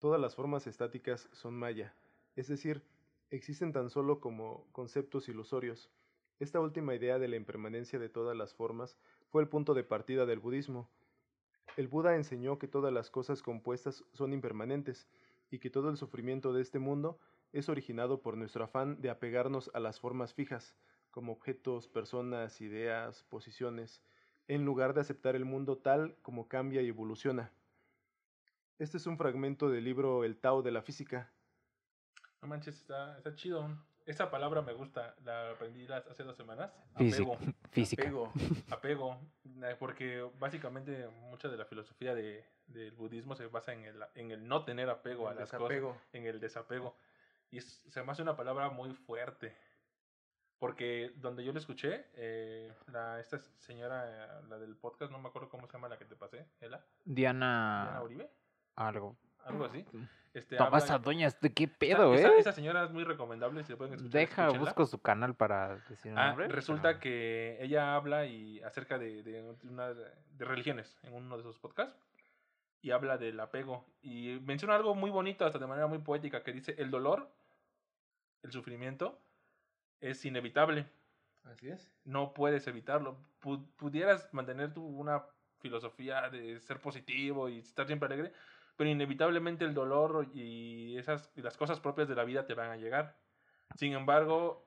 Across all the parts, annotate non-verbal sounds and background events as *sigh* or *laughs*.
Todas las formas estáticas son maya, es decir, existen tan solo como conceptos ilusorios. Esta última idea de la impermanencia de todas las formas fue el punto de partida del budismo. El Buda enseñó que todas las cosas compuestas son impermanentes y que todo el sufrimiento de este mundo es originado por nuestro afán de apegarnos a las formas fijas, como objetos, personas, ideas, posiciones, en lugar de aceptar el mundo tal como cambia y evoluciona. Este es un fragmento del libro El Tao de la Física. No manches, está, está chido. Esa palabra me gusta, la aprendí hace dos semanas. Apego. Física. Apego. *laughs* Apego. Porque básicamente mucha de la filosofía de, del budismo se basa en el, en el no tener apego a las cosas, en el desapego. Y se me hace una palabra muy fuerte. Porque donde yo lo escuché, eh, la, esta señora, la del podcast, no me acuerdo cómo se llama la que te pasé, ¿Ela? Diana. Diana Uribe. Algo. Algo así. Este, Tomás Adoñas, ¿de qué pedo, esa, eh? Esa, señora es muy recomendable, si lo pueden escuchar. Deja, busco su canal para decir ah, Resulta que ella habla y acerca de, de, una, de religiones en uno de sus podcasts y habla del apego. Y menciona algo muy bonito, hasta de manera muy poética, que dice, el dolor, el sufrimiento, es inevitable. Así es. No puedes evitarlo. pudieras mantener tu, una filosofía de ser positivo y estar siempre alegre, pero inevitablemente el dolor y esas y las cosas propias de la vida te van a llegar. Sin embargo,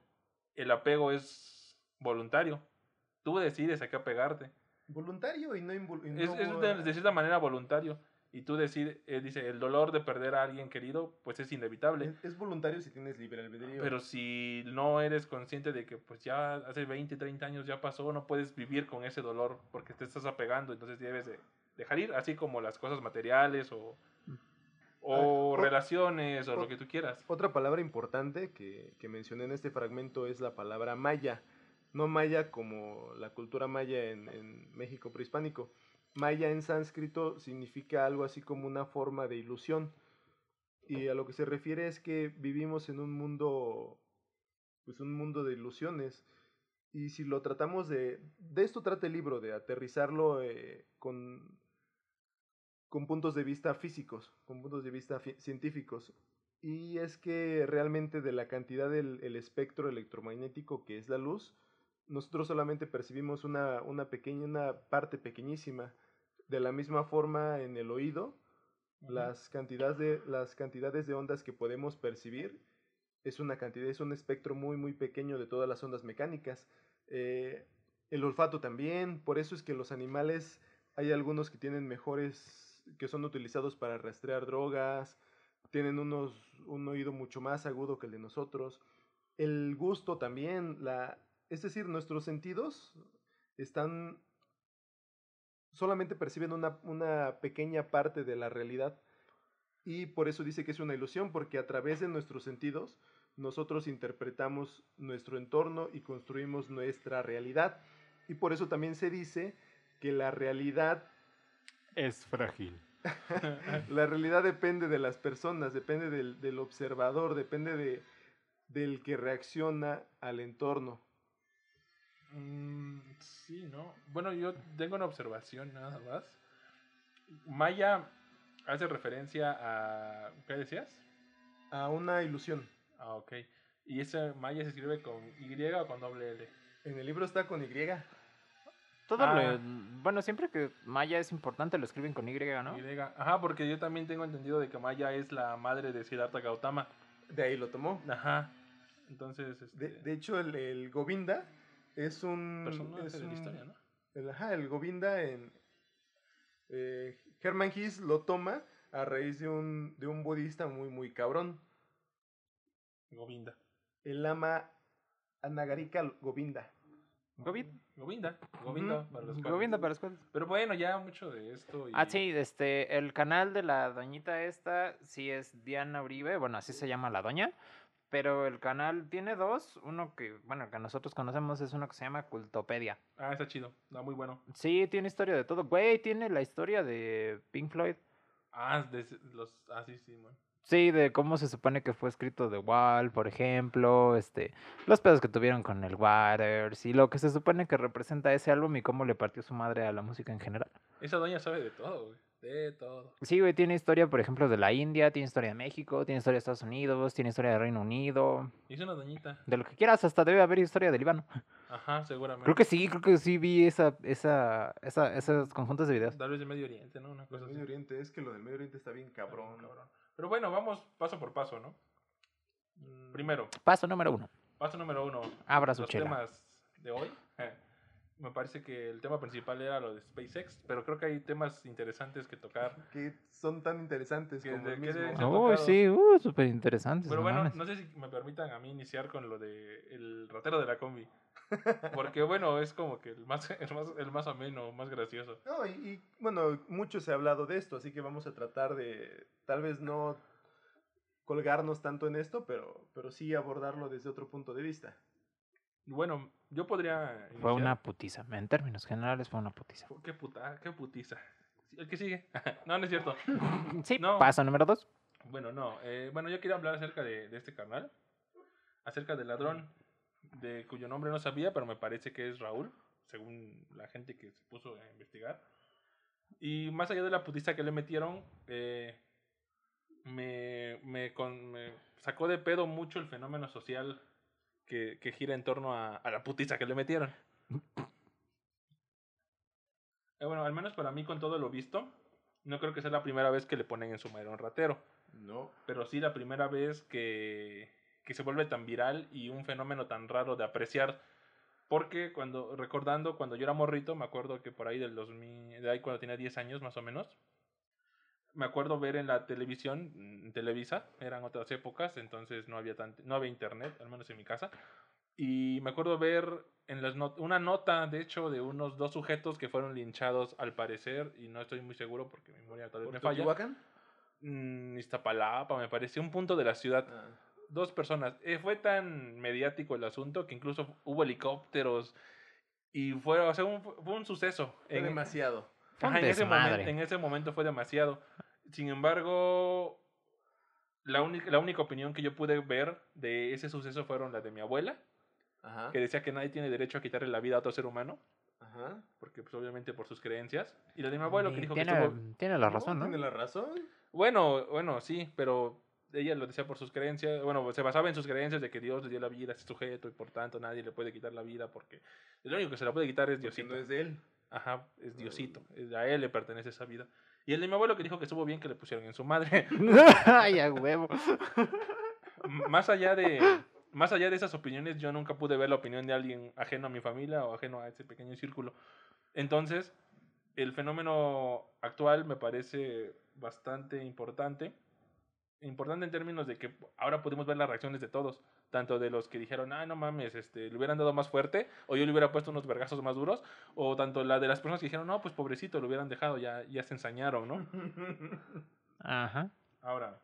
el apego es voluntario. Tú decides a qué apegarte. Voluntario y no involuntario. Es, es de, cierta manera voluntario y tú decides, eh, dice, el dolor de perder a alguien querido, pues es inevitable. Es, voluntario si tienes libre albedrío. Pero si no eres consciente de que pues ya hace 20, 30 años ya pasó, no puedes vivir con ese dolor porque te estás apegando, entonces debes de dejar ir, así como las cosas materiales o, o ah, relaciones o, lo que tú quieras. Otra palabra importante que, que mencioné en este fragmento es la palabra maya. No maya como la cultura maya en, en México prehispánico, Maya en sánscrito significa algo así como una forma de ilusión. Y a lo que se refiere es que vivimos en un mundo, pues un mundo de ilusiones. Y si lo tratamos de, de esto trata el libro, de aterrizarlo eh, con, con puntos de vista físicos, con puntos de vista científicos. Y es que realmente de la cantidad del espectro electromagnético que es la luz, nosotros solamente percibimos una, una pequeña, una parte pequeñísima. De la misma forma en el oído, las, cantidades de, las cantidades de ondas que podemos percibir es una cantidad, es un espectro muy, muy pequeño de todas las ondas mecánicas. Eh, el olfato también, por eso es que los animales, hay algunos que tienen mejores, que son utilizados para rastrear drogas, tienen unos, un oído mucho más agudo que el de nosotros. El gusto también, la, es decir, nuestros sentidos están solamente perciben una, una, pequeña parte de la realidad. Y por eso dice que es una ilusión, porque a través de nuestros sentidos nosotros interpretamos nuestro entorno y construimos nuestra realidad. Y por eso también se dice que la realidad es frágil. *laughs* la realidad depende de las personas, depende del, del observador, depende de, del que reacciona al entorno. Mm, sí, ¿no? Bueno, yo tengo una observación nada más. Maya hace referencia a... ¿Qué decías? A una ilusión. Ah, ok. ¿Y ese Maya se escribe con Y o con doble L? En el libro está con Y. Todo ah. bueno, siempre que Maya es importante lo escriben con Y, ¿no? Y. Ajá, porque yo también tengo entendido de que Maya es la madre de Siddhartha Gautama. De ahí lo tomó. Ajá. Entonces, de, este hecho, el, el Govinda es un... es de la historia, ¿no? El, ajá, el Govinda en... Eh, Herman Hesse lo toma a raíz de un, de un budista muy, muy cabrón. Govinda. El ama Anagarika Govinda. Govinda. Govinda. Govinda, para los Govinda para los Pero bueno, ya mucho de esto. Ah, sí, este, el canal de la doñita esta sí es Diana Uribe, bueno, así se llama la doña. Pero el canal tiene dos. Uno que, bueno, que nosotros conocemos es uno que se llama Cultopedia. Ah, está chido. Está muy bueno. Sí, tiene historia de todo. Güey, tiene la historia de Pink Floyd. Ah, de los. Ah, sí, sí, man. Sí, de cómo se supone que fue escrito The Wall, por ejemplo, este, los pedos que tuvieron con el Waters y lo que se supone que representa ese álbum y cómo le partió su madre a la música en general. Esa doña sabe de todo, güey. de todo. Sí, güey, tiene historia, por ejemplo, de la India, tiene historia de México, tiene historia de Estados Unidos, tiene historia de Reino Unido. Es una doñita. De lo que quieras, hasta debe haber historia de Líbano. Ajá, seguramente. Creo que sí, creo que sí vi esa, esa, esa, esos conjuntos de videos. Tal vez de Medio Oriente, ¿no? Una cosa Medio Oriente, es que lo del Medio Oriente está bien cabrón. cabrón. Pero bueno, vamos paso por paso, ¿no? Mm, primero. Paso número uno. Paso número uno. Abra su los chela. temas de hoy. *laughs* Me parece que el tema principal era lo de SpaceX, pero creo que hay temas interesantes que tocar. *laughs* Que son tan interesantes Que como de- el que mismo. de- Uy, sí, uh, súper interesante. Pero bueno, no sé si me permitan a mí iniciar con lo de el ratero de la combi. Porque bueno, es como que el más, *laughs* el más, el más ameno, más gracioso. No, y, y, bueno, mucho se ha hablado de esto, así que vamos a tratar de tal vez no colgarnos tanto en esto, pero, pero sí abordarlo desde otro punto de vista. Y Bueno, yo podría. Fue una putiza. En términos generales fue una putiza. Qué puta, qué putiza. El que sigue. *laughs* no, no es cierto. *laughs* Sí, No. paso número dos. Bueno, no. eh, bueno, yo quería hablar acerca de, de este canal. Acerca del ladrón, de cuyo nombre no sabía, pero me parece que es Raúl, según la gente que se puso a investigar. Y más allá de la putiza que le metieron, eh, me, me, con- me sacó de pedo mucho el fenómeno social que, que gira en torno a, a la putiza que le metieron. *laughs* Eh, bueno, al menos para mí, con todo lo visto, no creo que sea la primera vez que le ponen en su madre un ratero No. pero sí la primera vez que, que se vuelve tan viral y un fenómeno tan raro de apreciar. Porque cuando, recordando, cuando yo era morrito, me acuerdo que por ahí del 2000, de ahí cuando tenía 10 años más o menos, me acuerdo ver en la televisión, en Televisa, eran otras épocas, entonces no había, tant no había internet, al menos en mi casa. Y me acuerdo ver en las not una nota, de hecho, de unos dos sujetos que fueron linchados al parecer, y no estoy muy seguro porque mi memoria tal vez ¿Por me falla. Teotihuacán? Mm, Iztapalapa, me pareció un punto de la ciudad. Ah. Dos personas. Eh, fue tan mediático el asunto que incluso hubo helicópteros y fue, o sea, un, fue un suceso. Fue En- demasiado. Ajá, en, ese momento, en ese momento fue demasiado. Sin embargo, la, única la única opinión que yo pude ver de ese suceso fueron la de mi abuela, Ajá. que decía que nadie tiene derecho a quitarle la vida a otro ser humano, Ajá. porque pues obviamente por sus creencias. Y la de mi abuelo que dijo que tiene, estuvo... tiene la razón, ¿no? Tiene la razón. Bueno, bueno, sí, pero ella lo decía por sus creencias, bueno, se basaba en sus creencias de que Dios le dio la vida a ese sujeto y por tanto nadie le puede quitar la vida porque el único que se la puede quitar es Porque Diosito. no es de él. Ajá, es Diosito, es- a él le pertenece esa vida. Y el de mi abuelo que dijo que estuvo bien que le pusieron en su madre. *laughs* Ay, a huevo. Más allá de más allá de esas opiniones, yo nunca pude ver la opinión de alguien ajeno a mi familia o ajeno a ese pequeño círculo. Entonces, el fenómeno actual me parece bastante importante. Importante en términos de que ahora podemos ver las reacciones de todos, tanto de los que dijeron, ah, no mames, este, le hubieran dado más fuerte, o yo le hubiera puesto unos vergazos más duros, o tanto la de las personas que dijeron, no, pues pobrecito, lo hubieran dejado, ya, ya se ensañaron, ¿no? *laughs* Ajá. Ahora,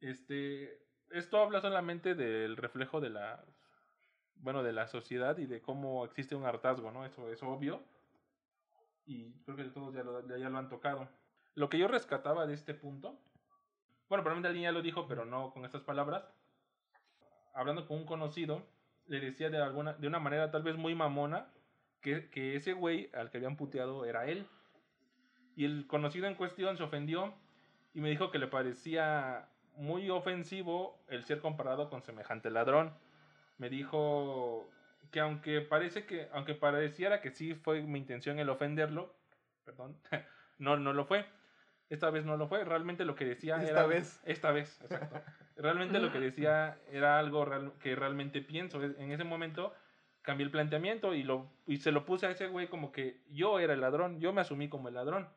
este, esto habla solamente del reflejo de la, bueno, de la sociedad y de cómo existe un hartazgo, ¿no? Eso es obvio. Y creo que todos ya lo, ya lo han tocado. Lo que yo rescataba de este punto, bueno, probablemente alguien ya lo dijo, pero no con estas palabras. Hablando con un conocido, le decía de alguna, de una manera tal vez muy mamona, que, que ese güey al que habían puteado era él. Y el conocido en cuestión se ofendió y me dijo que le parecía muy ofensivo el ser comparado con semejante ladrón. Me dijo que aunque parece que aunque pareciera que sí fue mi intención el ofenderlo, perdón, *laughs* no no lo fue. Esta vez no lo fue, realmente lo que decía Esta era vez. esta vez, exacto. Realmente lo que *laughs* decía era algo real- que realmente pienso. En ese momento cambié el planteamiento y, lo, y se lo puse a ese güey como que yo era el ladrón, yo me asumí como el ladrón.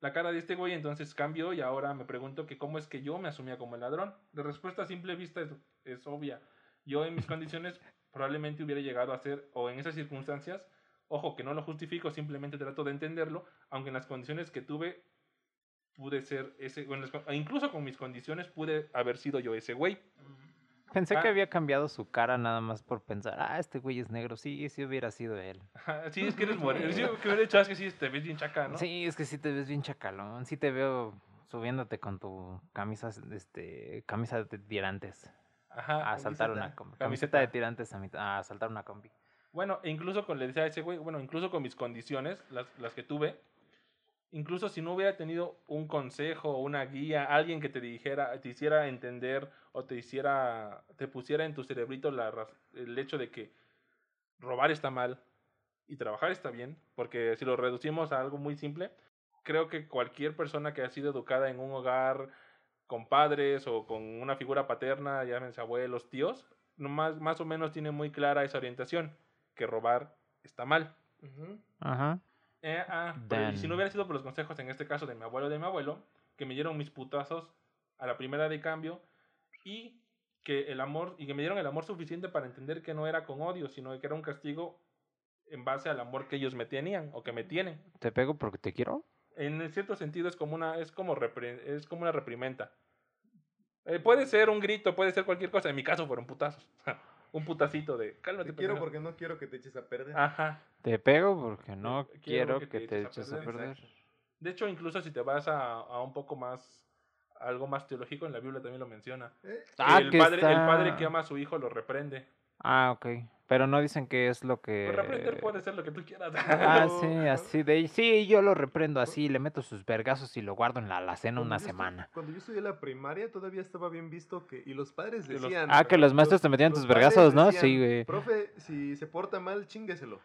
La cara de este güey entonces cambió y ahora me pregunto que cómo es que yo me asumía como el ladrón. La respuesta a simple vista es, es obvia. Yo en mis *laughs* condiciones probablemente hubiera llegado a ser, o en esas circunstancias, ojo que no lo justifico, simplemente trato de entenderlo, aunque en las condiciones que tuve pude ser ese, o en las con- incluso con mis condiciones pude haber sido yo ese güey. Pensé que Ah. había cambiado su cara nada más por pensar, ah, este güey es negro. Sí, sí hubiera sido él. Sí, es que eres *laughs* moreno. Sí, que hubiera hecho es que sí, te ves bien chaca, ¿no? Sí, es que sí te ves bien chacalón. Sí te veo subiéndote con tu camisa, este, camisa de tirantes Ajá. a saltar una combi. Camiseta. De tirantes a, mit- a saltar una combi. Bueno, e incluso con, le decía a ese güey, bueno, incluso con mis condiciones, las, las que tuve, incluso si no hubiera tenido un consejo, una guía, alguien que te dijera, te hiciera entender o te hiciera, te pusiera en tu cerebrito la, el hecho de que robar está mal y trabajar está bien, porque si lo reducimos a algo muy simple, creo que cualquier persona que ha sido educada en un hogar con padres o con una figura paterna, llámense abuelos, tíos, más, más o menos tiene muy clara esa orientación, que robar está mal. Ajá. Eh, ah, y si no hubiera sido por los consejos, en este caso de mi abuelo de mi abuelo, que me dieron mis putazos a la primera de cambio y que el amor, y que me dieron el amor suficiente para entender que no era con odio, sino que era un castigo en base al amor que ellos me tenían o que me tienen. ¿Te pego porque te quiero? En cierto sentido es como una, es como, es como una reprimenda. Eh, puede ser un grito, puede ser cualquier cosa. En mi caso fueron putazos. *laughs* un putacito de cálmate. Te quiero porque no quiero que te eches a perder. Ajá. Te pego porque no quiero, que, te, eches, a perder. De hecho, incluso si te vas a, a, un poco más, algo más teológico, en la Biblia también lo menciona. ¿Eh? Ah, el, padre, el padre que ama a su hijo lo reprende. Ah, ok. Pero no dicen que es lo que. Pues reprender puede ser lo que tú quieras. Ah, sí, *laughs* así de. Sí, yo lo reprendo así, le meto sus vergazos y lo guardo en la alacena una semana. cuando yo estudié la primaria todavía estaba bien visto que. Y los padres decían. ah, que los maestros te metían tus vergazos, ¿no? sí, güey. Profe, si se porta mal, chingueselo.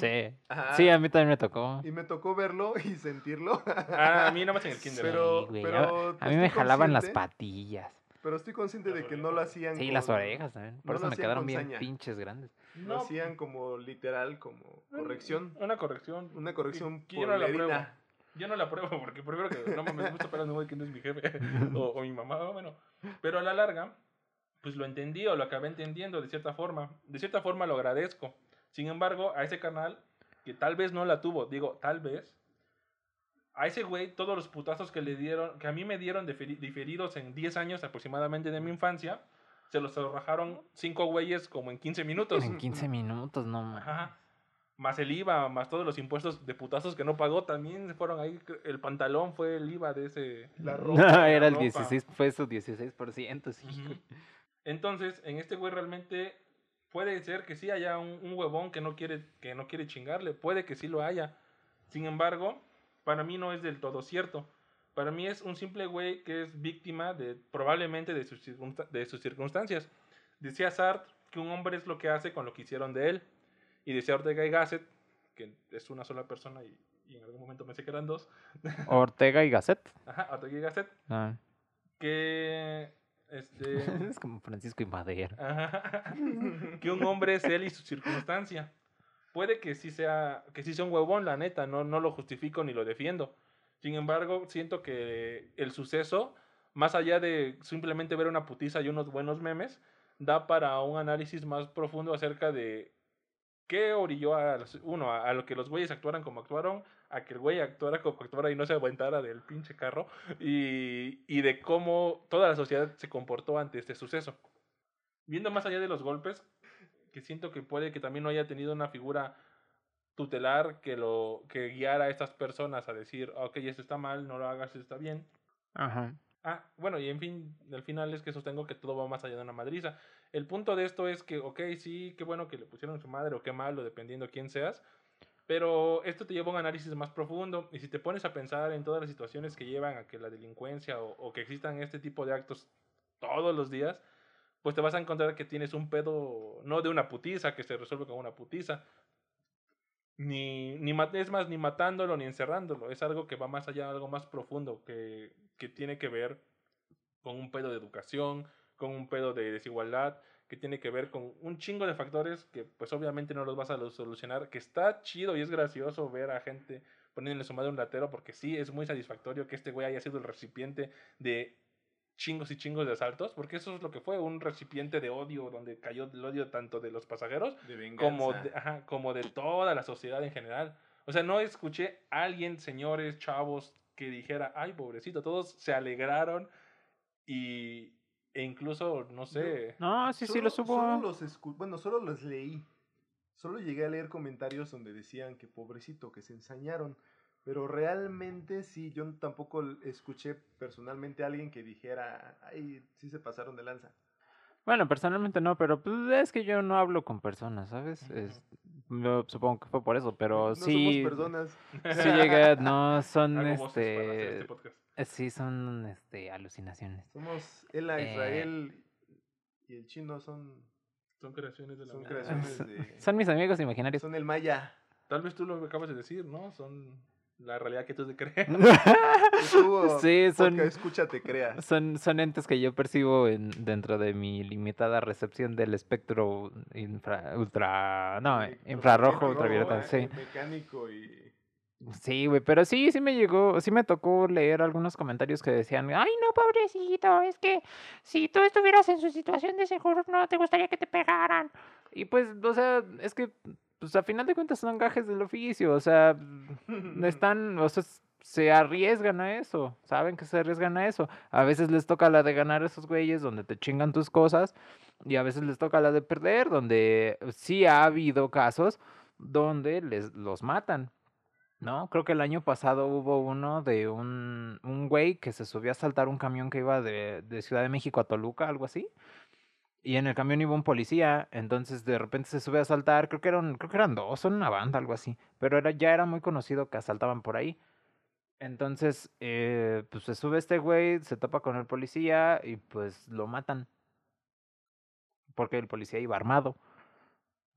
Sí. Sí, a mí también me tocó. Y me tocó verlo *laughs* y sentirlo. ah, a mí no me en el kinder. Pero, pero a, mí me jalaban las patillas. Pero estoy consciente de que no lo hacían. Sí, las orejas también. Por eso me quedaron bien pinches grandes. Lo hacían como literal, como corrección. Una corrección. Una corrección por yo no la pruebo. Yo no la pruebo porque prefiero que no me gusta pegar no que no es mi jefe *laughs* o, o, mi mamá, bueno. Pero a la larga, pues lo entendí o lo acabé entendiendo de cierta forma. De cierta forma lo agradezco. Sin embargo, a ese canal, que tal vez no la tuvo, digo, tal vez, a ese güey todos los putazos que le dieron, que a mí me dieron diferidos en 10 años aproximadamente de mi infancia, se los rajaron cinco güeyes como en 15 minutos. En 15 minutos, no más. Ajá. Más el IVA, más todos los impuestos de putazos que no pagó, también fueron ahí. El pantalón fue el IVA de ese. La *laughs* ropa. era el 16, fue su 16%, sí. Entonces, en este güey realmente puede ser que sí haya un, un, huevón que no, quiere, que no quiere chingarle, puede que sí lo haya. Sin embargo, para mí no es del todo cierto. Para mí es un simple güey que es víctima de probablemente de sus, de sus circunstancias. Decía Sartre que un hombre es lo que hace con lo que hicieron de él. Y decía Ortega y Gasset, que es una sola persona y, en algún momento pensé que eran dos. *laughs* Ortega y Gasset. Ajá, Ortega y Gasset. Ah. Que este... *laughs* es como Francisco y Madera. *laughs* que un hombre es él y su circunstancia. Puede que sí sea, que sí sea un huevón, la neta, no, no lo justifico ni lo defiendo. Sin embargo, siento que el suceso, más allá de simplemente ver una putiza y unos buenos memes, da para un análisis más profundo acerca de qué orilló a, uno, a, lo que los güeyes actuaran como actuaron, a que el güey actuara como actuara y no se aguantara del pinche carro, y, y de cómo toda la sociedad se comportó ante este suceso. Viendo más allá de los golpes, que siento que puede que también no haya tenido una figura tutelar que lo que guiara a estas personas a decir, ok, esto está mal, no lo hagas, esto está bien. Ajá. Ah, bueno, y en fin, al final es que sostengo que todo va más allá de una madriza. El punto de esto es que, ok, sí, qué bueno que le pusieron su madre o qué malo, dependiendo quién seas, pero esto te lleva a un análisis más profundo y si te pones a pensar en todas las situaciones que llevan a que la delincuencia o, o que existan este tipo de actos todos los días, pues te vas a encontrar que tienes un pedo, no de una putiza, que se resuelve con una putiza, ni, ni es más, ni matándolo ni encerrándolo, es algo que va más allá, algo más profundo, que, que tiene que ver con un pedo de educación, con un pedo de desigualdad, que tiene que ver con un chingo de factores que pues obviamente no los vas a solucionar, que está chido y es gracioso ver a gente poniéndole su madre un latero, porque sí es muy satisfactorio que este güey haya sido el recipiente de chingos y chingos de asaltos, porque eso es lo que fue, un recipiente de odio donde cayó el odio tanto de los pasajeros como, de, como de toda la sociedad en general. O sea, no escuché a alguien, señores, chavos, que dijera, ay, pobrecito, todos se alegraron y, e incluso, no sé. No, sí, sí, lo supo. Solo los bueno, solo los leí. Solo llegué a leer comentarios donde decían que pobrecito, que se ensañaron. Pero realmente sí, yo tampoco escuché personalmente a alguien que dijera, ay, sí se pasaron de lanza. Bueno, personalmente no, pero pues es que yo no hablo con personas, ¿sabes? supongo que fue por eso, pero no sí. Somos personas. Sí llegué, no son *laughs* este. este eh, sí, son este alucinaciones. Somos Ela, eh, Israel y el chino son. Son creaciones de la Son creaciones de. *laughs* Son mis amigos imaginarios. Son el maya. Tal vez tú lo acabas de decir, ¿no? Son la realidad que tú te crees. *laughs* sí, son. Escúchate, crea. Son, son entes que yo percibo en, dentro de mi limitada recepción del espectro infra, ultra. No, infrarrojo, ultravioleta, sí. Mecánico y. Sí, güey, pero sí, sí me llegó, sí me tocó leer algunos comentarios que decían, ay, no, pobrecito, es que si tú estuvieras en su situación de seguro no te gustaría que te pegaran. Y pues, o sea, es que pues a final de cuentas son gajes del oficio, o sea, *laughs* están, o sea, se arriesgan a eso, saben que se arriesgan a eso. A veces les toca la de ganar esos güeyes donde te chingan tus cosas y a veces les toca la de perder, donde sí ha habido casos donde les los matan. ¿No? Creo que el año pasado hubo uno de un, un güey que se subió a saltar un camión que iba de, de Ciudad de México a Toluca, algo así. Y en el camión iba un policía, entonces de repente se sube a asaltar, creo que eran, creo que eran dos, son una banda, algo así. Pero era, ya era muy conocido que asaltaban por ahí. Entonces, eh, pues se sube este güey, se topa con el policía y pues lo matan. Porque el policía iba armado.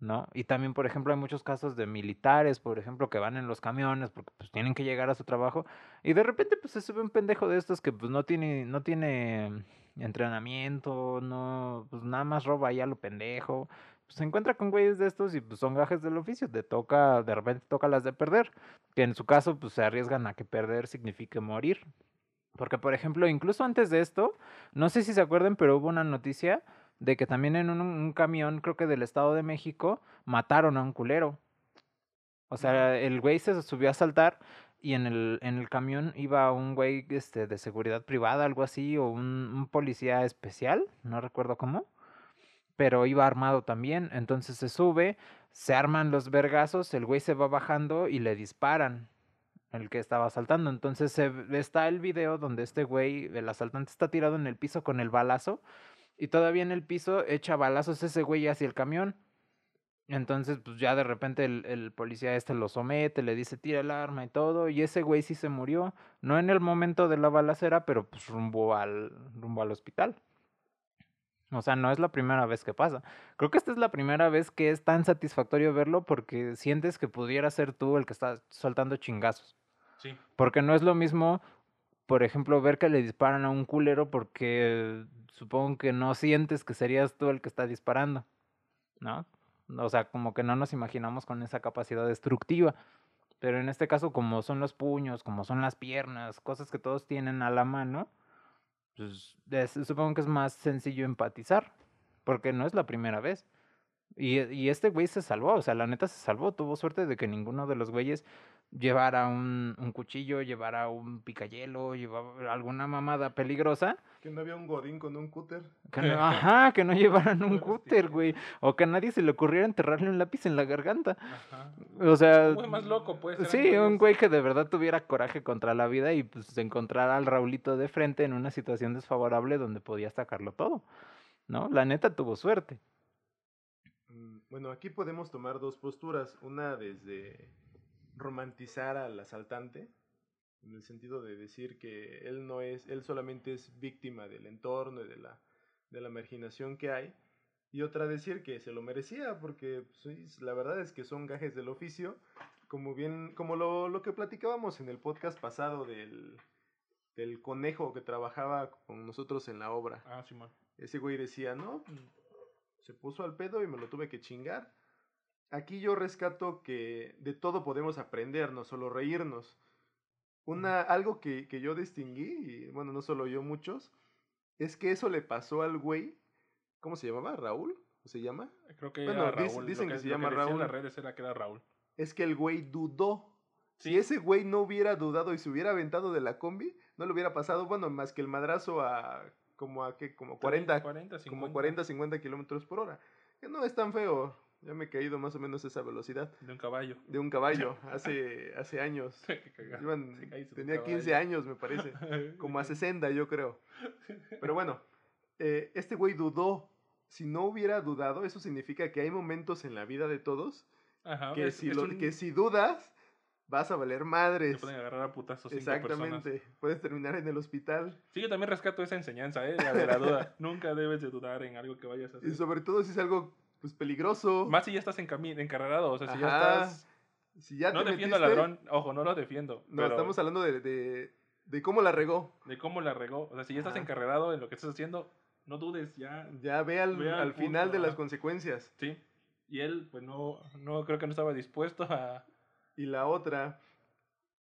¿No? Y también, por ejemplo, hay muchos casos de militares, por ejemplo, que van en los camiones porque pues tienen que llegar a su trabajo y de repente pues se sube un pendejo de estos que pues no tiene no tiene entrenamiento, no, pues nada más roba ahí a lo pendejo. Pues se encuentra con güeyes de estos y pues son gajes del oficio, te toca, de repente toca las de perder, que en su caso pues se arriesgan a que perder signifique morir. Porque, por ejemplo, incluso antes de esto, no sé si se acuerdan, pero hubo una noticia de que también en un, un camión, creo que del Estado de México, mataron a un culero. O sea, el güey se subió a saltar y en el, en el camión iba un güey este, de seguridad privada, algo así, o un, un, policía especial, no recuerdo cómo, pero iba armado también, entonces se sube, se arman los vergazos, el güey se va bajando y le disparan el que estaba asaltando, entonces se, está el video donde este güey, el asaltante está tirado en el piso con el balazo, y todavía en el piso echa balazos ese güey hacia el camión. Entonces, pues ya de repente el, el, policía este lo somete, le dice tira el arma y todo, y ese güey sí se murió, no en el momento de la balacera, pero pues rumbo al, rumbo al hospital. O sea, no es la primera vez que pasa. Creo que esta es la primera vez que es tan satisfactorio verlo porque sientes que pudiera ser tú el que está soltando chingazos. Sí. Porque no es lo mismo, por ejemplo, ver que le disparan a un culero porque supongo que no sientes que serías tú el que está disparando. ¿No? O sea, como que no nos imaginamos con esa capacidad destructiva. Pero en este caso, como son los puños, como son las piernas, cosas que todos tienen a la mano, pues supongo que es más sencillo empatizar, porque no es la primera vez. Y, y este güey se salvó, o sea, la neta se salvó, tuvo suerte de que ninguno de los güeyes llevara un, un cuchillo, llevara un picayelo, llevara alguna mamada peligrosa. Que no había un godín con un cúter. *laughs* ajá, que no llevaran un cúter, güey. O que a nadie se le ocurriera enterrarle un lápiz en la garganta. Ajá. O sea... Un más loco, pues. Sí, un güey que de verdad tuviera coraje contra la vida y pues se encontrara al Raulito de frente en una situación desfavorable donde podía sacarlo todo. ¿No? La neta tuvo suerte. Mm, bueno, aquí podemos tomar dos posturas. Una desde romantizar al asaltante, en el sentido de decir que él no es, él solamente es víctima del entorno y de la, de la marginación que hay, y otra decir que se lo merecía, porque pues, la verdad es que son gajes del oficio, como bien, como lo, lo que platicábamos en el podcast pasado del, del conejo que trabajaba con nosotros en la obra. Ah, sí, Ese güey decía, no, pues, se puso al pedo y me lo tuve que chingar aquí yo rescato que de todo podemos aprender, no solo reírnos. Una, algo que, que yo distinguí, y bueno, no solo yo, muchos, es que eso le pasó al güey, ¿cómo se llamaba? ¿Raúl? ¿O se llama? Creo que bueno, Raúl. Dicen que, se llama Raúl. las redes era que era Raúl. Es que el güey dudó. Si ese güey no hubiera dudado y se hubiera aventado de la combi, no le hubiera pasado, bueno, más que el madrazo a como a que como 40, 40 50. como 40, 50 kilómetros por hora. Que no es tan feo. Ya me he caído más o menos esa velocidad. De un caballo. De un caballo, *laughs* hace, hace años. *laughs* tenía 15 años, me parece. *laughs* Como a 60, yo creo. Pero bueno, eh, este güey dudó. Si no hubiera dudado, eso significa que hay momentos en la vida de todos que, si que si dudas, vas a valer madres. Te pueden agarrar a putazos Exactamente. Puedes terminar en el hospital. Sí, yo también rescato esa enseñanza, ¿eh? La de la duda. *laughs* Nunca debes de dudar en algo que vayas a hacer. Y sobre todo si es algo pues peligroso. Más si ya estás en encarrerado, o sea, si ya estás... Si ya no defiendo al ladrón, ojo, no lo defiendo. No, estamos hablando de, de, cómo la regó. De cómo la regó. O sea, si ya estás encarrerado en lo que estás haciendo, no dudes, ya. Ya ve al, al, final de las consecuencias. Sí. Y él, pues no, no creo que no estaba dispuesto a. Y la otra,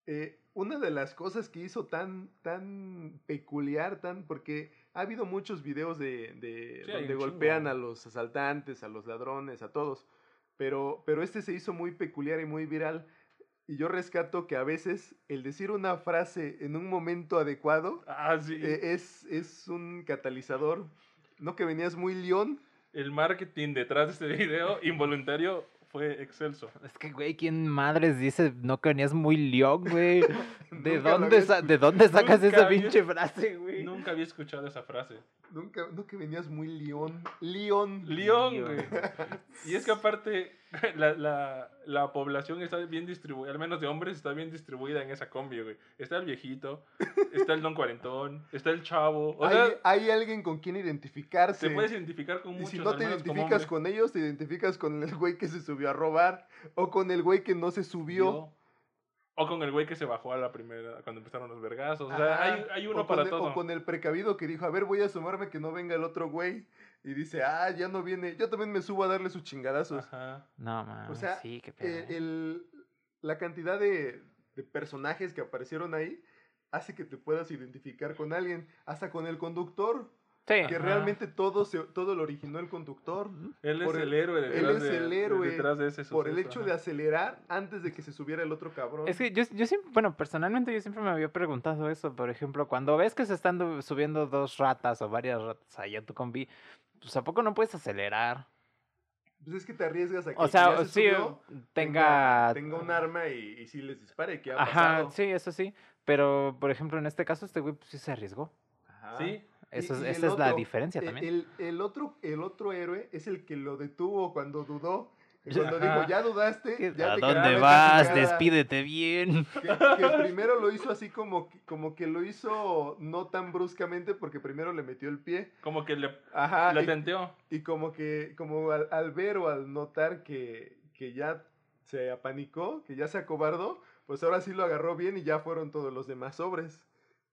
eh, una de las cosas que hizo tan, tan peculiar, tan, porque ha habido muchos videos de, de donde golpean a los asaltantes, a los ladrones, a todos, pero, pero este se hizo muy peculiar y muy viral. Y yo rescato que a veces el decir una frase en un momento adecuado ah, sí. Eh, es, es un catalizador. ¿No que venías muy león? El marketing detrás de este video involuntario fue excelso. Es que, güey, ¿quién madres dice no que venías muy león, güey? *laughs* ¿De, dónde, ¿De dónde sacas esa pinche frase, güey? Nunca había escuchado esa frase. Nunca, no que venías muy león. León. León, güey. y es que aparte, *laughs* la, la, la, población está bien distribuida, al menos de hombres, está bien distribuida en esa combi, güey. Está el viejito, está el don cuarentón, está el chavo. O hay, sea, hay alguien con quien identificarse. Te puedes identificar con muchos. Y si no te identificas con ellos, te identificas con el güey que se subió a robar o con el güey que no se subió. O con el güey que se bajó a la primera, cuando empezaron los vergazos. O sea, hay, hay, uno para todo. O con el precavido que dijo, a ver, voy a asomarme que no venga el otro güey. Y dice, ah, ya no viene. Yo también me subo a darle sus chingadazos. Ajá. No, man. O sea, sí, qué eh, el, la cantidad de, de personajes que aparecieron ahí hace que te puedas identificar con alguien. Hasta con el conductor. Que realmente todo, se, todo lo originó el conductor. Él es el, héroe detrás, Él es el héroe detrás de ese Por el hecho de acelerar antes de que se subiera el otro cabrón. Es que yo, yo siempre, bueno, personalmente yo siempre me había preguntado eso. Por ejemplo, cuando ves que se están subiendo dos ratas o varias ratas allá tu combi, pues ¿a poco no puedes acelerar? Pues es que te arriesgas a que o sea, sí, tenga, tenga, un arma y, y si les dispare, ¿qué ha Ajá, sí, eso sí. Pero, por ejemplo, en este caso, este güey pues, sí se arriesgó. Ajá. Sí, esa es la diferencia también. El, otro, el otro héroe es el que lo detuvo cuando dudó. *laughs* Cuando dijo, ya dudaste, ya ¿A dónde vas? Despídete bien. *laughs* Que, primero lo hizo así como, como que lo hizo no tan bruscamente porque primero le metió el pie. Como que le, Ajá, le tenteó. Y, como que como al, ver o al notar que, que ya se apanicó, que ya se acobardó, pues ahora sí lo agarró bien y ya fueron todos los demás sobres.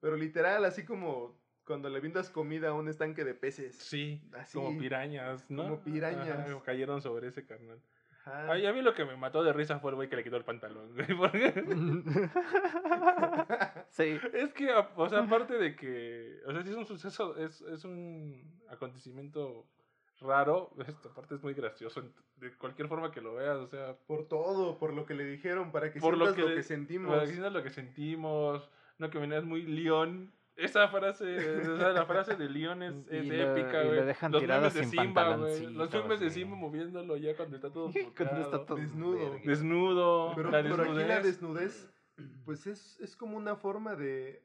Pero literal, así como cuando le brindas comida a un estanque de peces. Sí, así, como pirañas, ¿no? Como pirañas. cayeron sobre ese carnal. Ay, a mí lo que me mató de risa fue el güey que le quitó el pantalón. *laughs* *laughs* sí. Es que, o sea, aparte de que, o sea, si es un suceso, es, es un acontecimiento raro, esta parte es muy gracioso, de cualquier forma que lo veas, o sea. Por todo, por lo que le dijeron, para que por sientas lo que, sentimos. Para que sientas lo que sentimos, no que venías muy león esa frase, la frase de Leon es, *laughs* épica, güey. Los memes de Simba, güey. Los memes de Simba moviéndolo ya cuando está todo *laughs* cuando está todo desnudo. Desnudo. Pero, la desnudez. aquí la desnudez, pues es, es como una forma de,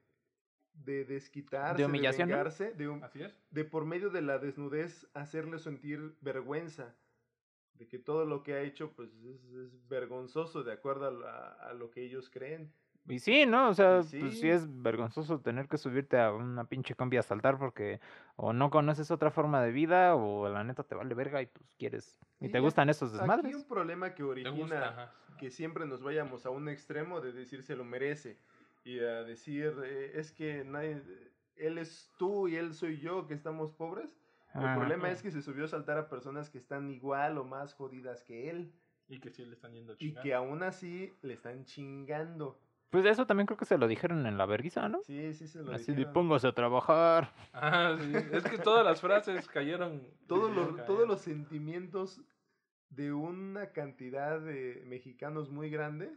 de desquitarse, de humillación, de vengarse, de, Así es. de por medio de la desnudez hacerle sentir vergüenza de que todo lo que ha hecho pues es, es vergonzoso de acuerdo a, a, lo que ellos creen. Y sí, ¿no? O sea, pues sí es vergonzoso tener que subirte a una pinche combi a saltar porque o no conoces otra forma de vida o la neta te vale verga y pues quieres y, te gustan esos desmadres. Aquí un problema que origina que siempre nos vayamos a un extremo de decir se lo merece y a decir eh, es que nadie, él es tú y él soy yo que estamos pobres. El problema es que se subió a saltar a personas que están igual o más jodidas que él. Y que sí le están yendo Y que aún así le están chingando. Pues eso también creo que se lo dijeron en la vergüenza, ¿no? Sí, sí se lo Así de póngase a trabajar. Ah, sí. Es que todas las frases cayeron. Todos los, todos los sentimientos de una cantidad de mexicanos muy grande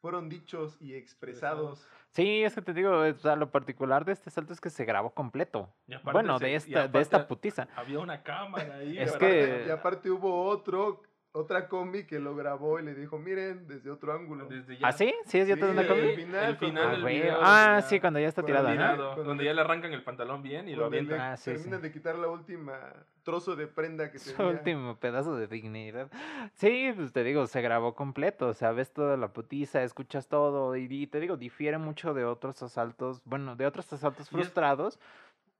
fueron dichos y expresados. Sí, es que te digo, o sea, lo particular de este salto es que se grabó completo. Bueno, de esta, de esta putiza. Había una cámara ahí. Es que... Y aparte hubo otro otra combi que lo grabó y le dijo, miren, desde otro ángulo. Desde ¿Ah, sí? ¿Sí es ya sí, una combi? El final, el final ah, ah sí, cuando ya está tirada. donde ya le arrancan el pantalón bien y lo avientan. Ah, sí, terminan de quitar la última trozo de prenda que Su último pedazo de dignidad. Sí, pues te digo, se grabó completo. O sea, ves toda la putiza, escuchas todo. Y, y te digo, difiere mucho de otros asaltos. Bueno, de otros asaltos frustrados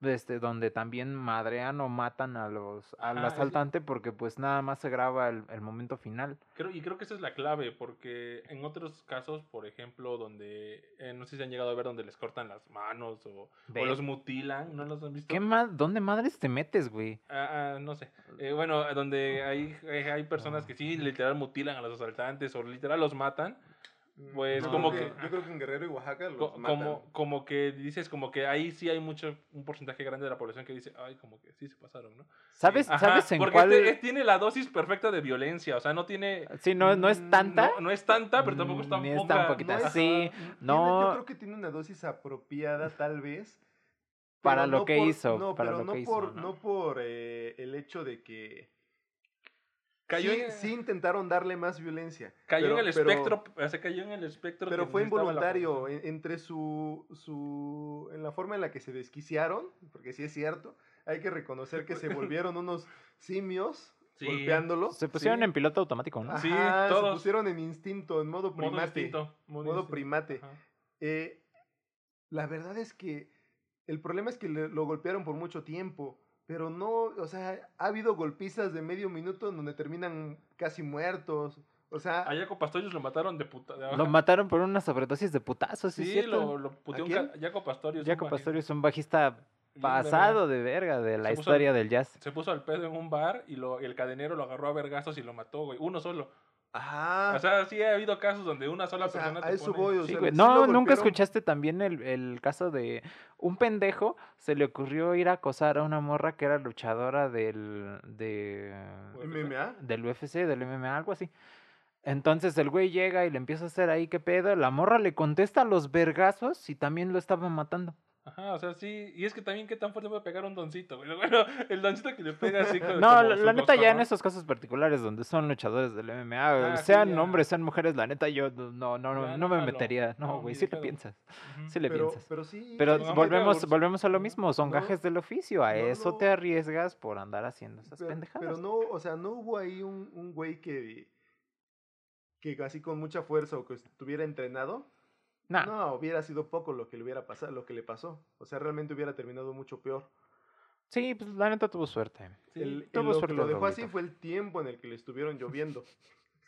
este, donde también madrean o matan a los al asaltante porque pues nada más se graba el, el, momento final. Creo, y creo que esa es la clave, porque en otros casos, por ejemplo, donde eh, no sé si han llegado a ver donde les cortan las manos o, o los mutilan, ¿no los han visto? ¿Qué más? ¿Dónde madres te metes, güey? Ah, ah no sé. Eh, bueno, donde hay, eh, hay personas que sí literal mutilan a los asaltantes o literal los matan pues como que, Yo creo que en Guerrero y Oaxaca los como, como que dices, como que ahí sí hay mucho, un porcentaje grande de la población que dice, ay, como que sí se pasaron, ¿no? ¿Sabes, ¿sabes en porque cuál...? Este, tiene la dosis perfecta de violencia, o sea, no tiene... Sí, no, no es mm, tanta. No, es tanta, pero tampoco está, Ni es tan poquita. sí, no... yo creo que tiene una dosis apropiada, tal vez. Para lo que hizo. No, para pero lo no, que hizo, no por eh, el hecho de que sí, intentaron darle más violencia. Cayó en el espectro, se cayó en el espectro. Pero fue involuntario, entre su, su, en la forma en la que se desquiciaron, porque sí es cierto, hay que reconocer que se *laughs* volvieron unos simios golpeándolo. Se pusieron en piloto automático, ¿no? sí, todos. se pusieron en instinto, en modo primate. Modo, primate. Eh, la verdad es que el problema es que lo golpearon por mucho tiempo pero no, o sea, ha habido golpizas de medio minuto en donde terminan casi muertos. O sea, a Jaco Pastorius lo mataron de puta. Lo *laughs* mataron por una sobredosis de putazos, ¿sí? Sí, lo, lo puteó un Jaco Pastorius. Jaco Pastorius, un bajista pasado de verga de la historia del jazz. Se puso al pedo en un bar y lo, el cadenero lo agarró a vergazos y lo mató, güey. Uno solo. Ajá. O sea, sí ha habido casos donde una sola persona. A eso voy, o sea, no, nunca escuchaste también el, el, caso de un pendejo se le ocurrió ir a acosar a una morra que era luchadora del. De, ¿MMA? Del UFC, del MMA, algo así. Entonces el güey llega y le empieza a hacer ahí qué pedo. La morra le contesta los vergazos y también lo estaba matando. Ajá, o sea, sí. Y es que también, ¿qué tan fuerte puede pegar un doncito? *laughs* Bueno, el doncito que le pega así. Con, no, la, neta, ya en esos casos particulares donde son luchadores del MMA, ah, sean hombres, sean mujeres, la neta, yo no, no, no, no me metería. No, güey, sí le piensas. Sí le piensas. Pero sí. Pero volvemos, volvemos a lo mismo, son gajes del oficio. A eso te arriesgas por andar haciendo esas pendejadas. Pero no, o sea, no hubo ahí un, un güey que, que así con mucha fuerza o que estuviera entrenado no, hubiera sido poco lo que le hubiera pasado, lo que le pasó. O sea, realmente hubiera terminado mucho peor. Sí, pues la neta tuvo suerte. tuvo lo suerte que lo dejó así fue el tiempo en el que le estuvieron lloviendo.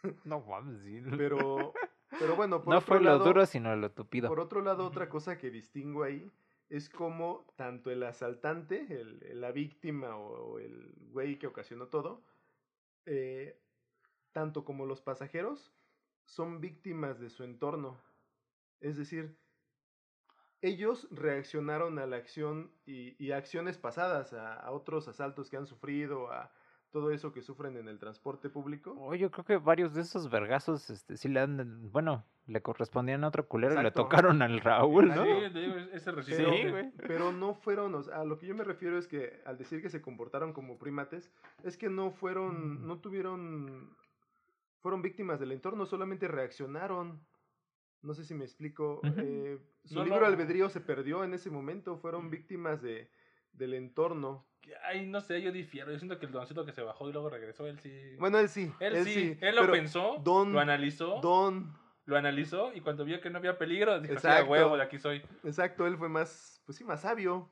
*laughs* no mames, sí. Pero, pero bueno, por no fue lo duro, sino lo tupido. Por otro lado, otra cosa que distingo ahí es como tanto el asaltante, el, la víctima o, el güey que ocasionó todo, eh, tanto como los pasajeros, son víctimas de su entorno. Es decir, ellos reaccionaron a la acción y, acciones pasadas, a, otros asaltos que han sufrido, a todo eso que sufren en el transporte público. Oh, yo creo que varios de esos vergazos este, sí le han, bueno, le correspondían a otro culero y le tocaron al Raúl, ¿no? Sí, ese sí, güey. Pero no fueron, o sea, a lo que yo me refiero es que al decir que se comportaron como primates, es que no fueron, mm. no tuvieron, fueron víctimas del entorno, solamente reaccionaron. No sé si me explico. eh, su libro albedrío se perdió en ese momento. Fueron víctimas de, del entorno. Ay, no sé, yo difiero. Yo siento que el doncito que se bajó y luego regresó, él sí. Bueno, él sí. Él, sí. Él lo pensó, don, lo analizó. Don. Lo analizó y cuando vio que no había peligro, dijo, Exacto. huevo, de aquí soy. Exacto, él fue más, pues sí, más sabio.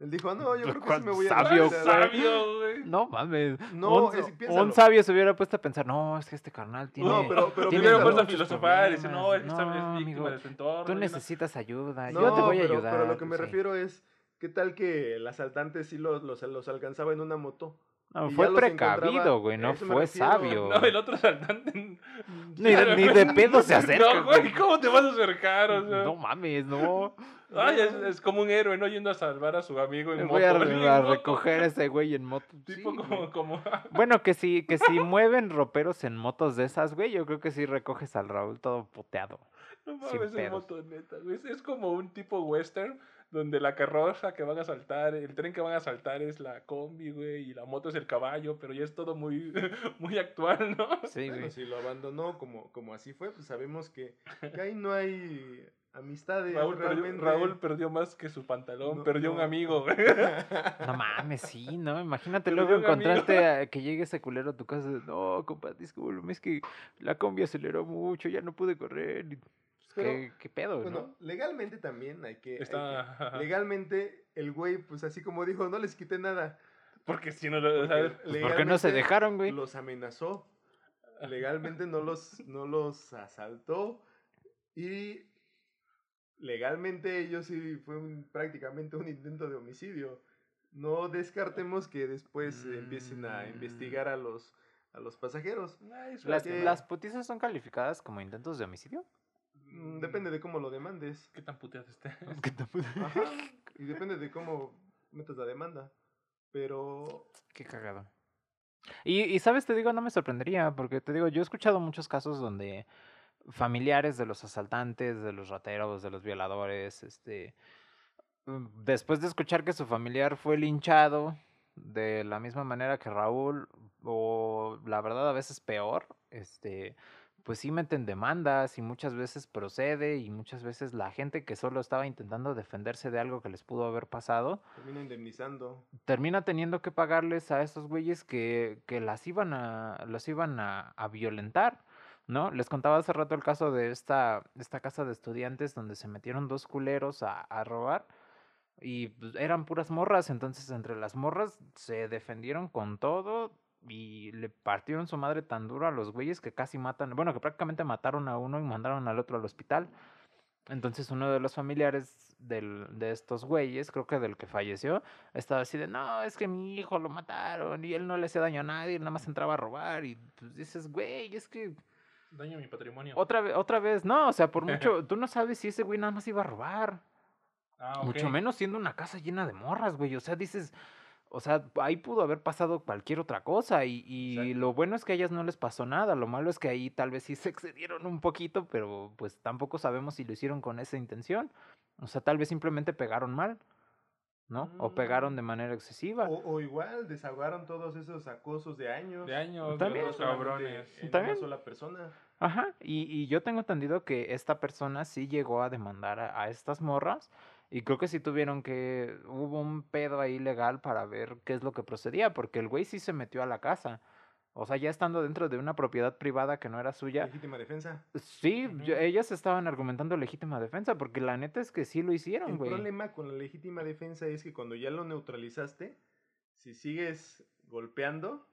Él dijo, no, yo creo que sí me voy a... Sabio, sabio, güey. No mames. No, un, es, un, sabio se hubiera puesto a pensar, no, es que este carnal tiene... No, pero... pero tiene hubiera puesto a filosofar y decir, no, es que no, es víctima de su entorno. Tú necesitas ayuda, yo te voy a ayudar. Pero lo que me refiero es, ¿qué tal que el asaltante sí los, los, los alcanzaba en una moto? No, fue precavido, güey, no fue sabio. No, el otro asaltante. Ni, ni de *laughs* pedo se acerca. No, güey, ¿cómo te vas a acercar? O sea, no mames, no. Ay, es, es, como un héroe, ¿no? Yendo a salvar a su amigo en Voy moto. Voy a, recoger a ese güey en moto. Tipo como, como... *laughs* bueno, que si, que si mueven roperos en motos de esas, güey, yo creo que sí recoges al Raúl todo puteado. No mames, en moto, neta, güey. Es como un tipo western donde la carroza que van a saltar, el tren que van a saltar es la combi, güey, y la moto es el caballo, pero ya es todo muy, *laughs* muy actual, ¿no? Sí, bueno, si lo abandonó como, como así fue, pues sabemos que, que ahí no hay amistades. Raúl, perdió, Raúl perdió más que su pantalón, perdió un amigo, güey. No mames, sí, ¿no? Imagínate luego encontrarte a que llegue ese culero a tu casa. No, compadre, disculpe, es que la combi aceleró mucho, ya no pude correr. ¿Qué, ¿Qué, pedo, bueno, legalmente también hay que, legalmente, el güey, pues así como dijo, no les quité nada. Porque si no lo sabes. ¿Por qué no se dejaron, güey? Los amenazó. Legalmente no los, no los asaltó. Y legalmente ellos sí fue prácticamente un intento de homicidio. No descartemos que después empiecen a investigar a los, a los pasajeros. ¿Las, ¿Las putizas son calificadas como intentos de homicidio? Mm, depende de cómo lo demandes. ¿Qué tan puteado estés? *laughs* ¿Qué tan Ajá. Y depende de cómo metas la demanda. Pero. Qué cagado. Y, y, sabes, te digo, no me sorprendería, porque te digo, yo he escuchado muchos casos donde familiares de los asaltantes, de los rateros, de los violadores, este, mm, después de escuchar que su familiar fue linchado de la misma manera que Raúl, o la verdad a veces peor, este, pues sí meten demandas y muchas veces procede y muchas veces la gente que solo estaba intentando defenderse de algo que les pudo haber pasado termina indemnizando. termina teniendo que pagarles a esos güeyes que, que las iban a los iban a, a, violentar no les contaba hace rato el caso de esta esta casa de estudiantes donde se metieron dos culeros a, a robar y pues, eran puras morras entonces entre las morras se defendieron con todo y le partieron su madre tan duro a los güeyes que casi matan, bueno, que prácticamente mataron a uno y mandaron al otro al hospital. Entonces uno de los familiares del, de estos güeyes, creo que del que falleció, estaba así de, no, es que mi hijo lo mataron y él no le hacía daño a nadie, nada más entraba a robar y pues dices, güey, es que... Daño a mi patrimonio. Otra vez, otra vez, no, o sea, por *laughs* mucho, tú no sabes si ese güey nada más iba a robar. Ah, Mucho menos siendo una casa llena de morras, güey. O sea, dices, o sea, ahí pudo haber pasado cualquier otra cosa y, y lo bueno es que a ellas no les pasó nada, lo malo es que ahí tal vez sí se *laughs* excedieron un poquito, pero pues tampoco sabemos si lo hicieron con esa intención. O sea, tal vez simplemente pegaron mal, ¿no? O pegaron mm. de manera excesiva. O, igual desahogaron todos esos acosos de años. De años, ¿También? de cabrones. En ¿También? una sola persona. Ajá, y, y yo tengo entendido que esta persona sí llegó a demandar a, a estas morras y creo que sí tuvieron que. Hubo un pedo ahí legal para ver qué es lo que procedía, porque el güey sí se metió a la casa. O sea, ya estando dentro de una propiedad privada que no era suya. Legítima defensa. Sí, ellas estaban argumentando legítima defensa, porque la neta es que sí lo hicieron, güey. El problema con la legítima defensa es que cuando ya lo neutralizaste, si sigues golpeando,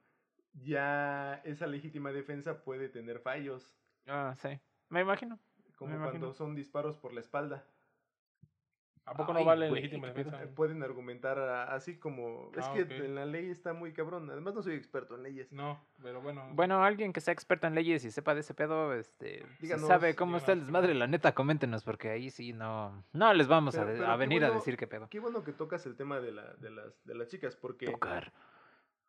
ya esa legítima defensa puede tener fallos. Ah, sí. Me imagino. Como cuando son disparos por la espalda. ¿A poco no vale legítima defensa? Pueden argumentar así como... es ah, que en la ley está muy cabrón. Además no soy experto en leyes. No, pero bueno. Bueno, alguien que sea experto en leyes y sepa de ese pedo, este... sabe cómo está el desmadre, la neta, coméntenos, porque ahí sí no... No les vamos a, a, venir a decir qué pedo. Qué bueno que tocas el tema de, la, de, las, de las chicas, porque... Tocar.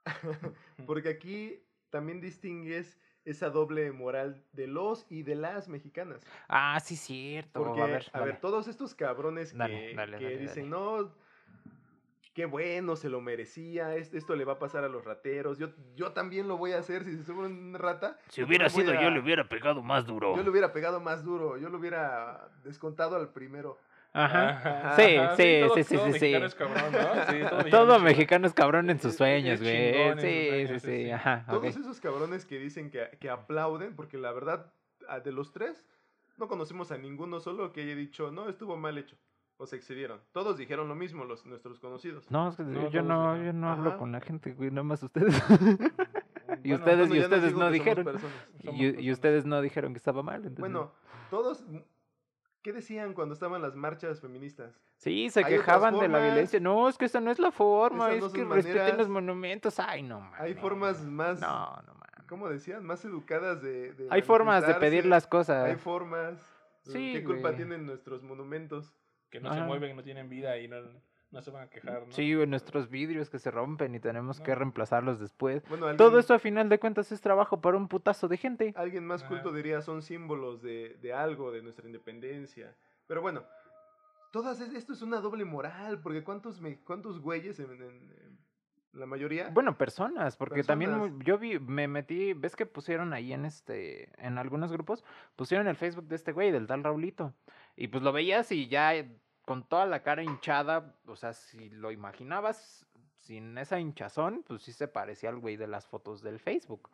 *laughs* porque aquí también distingues esa doble moral de los y de las mexicanas. Ah, sí, cierto. Porque, a ver, todos estos cabrones que, dicen, no, qué bueno, se lo merecía, esto le va a pasar a los rateros, yo, yo también lo voy a hacer si se sube una rata. Si hubiera sido yo, le hubiera pegado más duro. Yo le hubiera pegado más duro, yo lo hubiera descontado al primero. Ajá. Sí, sí, sí, sí, sí, sí. Cabrón, ¿no? sí todo, todo mexicano es cabrón en sus sueños, güey. Sí, sí, sí, ajá. Todos esos cabrones que dicen que, que aplauden, porque la verdad, de los tres, no conocemos a ninguno solo que haya dicho, no, estuvo mal hecho. O se excedieron. Todos dijeron lo mismo, los, nuestros conocidos. No, es que yo, no, yo no hablo con la gente, güey, nada más ustedes. *laughs* y ustedes, y ustedes no, dijeron. Y, y, ustedes no dijeron que estaba mal. Entonces... Bueno, todos, ¿Qué decían cuando estaban las marchas feministas? Sí, se quejaban de la violencia. No, es que esa no es la forma, es que respeten los monumentos. Ay, no, man. Hay formas más. No, no, man. ¿Cómo decían? Más educadas de. Hay formas de pedir las cosas. Hay formas. Sí. ¿Qué culpa tienen nuestros monumentos? Que no se mueven, no tienen vida y no no se van a quejar, ¿no? Sí, nuestros vidrios que se rompen y tenemos que reemplazarlos después. Todo esto a final de cuentas es trabajo para un putazo de gente. Alguien más culto diría son símbolos de, de algo, de nuestra independencia. Pero bueno, todas, esto es una doble moral, porque ¿cuántos, me, cuántos güeyes en, la mayoría? Bueno, personas, porque también yo vi, me metí, ves que pusieron ahí en este, en algunos grupos, pusieron el Facebook de este güey, del tal Raulito, y pues lo veías y ya con toda la cara hinchada, o sea, si lo imaginabas sin esa hinchazón, pues sí se parecía al güey de las fotos del Facebook.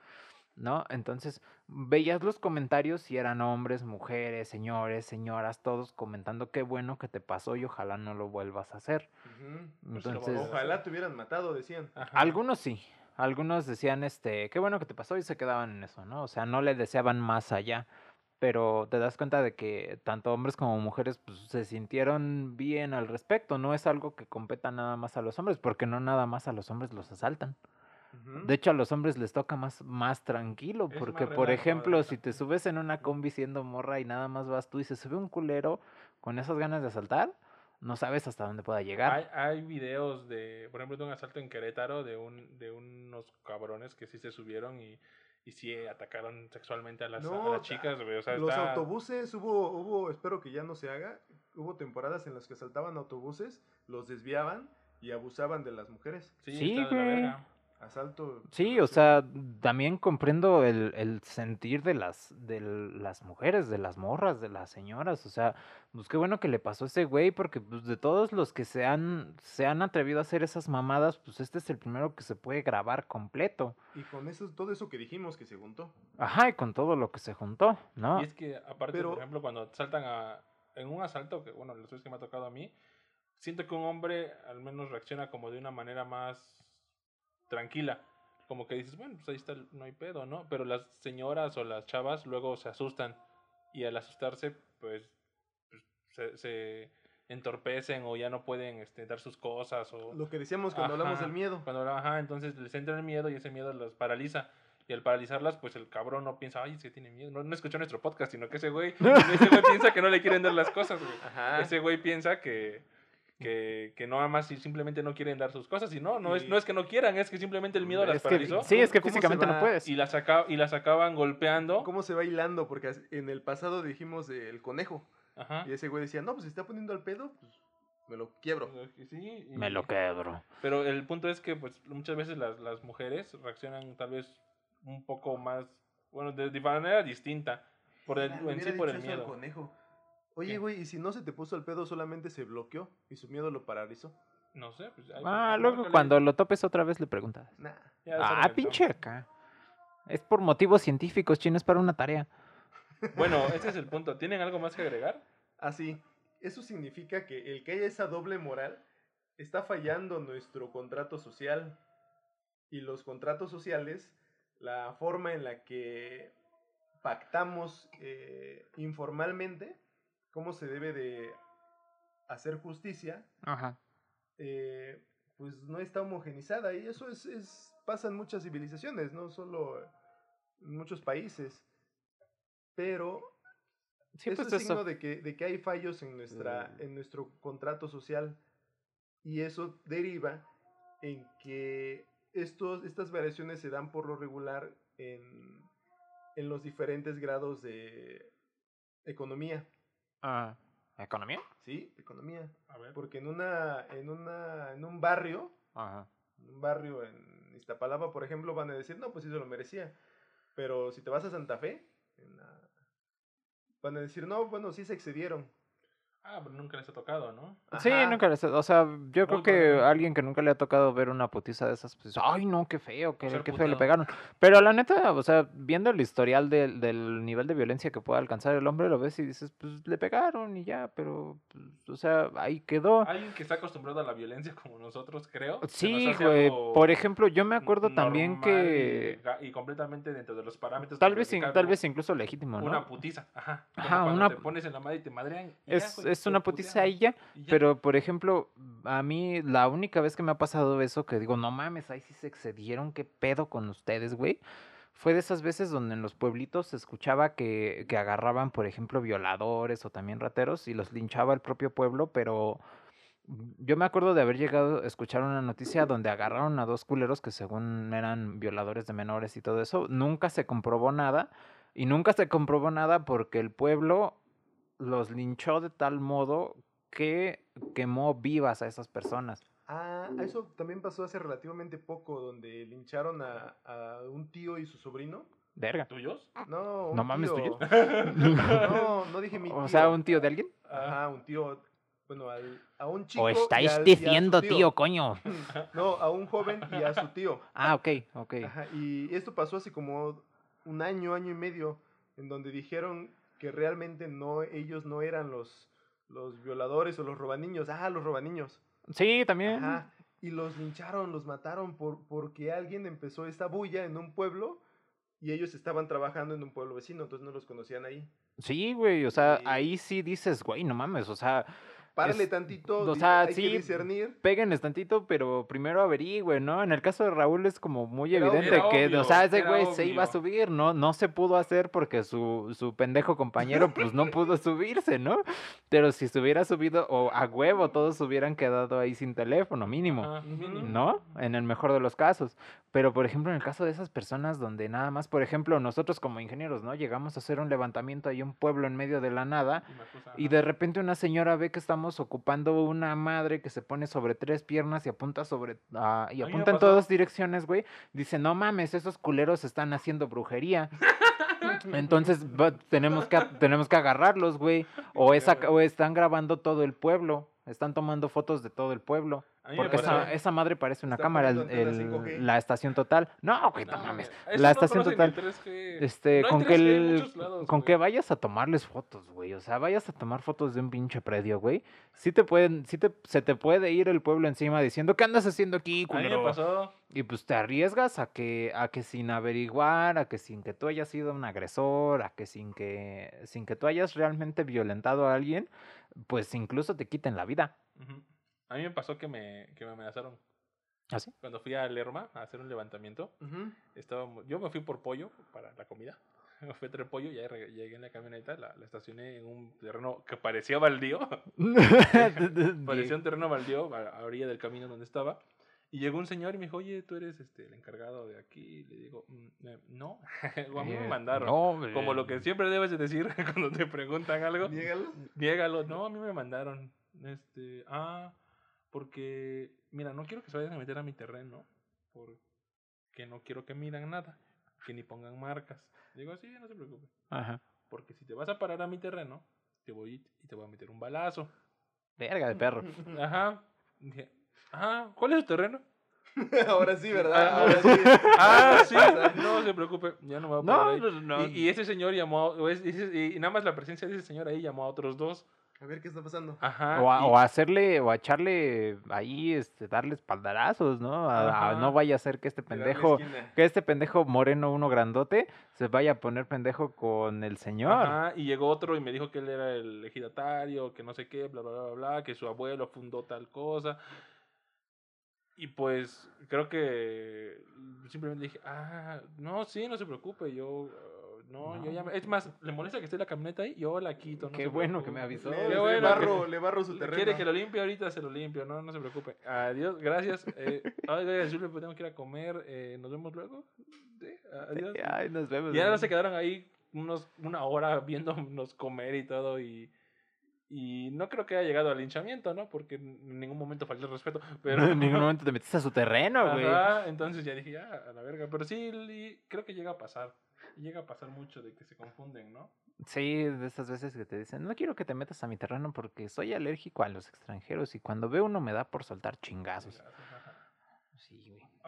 ¿no? Entonces veías los comentarios y eran hombres, mujeres, señores, señoras, todos comentando qué bueno que te pasó y ojalá no lo vuelvas a hacer. Pues Entonces, ojalá te hubieran matado, decían. Algunos sí, algunos decían, este, qué bueno que te pasó y se quedaban en eso, ¿no? O sea, no le deseaban más allá. Pero te das cuenta de que tanto hombres como mujeres pues, se sintieron bien al respecto. No es algo que competa nada más a los hombres, porque no nada más a los hombres los asaltan. De hecho, a los hombres les toca más, más tranquilo, porque, por ejemplo, si te subes en una combi siendo morra y nada más vas tú y se sube un culero con esas ganas de asaltar, no sabes hasta dónde pueda llegar. Hay, hay videos de, por ejemplo, de un asalto en Querétaro de, un, de unos cabrones que sí se subieron y, y sí atacaron sexualmente a las, chicas. los autobuses, hubo, hubo, espero que ya no se haga, hubo temporadas en las que asaltaban autobuses, los desviaban y abusaban de las mujeres. Sí, sí güey asalto. Sí, o sea, también comprendo el, el, sentir de las, de las mujeres, de las morras, de las señoras. O sea, pues qué bueno que le pasó a ese güey, porque pues, de todos los que se han, se han atrevido a hacer esas mamadas, pues este es el primero que se puede grabar completo. Y con eso, todo eso que dijimos que se juntó. Ajá, y con todo lo que se juntó, ¿no? Y es que, aparte, por ejemplo, cuando saltan a. En un asalto, que bueno, los que me ha tocado a mí, siento que un hombre al menos reacciona como de una manera más tranquila. Como que dices, bueno, pues ahí está, no hay pedo, ¿no? Pero las señoras o las chavas luego se asustan y al asustarse, pues, pues se, entorpecen o ya no pueden este, dar sus cosas o... Lo que decíamos cuando hablamos del miedo. Cuando, ajá, entonces les entra el miedo y ese miedo los paraliza. Y al paralizarlas, pues el cabrón no piensa, ay, es que tiene miedo. No, no escuchó nuestro podcast, sino que ese güey, *laughs* ese güey piensa que no le quieren dar las cosas, Ese güey piensa que, que, que no nada más simplemente no quieren dar sus cosas, y no, no, es, no es que no quieran, es que simplemente el miedo las paralizó. sí, es que físicamente no puedes. Y las, y las acaban golpeando. ¿Cómo se va hilando? Porque en el pasado dijimos el conejo. Y ese güey decía, no, pues se está poniendo al pedo, pues me lo quiebro. Sí, me lo quebro. Pero el punto es que pues muchas veces las, las mujeres reaccionan tal vez un poco más, bueno, de, de manera distinta. Por el, en sí por el miedo. Conejo. Oye, güey, ¿y si no se te puso el pedo, solamente se bloqueó y su miedo lo paralizó? No sé. Pues, ah, luego cuando lo topes otra vez le preguntas. Nah. Ah, pinche acá. Es por motivos científicos, chino, es para una tarea. *laughs* Bueno, ese es el punto. ¿Tienen algo más que agregar? Así. Ah, Eso significa que el que haya esa doble moral está fallando nuestro contrato social. Y los contratos sociales, la forma en la que pactamos eh, informalmente, cómo se debe de hacer justicia, eh, pues no está homogenizada. Y eso es, es, pasa en muchas civilizaciones, no solo en muchos países. Pero sí, pues es signo de que, de que hay fallos en, nuestra, mm. en nuestro contrato social. Y eso deriva en que estos, estas variaciones se dan por lo regular en, en los diferentes grados de economía. Ah, ¿economía? Sí, economía. A ver. Porque en una, en una, en un barrio, Ajá. un barrio en Iztapalapa, por ejemplo, van a decir, no, pues sí se lo merecía. Pero si te vas a Santa Fe, van a decir, no, bueno, sí se excedieron. Ah, pero nunca les ha tocado, ¿no? Sí, nunca les ha O sea, yo creo que alguien que nunca le ha tocado ver una putiza de esas, pues, ay, no, qué feo, qué, qué feo le pegaron. Pero la neta, o sea, viendo el historial del, del nivel de violencia que puede alcanzar el hombre, lo ves y dices, pues, le pegaron y ya, pero, pues, o sea, ahí quedó. Alguien que está acostumbrado a la violencia como nosotros, creo. Sí, güey. Por ejemplo, yo me acuerdo también que... Y, completamente dentro de los parámetros. Tal vez, tal vez incluso legítimo, ¿no? Una putiza, ajá. Ajá, una... te pones en la madre y te madrean. es, es una putiza ahí ya, pero por ejemplo, a mí la única vez que me ha pasado eso, que digo, no mames, ahí sí se excedieron, qué pedo con ustedes, güey. Fue de esas veces donde en los pueblitos se escuchaba que, que agarraban, por ejemplo, violadores o también rateros y los linchaba el propio pueblo, pero yo me acuerdo de haber llegado a escuchar una noticia donde agarraron a dos culeros que según eran violadores de menores y todo eso. Nunca se comprobó nada. Y nunca se comprobó nada porque el pueblo los linchó de tal modo que quemó vivas a esas personas. Ah, eso también pasó hace relativamente poco, donde lincharon a, a un tío y su sobrino. Verga. ¿Tuyos? No, un No mames, tío. ¿tuyos? *laughs* No, no dije mi tío. O sea, un tío de alguien. Ajá, un tío. Bueno, al- a un chico. O y estáis al- y a su diciendo tío, coño. *laughs* No, a un joven y a su tío. Ah, ok, ok. Ajá, y esto pasó hace como un año, año y medio, en donde dijeron que realmente no, ellos no eran los, los violadores o los robaniños. Ah, los robaniños. Sí, también. Ajá. Y los lincharon, los mataron por, porque alguien empezó esta bulla en un pueblo y ellos estaban trabajando en un pueblo vecino, entonces no los conocían ahí. Sí, güey, o sea, Sí. ahí sí dices, güey, no mames, o sea, Párale Es- tantito, o sea, hay sí, que discernir. péguenles tantito, pero primero averigüen, ¿no? En el caso de Raúl es como muy Era evidente obvio. que, Era o sea, ese obvio, güey se iba a obvio. subir, ¿no? No se pudo hacer porque su, su pendejo compañero, pues no pudo *laughs* subirse, ¿no? Pero si se hubiera subido, o a huevo, todos hubieran quedado ahí sin teléfono, mínimo. ¿no? En el mejor de los casos. Pero, por ejemplo, en el caso de esas personas donde nada más, por ejemplo, nosotros como ingenieros, ¿no? Llegamos a hacer un levantamiento ahí en un pueblo en medio de la nada Y y de repente una señora ve que estamos ocupando una madre que se pone sobre tres piernas y apunta sobre ah, y apunta en todas direcciones, güey. Dice, no mames, esos culeros están haciendo brujería. *laughs* Entonces va- tenemos que tenemos que agarrarlos, güey. *laughs* O, esa, güey. o están grabando todo el pueblo. Están tomando fotos de todo el pueblo. Porque esa, esa madre parece una cámara, el- poniendo antena el- 5G. la estación total. No, güey, no No, mames. La estación total. el 3G. Este, No con que 3G en el- muchos lados, con güey. que vayas a tomarles fotos, güey. O sea, vayas a tomar fotos de un pinche predio, güey. Sí te pueden, sí te, se te puede ir el pueblo encima diciendo, ¿qué andas haciendo aquí, culero? pasó. Y pues te arriesgas a que, a que sin averiguar, a que sin que tú hayas sido un agresor, a que sin que, sin que tú hayas realmente violentado a alguien, pues incluso te quiten la vida. A mí me pasó que me, que me amenazaron. ¿Ah, sí? Cuando fui a Lerma a hacer un levantamiento, estábamos, yo me fui por pollo para la comida. *laughs* Me fui a traer pollo, ya llegué en la camioneta, la, la estacioné en un terreno que parecía baldío. *laughs* *laughs* parecía un terreno baldío a, a orilla del camino donde estaba. Y llegó un señor y me dijo, oye, tú eres este, el encargado de aquí. Y le digo, "Mm, eh, no, *laughs* o a mí me Eh, mandaron. no, Como lo que siempre debes de decir *laughs* cuando te preguntan algo. Niégalo. Niégalo. No, a mí me mandaron. Este, ah, porque, mira, no quiero que se vayan a meter a mi terreno. Porque no quiero que miran nada. Que ni pongan marcas. Digo, sí, no se preocupe. Ajá. Porque si te vas a parar a mi terreno, te voy y te voy a meter un balazo. Verga de perro. *laughs* Ajá. Dije, ah, ¿cuál es su terreno? *laughs* Ahora sí, ¿verdad? Ah, Ahora sí. *laughs* Ah, sí, *laughs* no se preocupe, ya no me voy a parar No, ahí. no, no. Y, y ese señor llamó, a- o es- y nada más la presencia de ese señor ahí llamó a otros dos. A ver qué está pasando. Ajá. O a, y- o a hacerle, o a echarle ahí, este, darle espaldarazos, ¿no? A- a- Ajá. no vaya a ser que este pendejo, que este pendejo moreno, uno grandote, se vaya a poner pendejo con el señor. Ajá, y llegó otro y me dijo que él era el ejidatario, que no sé qué, bla, bla, bla, bla, que su abuelo fundó tal cosa. Y pues creo que simplemente dije, ah, no, sí, no se preocupe, yo, ah, no, yo ya, me- es más, le molesta que esté la camioneta ahí, yo la quito. no Qué bueno que me preocupe". avisó. Le, Qué le bueno barro, que- le barro su terreno. Quiere que lo limpie ahorita, se lo limpio, no, no se preocupe. Adiós, gracias. Eh, oiga, disculpe, pues tengo que ir a comer, eh, nos vemos luego. Sí, adiós. Ay, nos vemos. Y ahora ¿no? se quedaron ahí unos, una hora viéndonos comer y todo y, y no creo que haya llegado al linchamiento, ¿no? Porque en ningún momento faltó el respeto, *laughs* pero... en ningún *laughs* momento te metiste a su terreno, güey. Entonces ya dije, ya, a la verga. Pero sí, creo que llega a pasar. Llega a pasar mucho de que se confunden, ¿no? Sí, de esas veces que te dicen, no quiero que te metas a mi terreno porque soy alérgico a los extranjeros y cuando veo uno me da por soltar chingazos.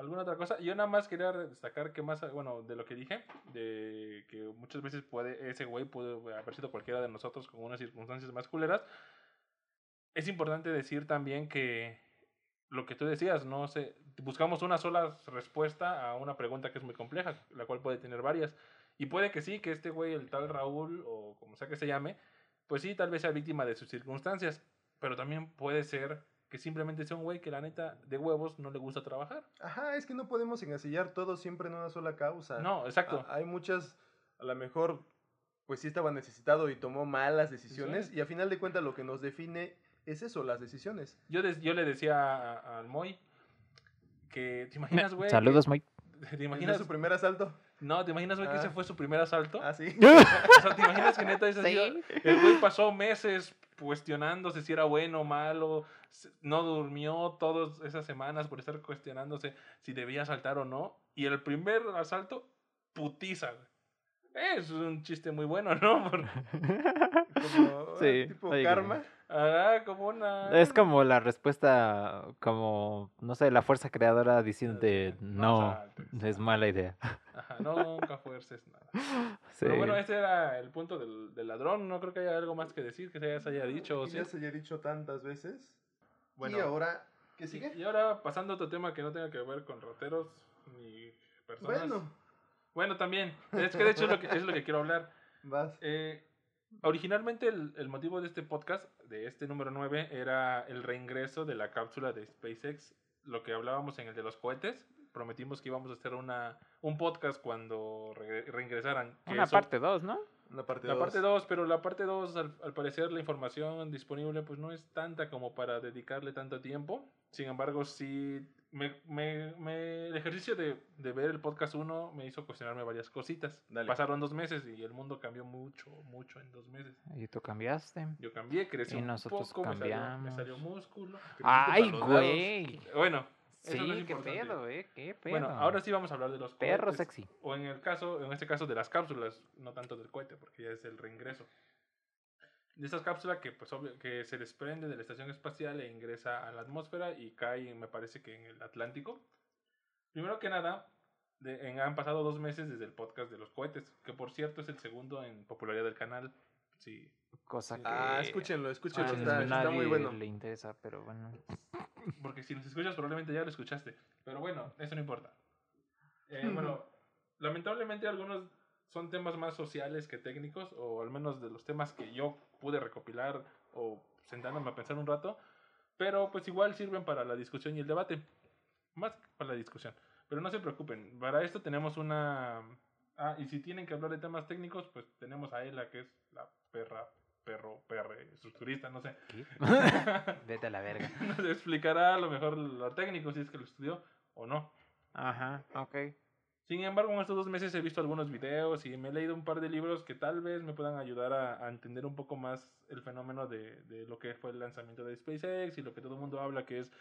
¿Alguna otra cosa? Yo nada más quería destacar que más, bueno, de lo que dije, de que muchas veces puede, ese güey puede haber sido cualquiera de nosotros con unas circunstancias más culeras. Es importante decir también que lo que tú decías, no sé, buscamos una sola respuesta a una pregunta que es muy compleja, la cual puede tener varias. Y puede que sí, que este güey, el tal Raúl, o como sea que se llame, pues sí, tal vez sea víctima de sus circunstancias, pero también puede ser que simplemente sea un güey que la neta de huevos no le gusta trabajar. Ajá, es que no podemos encasillar todo siempre en una sola causa. No, exacto. A- hay muchas, a lo mejor, pues sí estaba necesitado y tomó malas decisiones. Sí. Y a final de cuentas lo que nos define es eso, las decisiones. Yo, des- yo le decía al Moy que, ¿te imaginas, güey? Saludos, Mike. que- *laughs* ¿Te ¿Imaginas su primer asalto? No, ¿te imaginas, güey, que ese Ah. fue su primer asalto? Ah, sí. *laughs* O sea, ¿te imaginas que neta ese *laughs* Sí. El güey pasó meses cuestionándose si era bueno o malo, no durmió todas esas semanas por estar cuestionándose si debía saltar o no, y el primer asalto, putiza, Es un chiste muy bueno, ¿no? *laughs* como, sí, tipo karma. Ah, como una... Es como la respuesta, como, no sé, la fuerza creadora diciéndote, no, es mala idea. Ajá, nunca fuerces nada. *laughs* Pero bueno, ese era el punto del, del, ladrón. No creo que haya algo más que decir, que se haya dicho. Que ya se haya dicho tantas veces. Bueno, y ahora, ¿qué sigue? Y ahora, pasando a otro tema que no tenga que ver con rateros ni personas. Bueno. Bueno, también. Es que de hecho es lo que, es lo que quiero hablar. *laughs* Vas. Eh, Originalmente el, el, motivo de este podcast, de este número 9, era el reingreso de la cápsula de SpaceX, lo que hablábamos en el de los cohetes. Prometimos que íbamos a hacer una, un podcast cuando reingresaran. una parte 2, ¿no? La parte 2. La parte 2, pero la parte 2, al, al, parecer, la información disponible pues no es tanta como para dedicarle tanto tiempo. Sin embargo, sí me, me, me, el ejercicio de, de, ver el podcast 1 me hizo cuestionarme varias cositas. Pasaron dos meses y el mundo cambió mucho, mucho en dos meses. ¿Y tú cambiaste? Yo cambié, crecí y nosotros poco, cambiamos. Me, salió, músculo. ¡Ay, güey! Bueno. Sí, qué pedo, eh, qué pedo. Bueno, ahora sí vamos a hablar de los cohetes. Perro sexy. O en el caso, en este caso de las cápsulas, no tanto del cohete, porque ya es el reingreso de esta cápsula que, pues, obvio, que se desprende de la estación espacial e ingresa a la atmósfera y cae, me parece que en el Atlántico. Primero que nada, de, han pasado dos meses desde el podcast de los cohetes, que por cierto es el segundo en popularidad del canal. Sí. Cosa que... Ah, escúchenlo, escúchenlo, está, está, muy bueno. le interesa, pero bueno. *laughs* Porque si nos escuchas probablemente ya lo escuchaste. Pero bueno, eso no importa. Eh, *laughs* bueno, lamentablemente algunos son temas más sociales que técnicos, o al menos de los temas que yo pude recopilar o sentándome a pensar un rato, pero pues igual sirven para la discusión y el debate, más para la discusión. Pero no se preocupen, para esto tenemos una... Ah, y si tienen que hablar de temas técnicos, pues tenemos a Ela, que es la perra, perro, perre, estructurista, no sé. *laughs* Vete a la verga. Nos explicará a lo mejor lo técnico, si es que lo estudió o no. Ajá, ok. Sin embargo, en estos dos meses he visto algunos videos y me he leído un par de libros que tal vez me puedan ayudar a, entender un poco más el fenómeno de, de, lo que fue el lanzamiento de SpaceX y lo que todo el mundo habla que es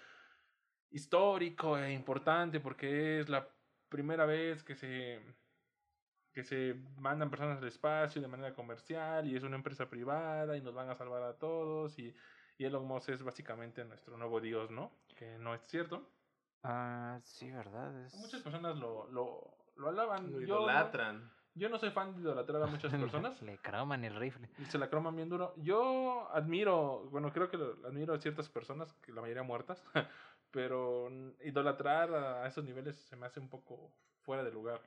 histórico e importante porque es la primera vez que se que se mandan personas al espacio de manera comercial y es una empresa privada y nos van a salvar a todos y, y Elon Musk es básicamente nuestro nuevo dios, ¿no? Que no es cierto. Ah, sí, verdad. Muchas personas lo, lo, lo alaban. Lo idolatran. Yo no, soy fan de idolatrar a muchas *laughs* personas. Le croman el rifle. Se la croman bien duro. Yo admiro, bueno, creo que admiro a ciertas personas, que la mayoría muertas, *laughs* pero idolatrar a esos niveles se me hace un poco fuera de lugar.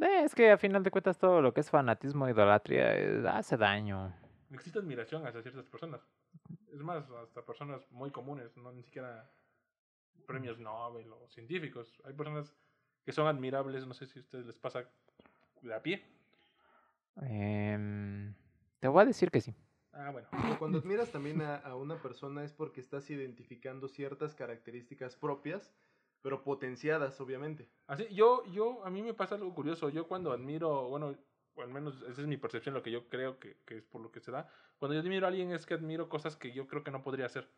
Eh, es que a final de cuentas todo lo que es fanatismo, idolatría, eh, hace daño. Existe admiración hacia ciertas personas. Es más, hasta personas muy comunes, no ni siquiera premios Nobel o científicos. Hay personas que son admirables, no sé si a ustedes les pasa de a pie. Em, te voy a decir que sí. Ah, bueno. cuando admiras también a, a, una persona es porque estás identificando ciertas características propias, pero potenciadas, obviamente. Así, yo, yo, a mí me pasa algo curioso. Yo cuando admiro, bueno, al menos esa es mi percepción, lo que yo creo que, que es por lo que se da. Cuando yo admiro a alguien es que admiro cosas que yo creo que no podría hacer.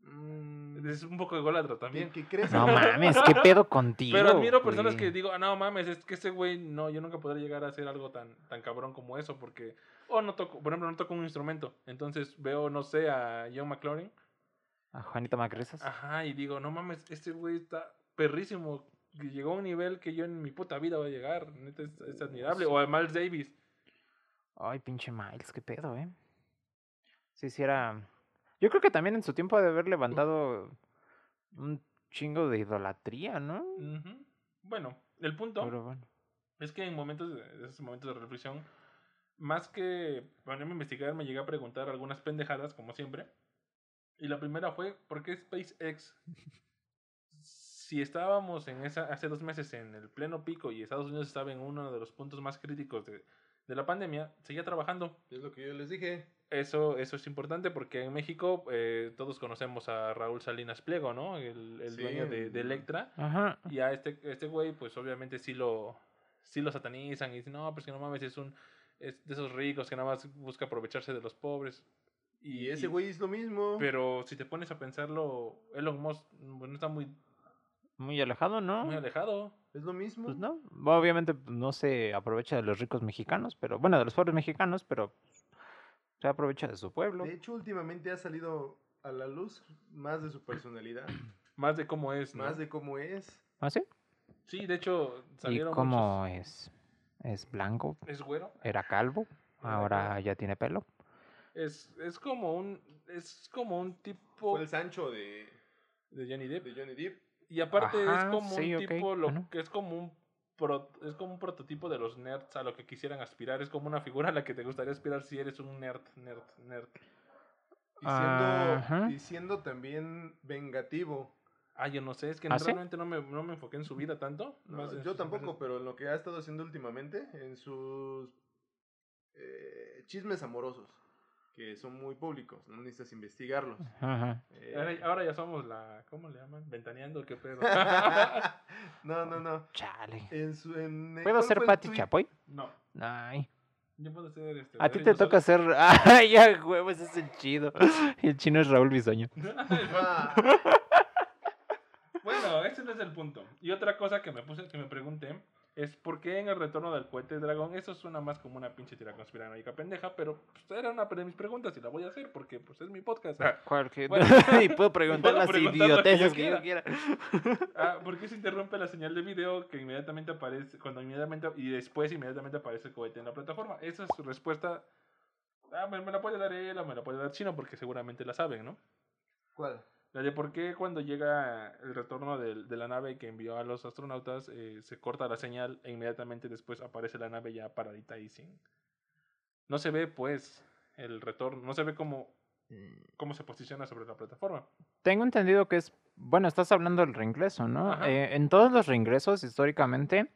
Mm, es un poco ególatra también. ¿Qué crees? No mames, qué *laughs* pedo contigo. Pero admiro personas que digo, ah, no mames, es que ese güey, no, yo nunca podría llegar a hacer algo tan, tan cabrón como eso, porque, o no toco, por ejemplo, no toco un instrumento. Entonces veo, no sé, a John McLaurin. A Juanita Macresas. Ajá, y digo, no mames, este güey está perrísimo. Llegó a un nivel que yo en mi puta vida voy a llegar. Neta, es, es admirable. O a Miles Davis. Ay, pinche Miles, qué pedo, eh. Sí, sí era yo creo que también en su tiempo de haber levantado un chingo de idolatría, ¿no? Bueno, el punto es que en momentos de, esos momentos de reflexión, más que ponerme a investigar, me llegué a preguntar algunas pendejadas, como siempre. Y la primera fue, ¿por qué SpaceX? si estábamos en esa, hace dos meses en el pleno pico y Estados Unidos estaba en uno de los puntos más críticos de, de la pandemia, seguía trabajando. Es lo que yo les dije. Eso, eso es importante porque en México eh, todos conocemos a Raúl Salinas Pliego, ¿no? El, el dueño de, de Electra. Ajá. Y a este, este güey, pues obviamente sí lo, sí lo satanizan y dicen, no, pues que no mames, es un, es de esos ricos que nada más busca aprovecharse de los pobres. Y, ese güey es lo mismo. Pero si te pones a pensarlo, Elon Musk no está muy... Muy alejado, ¿no? Muy alejado. Es lo mismo. Pues no. Obviamente pues, no se aprovecha de los ricos mexicanos, pero bueno, de los pobres mexicanos, pero se aprovecha de su pueblo. De hecho, últimamente ha salido a la luz más de su personalidad. *clears throat* más de cómo es, ¿no? Más de cómo es. ¿Ah, sí? Sí, de hecho, salieron ¿Y cómo es? ¿Es blanco? ¿Es güero? ¿Era calvo? ¿Ahora ya tiene pelo? Es, es como un es como un tipo Fue el Sancho de de Johnny Depp. De Johnny Depp. Y aparte es como un tipo lo que es como un es como un prototipo de los nerds a lo que quisieran aspirar, es como una figura a la que te gustaría aspirar si eres un nerd, nerd, nerd. Y siendo, también vengativo. Ah, yo no sé, es que ¿Ah, realmente no, me, no me enfoqué en su vida tanto. yo tampoco, pero en lo que ha estado haciendo últimamente, en sus eh, chismes amorosos que son muy públicos, no necesitas investigarlos. Eh, ahora, ya somos la, ¿cómo le llaman? Ventaneando, qué pedo. *laughs* no, no, no. Chale. En su, en, ¿Puedo ser Pati Chapoy? No. Ay. Yo puedo ser este. A ti te toca ser. *laughs* Ay, ya, huevos, ese es el chido. Y el chino es Raúl Bisoño. *laughs* bueno, ese no es el punto. Y otra cosa que me puse, que me pregunté es por qué en el retorno del cohete dragón, eso suena más como una pinche tira conspiranoica pendeja, pero pues, era una de mis preguntas y la voy a hacer porque pues es mi podcast. *laughs* y puedo preguntar *laughs* las idioteces que yo quiera. ah, ¿Por qué se interrumpe la señal de video que inmediatamente aparece, cuando inmediatamente, y después inmediatamente aparece el cohete en la plataforma? Esa es su respuesta. Ah, me, me la puede dar él o me la puede dar Chino porque seguramente la saben, ¿no? ¿Cuál? La de por qué cuando llega el retorno de, de la nave que envió a los astronautas eh, se corta la señal e inmediatamente después aparece la nave ya paradita ahí sin... No se ve pues el retorno, no se ve cómo, mm. cómo se posiciona sobre la plataforma. Tengo entendido que es, bueno, estás hablando del reingreso, ¿no? Eh, en todos los reingresos históricamente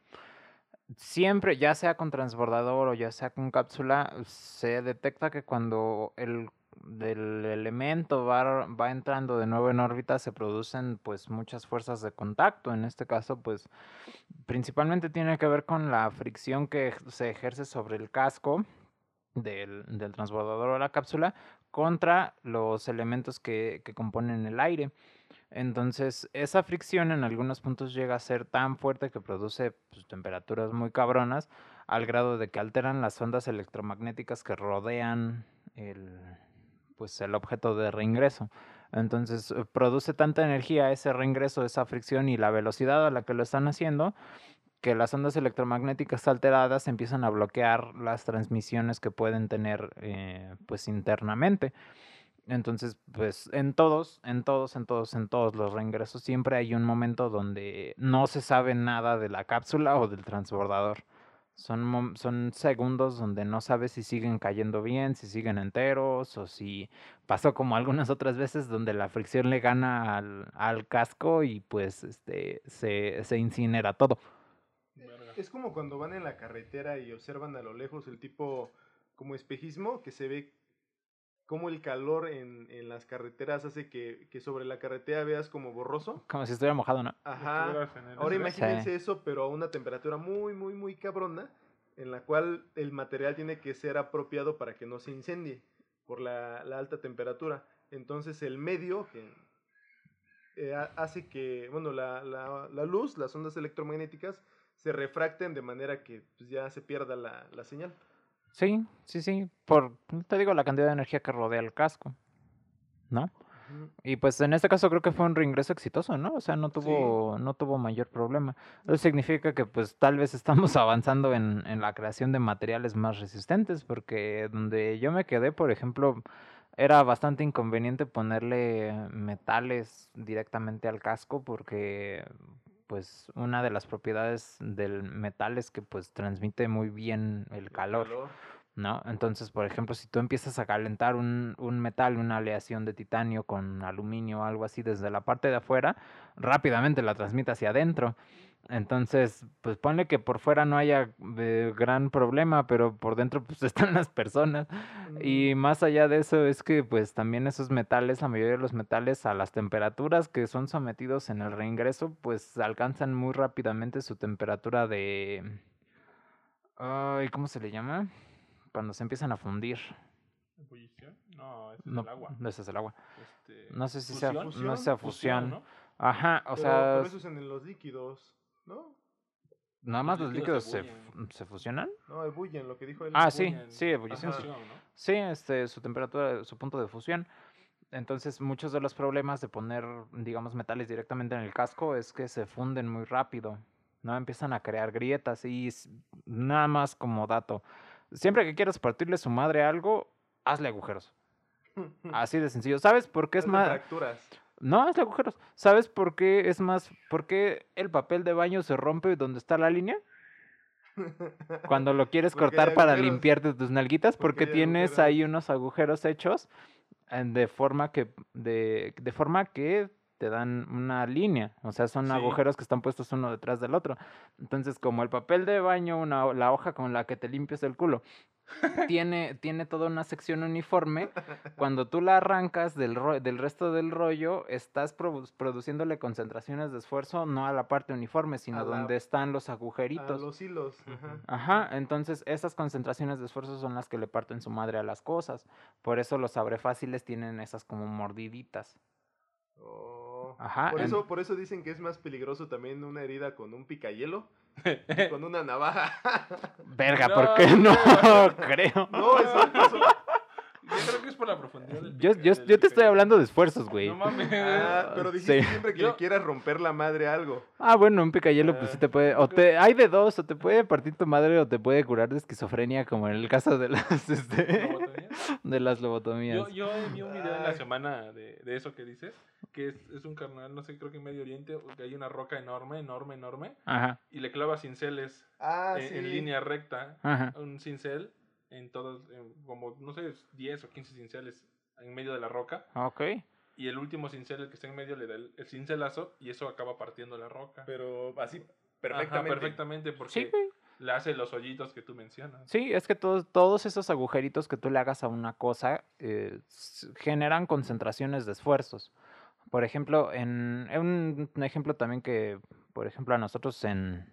siempre, ya sea con transbordador o ya sea con cápsula, se detecta que cuando el del elemento va, va, entrando de nuevo en órbita, se producen pues muchas fuerzas de contacto. En este caso, pues principalmente tiene que ver con la fricción que se ejerce sobre el casco del, del transbordador o la cápsula contra los elementos que, que componen el aire. Entonces, esa fricción en algunos puntos llega a ser tan fuerte que produce pues, temperaturas muy cabronas, al grado de que alteran las ondas electromagnéticas que rodean el, pues el objeto de reingreso. Entonces eh, produce tanta energía ese reingreso, esa fricción y la velocidad a la que lo están haciendo que las ondas electromagnéticas alteradas empiezan a bloquear las transmisiones que pueden tener eh, pues internamente. Entonces, pues en todos, en todos, en todos, en todos los reingresos siempre hay un momento donde no se sabe nada de la cápsula o del transbordador. Son, son segundos donde no sabes si siguen cayendo bien, si siguen enteros o si pasó como algunas otras veces donde la fricción le gana al, al casco y pues este se, se incinera todo. Es como cuando van en la carretera y observan a lo lejos el tipo como espejismo que se ve cómo el calor en, en las carreteras hace que, que, sobre la carretera veas como borroso. Como si estuviera mojado, ¿no? Ajá. Ahora imagínense eso, pero a una temperatura muy, muy, muy cabrona, en la cual el material tiene que ser apropiado para que no se incendie por la, la alta temperatura. Entonces el medio que eh, hace que, bueno, la, la, la, luz, las ondas electromagnéticas, se refracten de manera que pues, ya se pierda la, la señal. Sí, sí, sí. Por, te digo, la cantidad de energía que rodea el casco. ¿No? Y pues en este caso creo que fue un reingreso exitoso, ¿no? O sea, no tuvo, no tuvo mayor problema. Eso significa que pues tal vez estamos *laughs* avanzando en, en la creación de materiales más resistentes, porque donde yo me quedé, por ejemplo, era bastante inconveniente ponerle metales directamente al casco porque pues una de las propiedades del metal es que pues transmite muy bien el calor, ¿no? Entonces, por ejemplo, si tú empiezas a calentar un, un metal, una aleación de titanio con aluminio o algo así desde la parte de afuera, rápidamente la transmite hacia adentro. Entonces, pues ponle que por fuera no haya eh, gran problema, pero por dentro pues *laughs* están las personas. Y más allá de eso es que pues también esos metales, la mayoría de los metales a las temperaturas que son sometidos en el reingreso, pues alcanzan muy rápidamente su temperatura de... Ay, ¿cómo se le llama? cuando se empiezan a fundir. ¿Ebullición? No, ese es el agua. No, ese es el agua. Este, No sé si ¿fusión? sea, no ¿Fusión? sea fusión. ¿no? Ajá, o Pero- sea, pero eso es en los líquidos, ¿no? nada más los los líquidos se se, fusionan. No, ebullen, lo que dijo él. Ah, sí, Ebullen. sí, ebullición. Ajá. sí. Fusión, ¿no? Sí, este, su temperatura, su punto de fusión. Entonces, muchos de los problemas de poner, digamos, metales directamente en el casco es que se funden muy rápido, ¿no? Empiezan a crear grietas y nada más como dato. Siempre que quieras partirle su madre a algo, hazle agujeros. *laughs* Así de sencillo. ¿Sabes por qué es más...? No, hazle agujeros. ¿Sabes por qué es más... ¿Por qué el papel de baño se rompe donde está la línea? Cuando lo quieres *laughs* cortar para agujeros. limpiarte tus nalguitas, Porque tienes agujeros. ahí unos agujeros hechos de forma que de, de forma que te dan una línea, o sea, son Sí. agujeros que están puestos uno detrás del otro. Entonces, como el papel de baño, una, la hoja con la que te limpias el culo, tiene, tiene toda una sección uniforme, cuando tú la arrancas del, ro- del resto del rollo, estás produ- produciéndole concentraciones de esfuerzo no a la parte uniforme, sino A la- donde están los A agujeritos. los hilos. ajá. Ajá, entonces esas concentraciones de esfuerzo son las que le parten su madre a las cosas. Por eso los abrefáciles tienen esas como mordiditas. Oh. Ajá, Por en- eso, por eso dicen que es más peligroso también una herida con un picayelo *laughs* que con una navaja. Verga, *laughs* No, ¿por qué *laughs* no? creo. no, eso, eso- creo que es por la profundidad del Yo, pica- yo, del yo te estoy pica- hablando de esfuerzos, güey. No mames. Ah, pero dijiste Sí. siempre que Yo- le quieras romper la madre a algo. Ah, bueno, un picayelo pues sí Ah, te puede... O te, hay de dos, o te puede partir tu madre o te puede curar de esquizofrenia, como en el caso de las, *laughs* este, ¿Lobotomía? de las lobotomías. Yo, yo vi un video en la Ay. semana de, de eso que dices, que es, es un carnal, no sé, creo que en Medio Oriente, que hay una roca enorme, enorme, enorme, Ajá, y le clava cinceles Ah, en, sí. en línea recta, ajá. un cincel en todos, en como, no sé, 10 o 15 cinceles en medio de la roca, Ok. y el último cincel, el que está en medio, le da el, el cincelazo, y eso acaba partiendo la roca. Pero así, Ajá, perfectamente. perfectamente, porque Sí, le hace los hoyitos que tú mencionas. Sí, es que todos, todos esos agujeritos que tú le hagas a una cosa eh, generan concentraciones de esfuerzos. Por ejemplo, en en un, un ejemplo también que, por ejemplo, a nosotros en,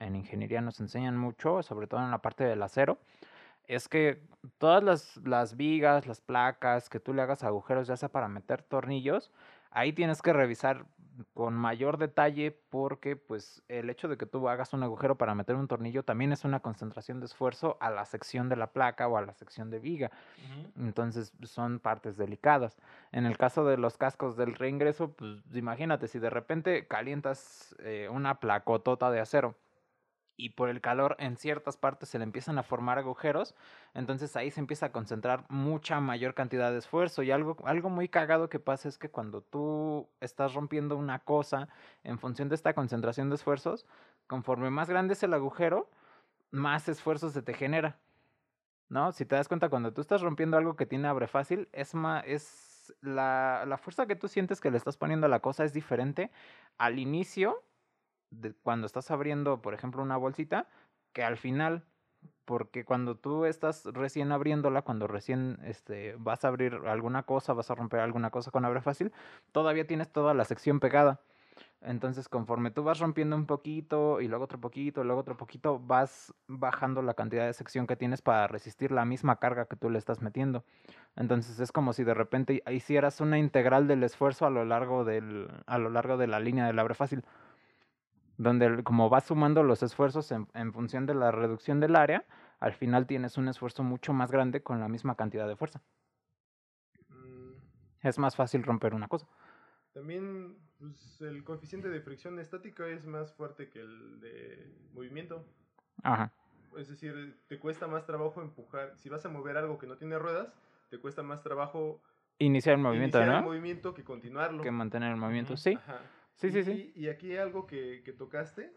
en ingeniería nos enseñan mucho, sobre todo en la parte del acero, es que todas las, las vigas, las placas, que tú le hagas agujeros, ya sea para meter tornillos, ahí tienes que revisar con mayor detalle porque pues el hecho de que tú hagas un agujero para meter un tornillo también es una concentración de esfuerzo a la sección de la placa o a la sección de viga. Entonces son partes delicadas. En el caso de los cascos del reingreso, pues imagínate si de repente calientas eh, una placotota de acero y por el calor en ciertas partes se le empiezan a formar agujeros, entonces ahí se empieza a concentrar mucha mayor cantidad de esfuerzo y algo, algo muy cagado que pasa es que cuando tú estás rompiendo una cosa en función de esta concentración de esfuerzos, conforme más grande es el agujero, más esfuerzo se te genera. ¿No? Si te das cuenta, cuando tú estás rompiendo algo que tiene abre fácil, es más, es la, la fuerza que tú sientes que le estás poniendo a la cosa es diferente al inicio cuando estás abriendo, por ejemplo, una bolsita, que al final, porque cuando tú estás recién abriéndola, cuando recién este, vas a abrir alguna cosa, vas a romper alguna cosa con abre fácil, todavía tienes toda la sección pegada. Entonces, conforme tú vas rompiendo un poquito y luego otro poquito, y luego otro poquito, vas bajando la cantidad de sección que tienes para resistir la misma carga que tú le estás metiendo. Entonces, es como si de repente hicieras una integral del esfuerzo a lo largo del a lo largo de la línea del abre fácil donde como vas sumando los esfuerzos en, en función de la reducción del área, al final tienes un esfuerzo mucho más grande con la misma cantidad de fuerza. Mm, Es más fácil romper una cosa. También pues, el coeficiente de fricción estática es más fuerte que el de movimiento. Ajá. Es decir, te cuesta más trabajo empujar. Si vas a mover algo que no tiene ruedas, te cuesta más trabajo Iniciar el movimiento, iniciar el ¿no? movimiento que continuarlo. Que mantener el movimiento. Sí, Ajá. Sí, sí, Y- sí. Y aquí algo que, que tocaste,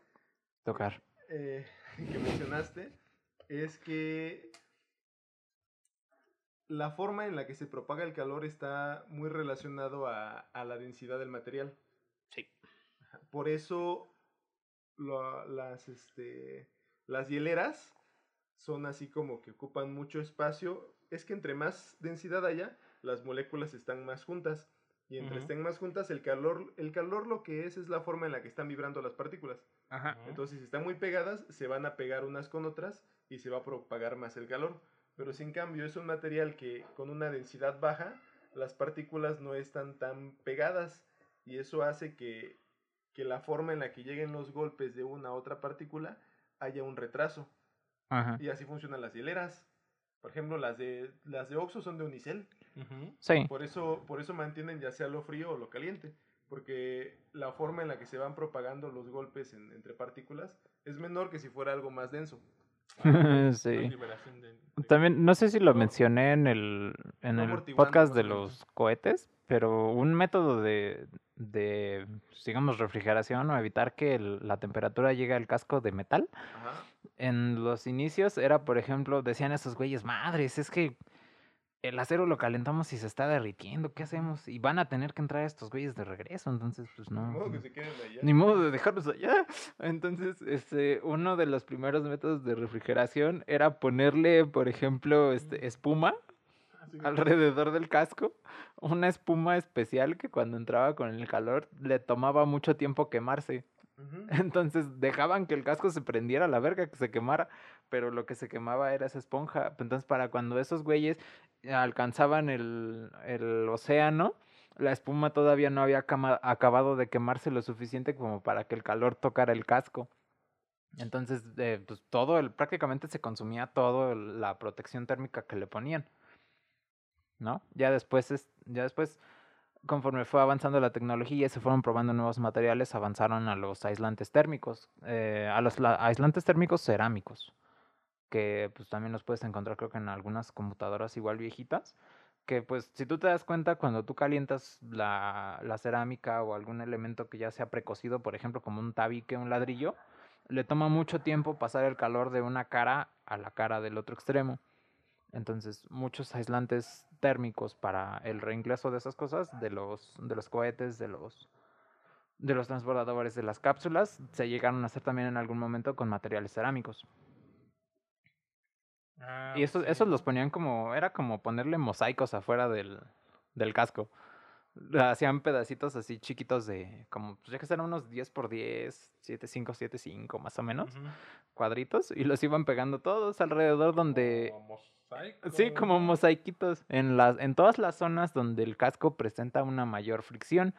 Tocar. eh, *laughs* que mencionaste, es que la forma en la que se propaga el calor está muy relacionado a, a la densidad del material. Sí. Por eso lo- las, este, las hieleras son así como que ocupan mucho espacio. Es que entre más densidad haya, las moléculas están más juntas. Y entre estén más juntas, el calor, el calor lo que es es la forma en la que están vibrando las partículas. Ajá. Entonces, si están muy pegadas, se van a pegar unas con otras y se va a propagar más el calor. Pero sin cambio es un material que con una densidad baja, las partículas no están tan pegadas y eso hace que, que la forma en la que lleguen los golpes de una a otra partícula haya un retraso. Y así funcionan las hileras. Por ejemplo, las de las de Oxo son de unicel. Sí. Por eso, por eso mantienen ya sea lo frío o lo caliente. Porque la forma en la que se van propagando los golpes entre partículas es menor que si fuera algo más denso. *laughs* sí. También, no sé si lo mencioné en el, en el podcast de los cohetes, pero un método de, de digamos, refrigeración o evitar que la temperatura llegue al casco de metal, en los inicios era, por ejemplo, decían esos güeyes, madres, es que el acero lo calentamos y se está derritiendo, ¿qué hacemos? Y van a tener que entrar estos güeyes de regreso, entonces pues no. Ni modo que se queden allá. Ni modo de dejarlos allá. Entonces, este, uno de los primeros métodos de refrigeración era ponerle, por ejemplo, este, espuma ah, alrededor del casco, una espuma especial que cuando entraba con el calor le tomaba mucho tiempo quemarse. *laughs* Entonces dejaban que el casco se prendiera a la verga, que se quemara, pero lo que se quemaba era esa esponja. Entonces para cuando esos güeyes alcanzaban el, el océano, la espuma todavía no había acabado de quemarse lo suficiente como para que el calor tocara el casco. Entonces, eh, pues todo, prácticamente se consumía todo la protección térmica que le ponían. ¿No? Ya después, es, ya después conforme fue avanzando la tecnología y se fueron probando nuevos materiales, avanzaron a los aislantes térmicos, eh, a los aislantes térmicos cerámicos, que pues también los puedes encontrar creo que en algunas computadoras igual viejitas, que pues si tú te das cuenta cuando tú calientas la, la cerámica o algún elemento que ya sea precocido, por ejemplo como un tabique, un ladrillo, le toma mucho tiempo pasar el calor de una cara a la cara del otro extremo. Entonces, muchos aislantes térmicos para el reingreso de esas cosas, de los, de los cohetes, de los, de los transbordadores de las cápsulas, se llegaron a hacer también en algún momento con materiales cerámicos. Ah, y esos, esos los ponían como, era como ponerle mosaicos afuera del, del casco. Hacían pedacitos así chiquitos de, como, pues ya que eran unos 10 por 10, 7, 5, 7, 5 más o menos, cuadritos, y los iban pegando todos alrededor donde... Sí, como mosaiquitos en las en todas las zonas donde el casco presenta una mayor fricción,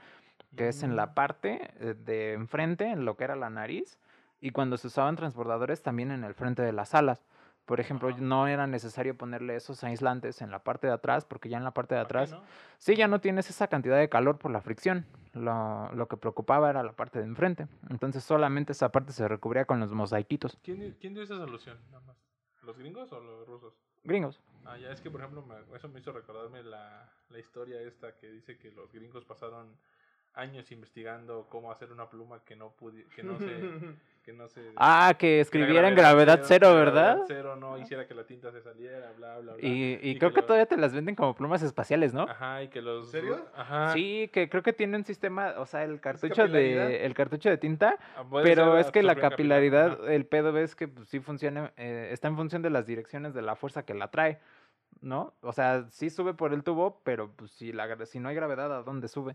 que es en la mm. parte eh, de enfrente, en lo que era la nariz, y cuando se usaban transbordadores también en el frente de las alas. Por ejemplo, no era necesario ponerle esos aislantes en la parte de atrás, porque ya en la parte de atrás, sí, ya no tienes esa cantidad de calor por la fricción. Lo, lo, que preocupaba era la parte de enfrente. Entonces solamente esa parte se recubría con los mosaiquitos. ¿Quién, quién dio esa solución? Nada más. ¿Los gringos o los rusos? Gringos. Ah, ya es que, por ejemplo, eso me hizo recordarme la, la historia esta que dice que los gringos pasaron años investigando cómo hacer una pluma que no pude, que no se *laughs* que no se Ah, que escribiera en gravedad cero, ¿verdad? Gravedad cero no hiciera que la tinta se saliera, bla bla bla. Y, y, creo que, todavía te las venden como plumas espaciales, ¿no? Ajá, y que los ¿Serio? Ajá. Sí, que creo que tiene un sistema, o sea, el cartucho de el cartucho de tinta, ah, pero es que la capilaridad, el pedo ves que pues, sí funciona eh, está en función de las direcciones de la fuerza que la trae. ¿No? O sea, sí sube por el tubo, pero pues si la si no hay gravedad, ¿a dónde sube?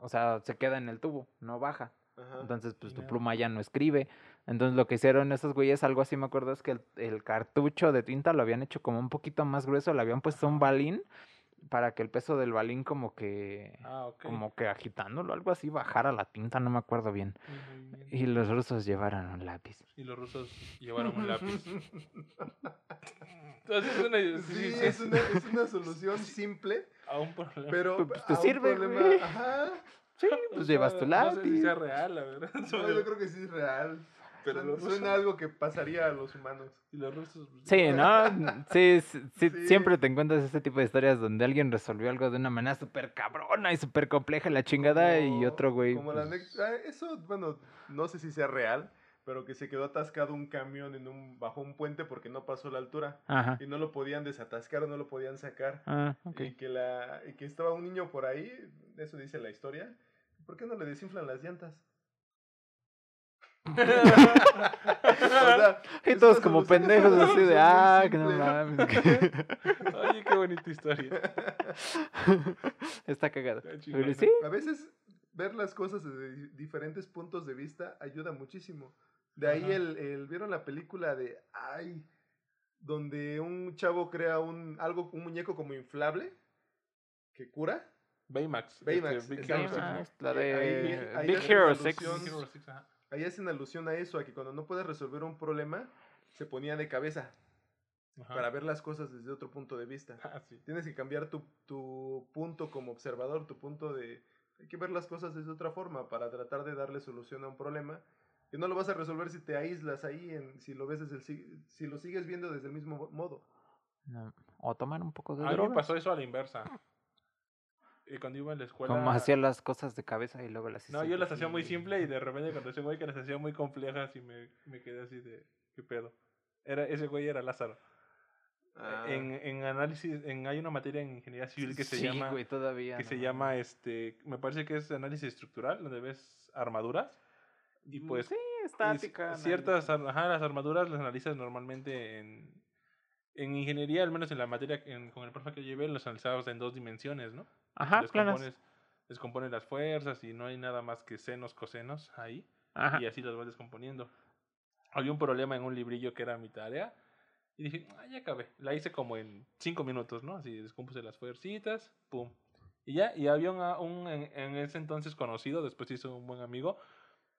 O sea, se queda en el tubo, no baja. Entonces, pues tu pluma ya no escribe. Entonces, lo que hicieron esos güeyes, algo así me acuerdo, es que el, el, cartucho de tinta lo habían hecho como un poquito más grueso, le habían puesto un balín para que el peso del balín como que ah, como que agitándolo algo así bajara la tinta no me acuerdo bien. Y los rusos llevaron un lápiz. Y los rusos llevaron un lápiz. *laughs* Entonces, es, una, sí, es, una, es una solución simple a un problema. pero pues, te sirve problema, ajá. Sí, pues llevas tu lápiz. No sé si sea real, la verdad. No, yo creo que sí es real. Pero suena, algo que pasaría a los humanos. Y los rusos. Pues, sí, ¿no? *laughs* Sí, sí, siempre te encuentras ese tipo de historias donde alguien resolvió algo de una manera súper cabrona y súper compleja la chingada y otro güey. Como la pues ah, Eso, bueno, no sé si sea real, pero que se quedó atascado un camión en un, bajo un puente porque no pasó la altura. Y no lo podían desatascar o no lo podían sacar. Ah, y, que la, y que estaba un niño por ahí, eso dice la historia. ¿Por qué no le desinflan las llantas? *laughs* y todos como pendejos así de, ah, que no mames. *laughs* Oye, qué bonita historia. Está cagado. ¿sí? A veces ver las cosas desde diferentes puntos de vista ayuda muchísimo. De ahí el, el, ¿vieron la película de, ay, donde un chavo crea un, algo, un muñeco como inflable que cura. Baymax. Baymax. Big, la de Big Hero 6. Ahí hacen alusión a eso, a que cuando no puedes resolver un problema, se ponía de cabeza. Para ver las cosas desde otro punto de vista. *laughs* Ah, Tienes que cambiar tu, tu punto como observador, tu punto de... Hay que ver las cosas desde otra forma para tratar de darle solución a un problema que no lo vas a resolver si te aíslas ahí, en, si lo ves desde el, si lo sigues viendo desde el mismo modo. O tomar un poco de A mí me pasó eso a la inversa. Y cuando iba a la escuela... Como hacía las cosas de cabeza y luego las No, yo las hacía muy simple y de repente cuando ese güey que las hacía muy complejas y me, me quedé así de... ¿Qué pedo? Era, ese güey era Lázaro. Ah. En, en análisis, en, hay una materia en ingeniería civil que se llama... Güey, todavía. Que se llama, este, me parece que es análisis estructural, donde ves armaduras. Y pues. Sí, estática. Ciertas, ajá, las armaduras las analizas normalmente en. En ingeniería, al menos en la materia con el profe que llevé, los analizabas en dos dimensiones, ¿no? Ajá, descompones, descompones las fuerzas y no hay nada más que senos, cosenos ahí. Ajá. Y así los vas descomponiendo. Había un problema en un librillo que era mi tarea. Y dije, ah, ya acabé. La hice como en cinco minutos, ¿no? Así descompuse las fuercitas, pum. Y ya, y había un, un en, en, ese entonces conocido, después hizo un buen amigo,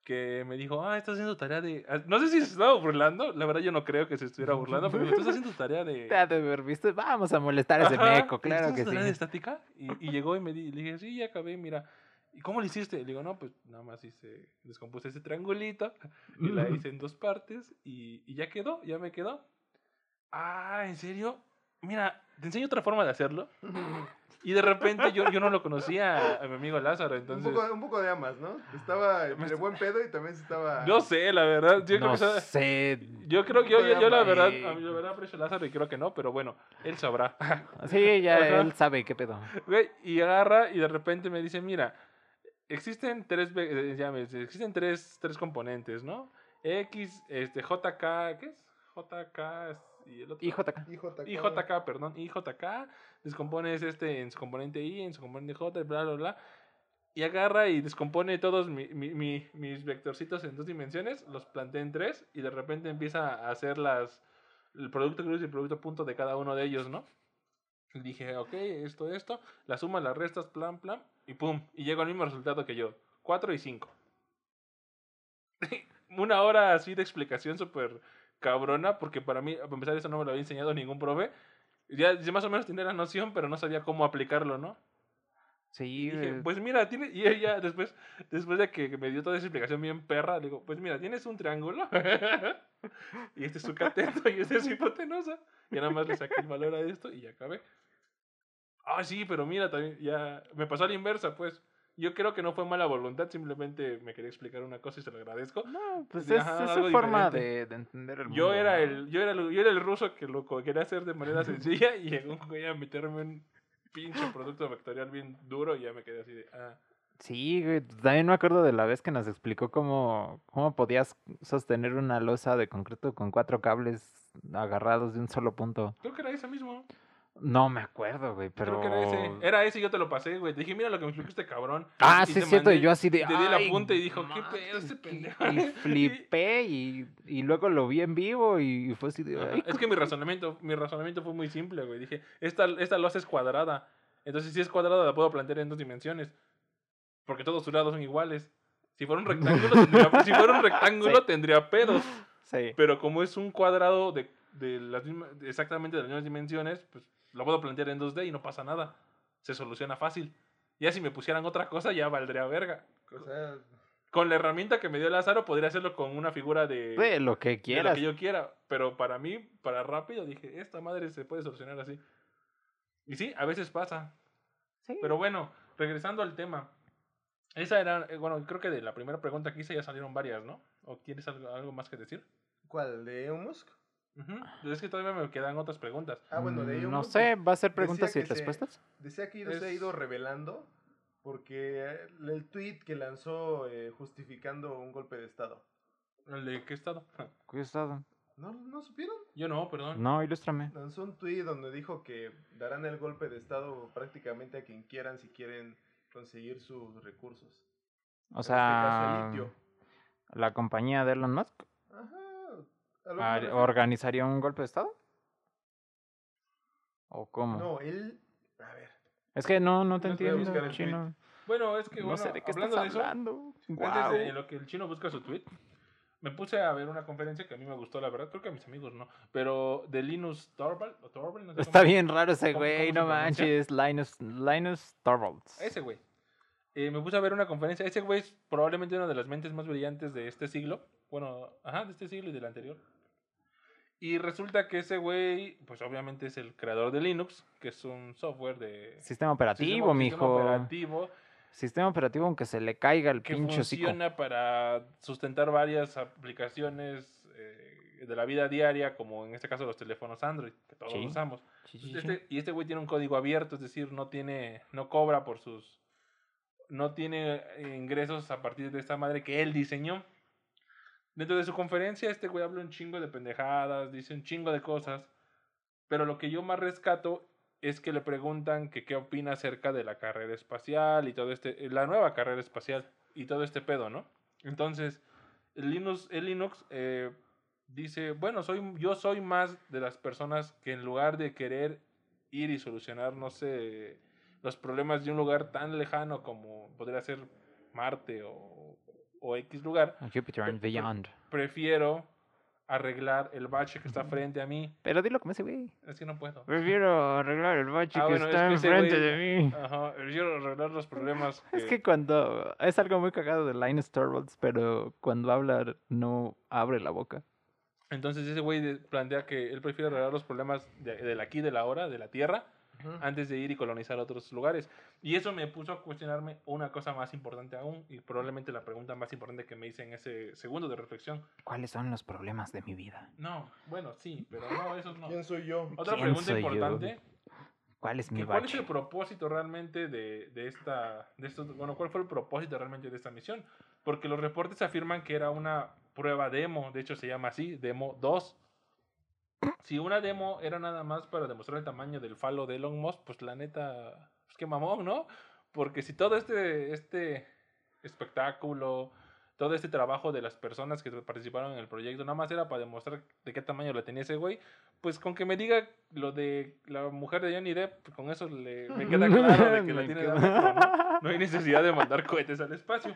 que me dijo, ah, estás haciendo tarea de... Ah, no sé si se estaba burlando, la verdad yo no creo que se estuviera burlando, pero estás *laughs* haciendo tarea de... Te ha de haber visto, vamos a molestar a ese meco, claro que sí. de estática? Y, y, llegó y me di, le dije, sí, ya acabé, mira. ¿Y cómo lo hiciste? Le digo, no, pues nada más hice, descompuse ese triangulito y la *laughs* hice en dos partes y, y ya quedó, ya me quedó. Ah, ¿en serio? Mira, te enseño otra forma de hacerlo. *laughs* Y de repente yo, yo no lo conocía a mi amigo Lázaro, entonces... Un poco, un poco de amas, ¿no? Estaba de buen pedo y también estaba... No sé, la verdad. Yo no creo que sé. Yo creo que yo, yo, la verdad, a mí la verdad aprecio a Lázaro y creo que no, pero bueno, él sabrá. *laughs* Sí, ya *laughs* él sabe qué pedo. Y agarra y de repente me dice, mira, existen tres, eh, ya existen tres, tres componentes, ¿no? X, este, JK, ¿qué es? JK, y el otro. IJK. IJK. IJK, perdón, IJK. Descompones este en su componente I, en su componente J, bla, bla, bla. Y agarra y descompone todos mi, mi, mis vectorcitos en dos dimensiones, los plantea en tres y de repente empieza a hacer las, el producto cruz y el producto punto de cada uno de ellos, ¿no? Y dije, ok, esto, esto, la suma, las restas, plan, plan, y pum, y llego al mismo resultado que yo, 4 y 5. *laughs* Una hora así de explicación súper cabrona, porque para mí, a empezar, eso no me lo había enseñado ningún profe. Ya, más o menos tenía la noción, pero no sabía cómo aplicarlo, ¿no? Sí. Dije, pues mira, tiene, y ella después, después de que me dio toda esa explicación bien perra, digo, pues mira, tienes un triángulo, *laughs* y este es su cateto, y este es su hipotenusa, y nada más le saqué el valor a esto y ya acabé. Ah, sí, pero mira, también, ya, me pasó a la inversa, pues. Yo creo que no fue mala voluntad, simplemente me quería explicar una cosa y se lo agradezco. No, pues es, su forma de, de, entender el mundo. Yo era, el, yo, era el, yo era el ruso que lo quería hacer de manera sencilla y llegó a meterme un pinche producto vectorial bien duro y ya me quedé así de... Ah. Sí, güey, también me acuerdo de la vez que nos explicó cómo, cómo podías sostener una losa de concreto con cuatro cables agarrados de un solo punto. Creo que era ese mismo. No me acuerdo, güey, pero... Creo que era ese. Era ese y yo te lo pasé, güey. Te dije, mira lo que me explicó este cabrón. Ah, sí, es cierto. Y yo así de... Te di la punta y dijo, ¿qué pedo este pendejo? *laughs* Y flipé y, y luego lo vi en vivo y fue así de... es que mi razonamiento, mi razonamiento fue muy simple, güey. Dije, esta, esta losa es cuadrada. Entonces, si es cuadrada, la puedo plantear en dos dimensiones. Porque todos sus lados son iguales. Si fuera un rectángulo, *laughs* tendría, si fuera un rectángulo tendría pedos. Sí. Pero como es un cuadrado de, de las mismas, exactamente de las mismas dimensiones, pues lo puedo plantear en 2D y no pasa nada. Se soluciona fácil. Ya si me pusieran otra cosa, ya valdría verga. O sea, con la herramienta que me dio Lázaro, podría hacerlo con una figura de, de lo que quieras. De lo que yo quiera. Pero para mí, para rápido, dije, esta madre se puede solucionar así. Y sí, a veces pasa. Sí. Pero bueno, regresando al tema. Esa era, eh, bueno, creo que de la primera pregunta que hice ya salieron varias, ¿no? ¿O tienes algo, algo más que decir? ¿Cuál? ¿De Musk? Uh Es que todavía me quedan otras preguntas. Ah, bueno, de Elon No Musk, sé, ¿va a ser preguntas y decía que se- respuestas? Decía que se ha Es- ido revelando porque el tweet que lanzó eh, justificando un golpe de Estado. ¿El de qué estado? *laughs* ¿Qué estado? ¿No, ¿No supieron? Yo no, perdón. No, ilústrame. Lanzó un tweet donde dijo que darán el golpe de Estado prácticamente a quien quieran si quieren conseguir sus recursos. O En sea, este caso, el litio. la compañía de Elon Musk Ajá. Organizaría un golpe de estado. ¿O cómo? No, él. A ver. Es que no, no te entiendo, chino. Bueno, es que, no bueno, sé de qué hablando estás de eso, hablando. antes de lo que el chino busca su tweet, me puse a ver una conferencia que a mí me gustó, la verdad, creo que a mis amigos no, pero de Linus Torvald, o Torvald, no sé Está cómo- bien raro ese güey, no manches. Linus, Linus Torvalds. Ese güey. Eh, me puse a ver una conferencia. Ese güey es probablemente una de las mentes más brillantes de este siglo. Bueno, ajá, de este siglo y del anterior. Y resulta que ese güey, pues obviamente es el creador de Linux, que es un software de... Sistema operativo, sistema- mijo. sistema operativo Sistema operativo aunque se le caiga el que pinche hocico. funciona para sustentar varias aplicaciones eh, de la vida diaria, como en este caso los teléfonos Android, que todos Sí. usamos. Sí, sí, sí. Este- y este güey tiene un código abierto, es decir, no tiene, no cobra por sus, no tiene eh, ingresos a partir de esta madre que él diseñó. Dentro de su conferencia, este güey habla un chingo de pendejadas, dice un chingo de cosas, pero lo que yo más rescato es que le preguntan que qué opina acerca de la carrera espacial y todo este, la nueva carrera espacial y todo este pedo, ¿no? Entonces, el Linux, el Linux eh, dice, bueno, soy, yo soy más de las personas que en lugar de querer ir y solucionar, no sé, los problemas de un lugar tan lejano como podría ser Marte o, o X lugar, Jupiter and Beyond. prefiero arreglar el bache que está frente a mí. Pero dilo como ese güey. Es que no puedo. Prefiero arreglar el bache Ah, que bueno, es está que ese enfrente güey- de mí. Ajá, prefiero arreglar los problemas. *laughs* Es que cuando. Es algo muy cagado de Linus Torvalds, pero cuando habla no abre la boca. Entonces ese güey plantea que él prefiere arreglar los problemas de, del aquí, de la hora, de la Tierra, Antes de ir y colonizar otros lugares. Y eso me puso a cuestionarme una cosa más importante aún, y probablemente la pregunta más importante que me hice en ese segundo de reflexión. ¿Cuáles son los problemas de mi vida? No, bueno, sí, pero no, eso no. ¿Quién soy yo? Otra ¿Quién pregunta soy yo? importante, ¿Cuál es mi ¿cuál es el propósito realmente de, de esta, de esto, bueno, cuál fue el propósito realmente de esta misión? Porque los reportes afirman que era una prueba demo, de hecho se llama así, demo 2. Si una demo era nada más para demostrar el tamaño del falo de Elon Musk, pues la neta, pues qué mamón, ¿no? Porque si todo este, este espectáculo, todo este trabajo de las personas que participaron en el proyecto, nada más era para demostrar de qué tamaño la tenía ese güey, pues con que me diga lo de la mujer de Johnny Depp, pues con eso le, me queda *laughs* claro de que la tiene ¿no? No hay necesidad de mandar cohetes al espacio.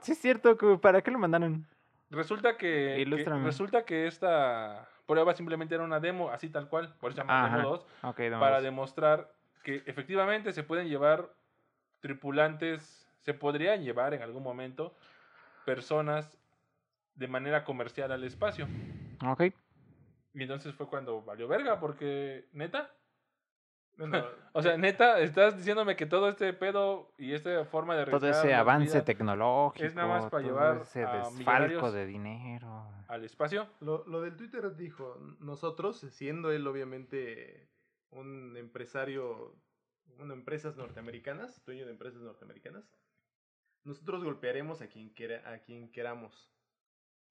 Sí, es cierto. ¿Para qué lo mandaron? Resulta que, que- resulta que esta prueba simplemente era una demo, así tal cual, por eso se llama Ajá. demo 2, Ok, para demostrar que efectivamente se pueden llevar tripulantes, se podrían llevar en algún momento personas de manera comercial al espacio. Ok. Y entonces fue cuando valió verga, porque neta, *laughs* O sea, neta, estás diciéndome que todo este pedo y esta forma de Todo ese avance tecnológico. es nada más para todo llevar ese a desfalco de dinero. al espacio, lo, lo del Twitter dijo, nosotros, siendo él obviamente un empresario, bueno, empresas norteamericanas, dueño de empresas norteamericanas, nosotros golpearemos a quien, quiera, a quien queramos.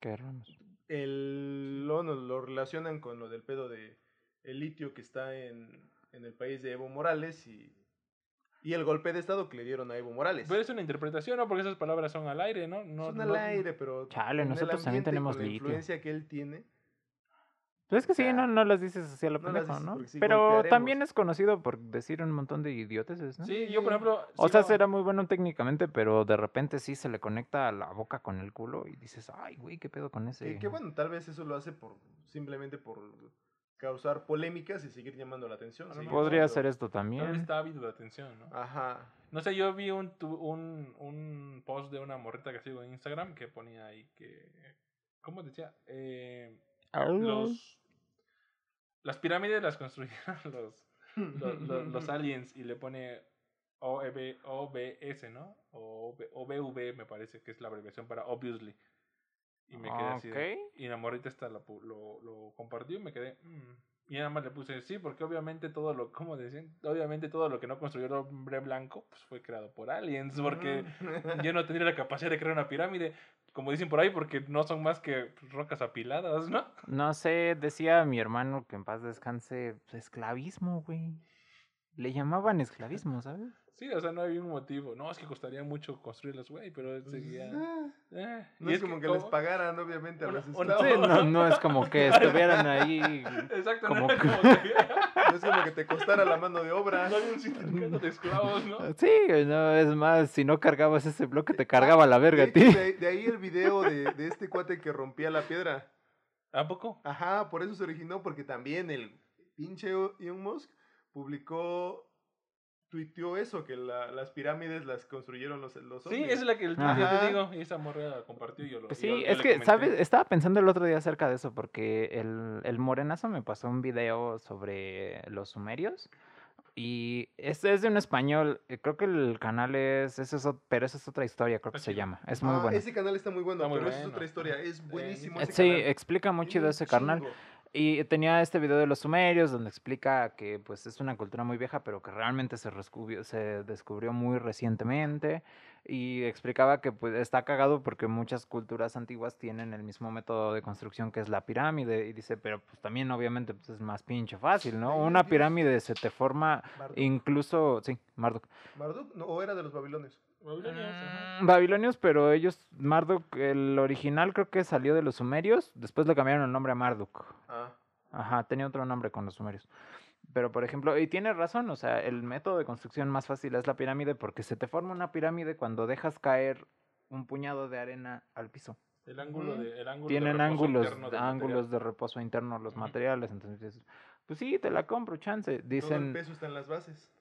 Qué ramos. El, lo, lo relacionan con lo del pedo de el litio que está en, en el país de Evo Morales y, y el golpe de estado que le dieron a Evo Morales. pero es una interpretación, ¿no? Porque esas palabras son al aire, ¿no? no Son al no- aire, pero Chale, el nosotros también tenemos con la influencia que él tiene. Pues es que O sea, sí, no, no las dices así a lo no pendejo, ¿no? sí Pero también es conocido por decir un montón de idioteces, ¿no? Sí, yo por ejemplo... O sí sea, lo- será muy bueno técnicamente, pero de repente sí se le conecta la boca con el culo y dices, ay, güey, ¿qué pedo con ese? Que, que bueno, tal vez eso lo hace por simplemente por causar polémicas y seguir llamando la atención. Mejor, Podría ser esto Tal vez también. está ávido de atención, ¿no? Ajá. No sé, yo vi un, tu- un, un post de una morrita que sigo en Instagram que ponía ahí que... ¿Cómo decía? Eh, los, las pirámides las construyeron *laughs* los, los, los- los aliens y le pone OBS, ¿no? O OB- OBV me parece que es la abreviación para obviously. Y me quedé así. de- Ok. y la morrita esta lo, lo, lo compartió y me quedé. "Mm". Y nada más le puse sí, porque obviamente todo lo, ¿cómo decían? Obviamente todo lo que no construyó el hombre blanco, pues fue creado por aliens, porque yo no tendría la capacidad de crear una pirámide, como dicen por ahí, porque no son más que rocas apiladas, ¿no? No sé, decía mi hermano que en paz descanse, pues, esclavismo, güey. Le llamaban esclavismo, ¿sabes? Sí, o sea, no había un motivo. No, es que costaría mucho construirlas, güey, pero seguía. Eh. No Y es como que les pagaran, obviamente, a los. Sí, no, no es como que *laughs* estuvieran ahí Exacto, como no era que- como que- *laughs* es como que te costara la mano de obra. *laughs* No había un sindicato de esclavos, ¿no? Sí, no, es más, si no cargabas ese bloque te cargaba la verga a ti. De, de, ahí el video de, de este cuate que rompía la piedra. ¿A poco? Ajá, por eso se originó, porque también el pinche Elon Musk publicó tuiteó eso, que la, las pirámides las construyeron los, los Sí, esa es la que el te digo, y esa morra compartió yo lo pues Sí, es que, ¿sabes? Estaba pensando el otro día acerca de eso, porque el, el morenazo me pasó un video sobre los sumerios. Y es, es de un español, eh, creo que el canal es, es eso, pero esa es otra historia, creo que se llama. Es muy ah, bueno. Ese canal está muy bueno, pero esa es otra historia, es buenísimo. Ese sí, explica mucho de ese canal. Y tenía este video de los sumerios donde explica que pues es una cultura muy vieja, pero que realmente se, se descubrió muy recientemente. Y explicaba que pues está cagado porque muchas culturas antiguas tienen el mismo método de construcción que es la pirámide. Y dice, pero pues también obviamente pues, es más pinche fácil, ¿no? Una pirámide se te forma incluso, sí, Marduk. ¿Marduk? ¿O era de los babilonios? Mm, babilonios, pero ellos, Marduk, el original creo que salió de los sumerios, después le cambiaron el nombre a Marduk. Ah. Ajá, tenía otro nombre con los sumerios. Pero, por ejemplo, y tiene razón, o sea, el método de construcción más fácil es la pirámide porque se te forma una pirámide cuando dejas caer un puñado de arena al piso. El ángulo de, el ángulo Tienen ángulos, ángulos de reposo interno los materiales, entonces, pues sí, te la compro, chance. Dicen, Todo el peso está en las bases.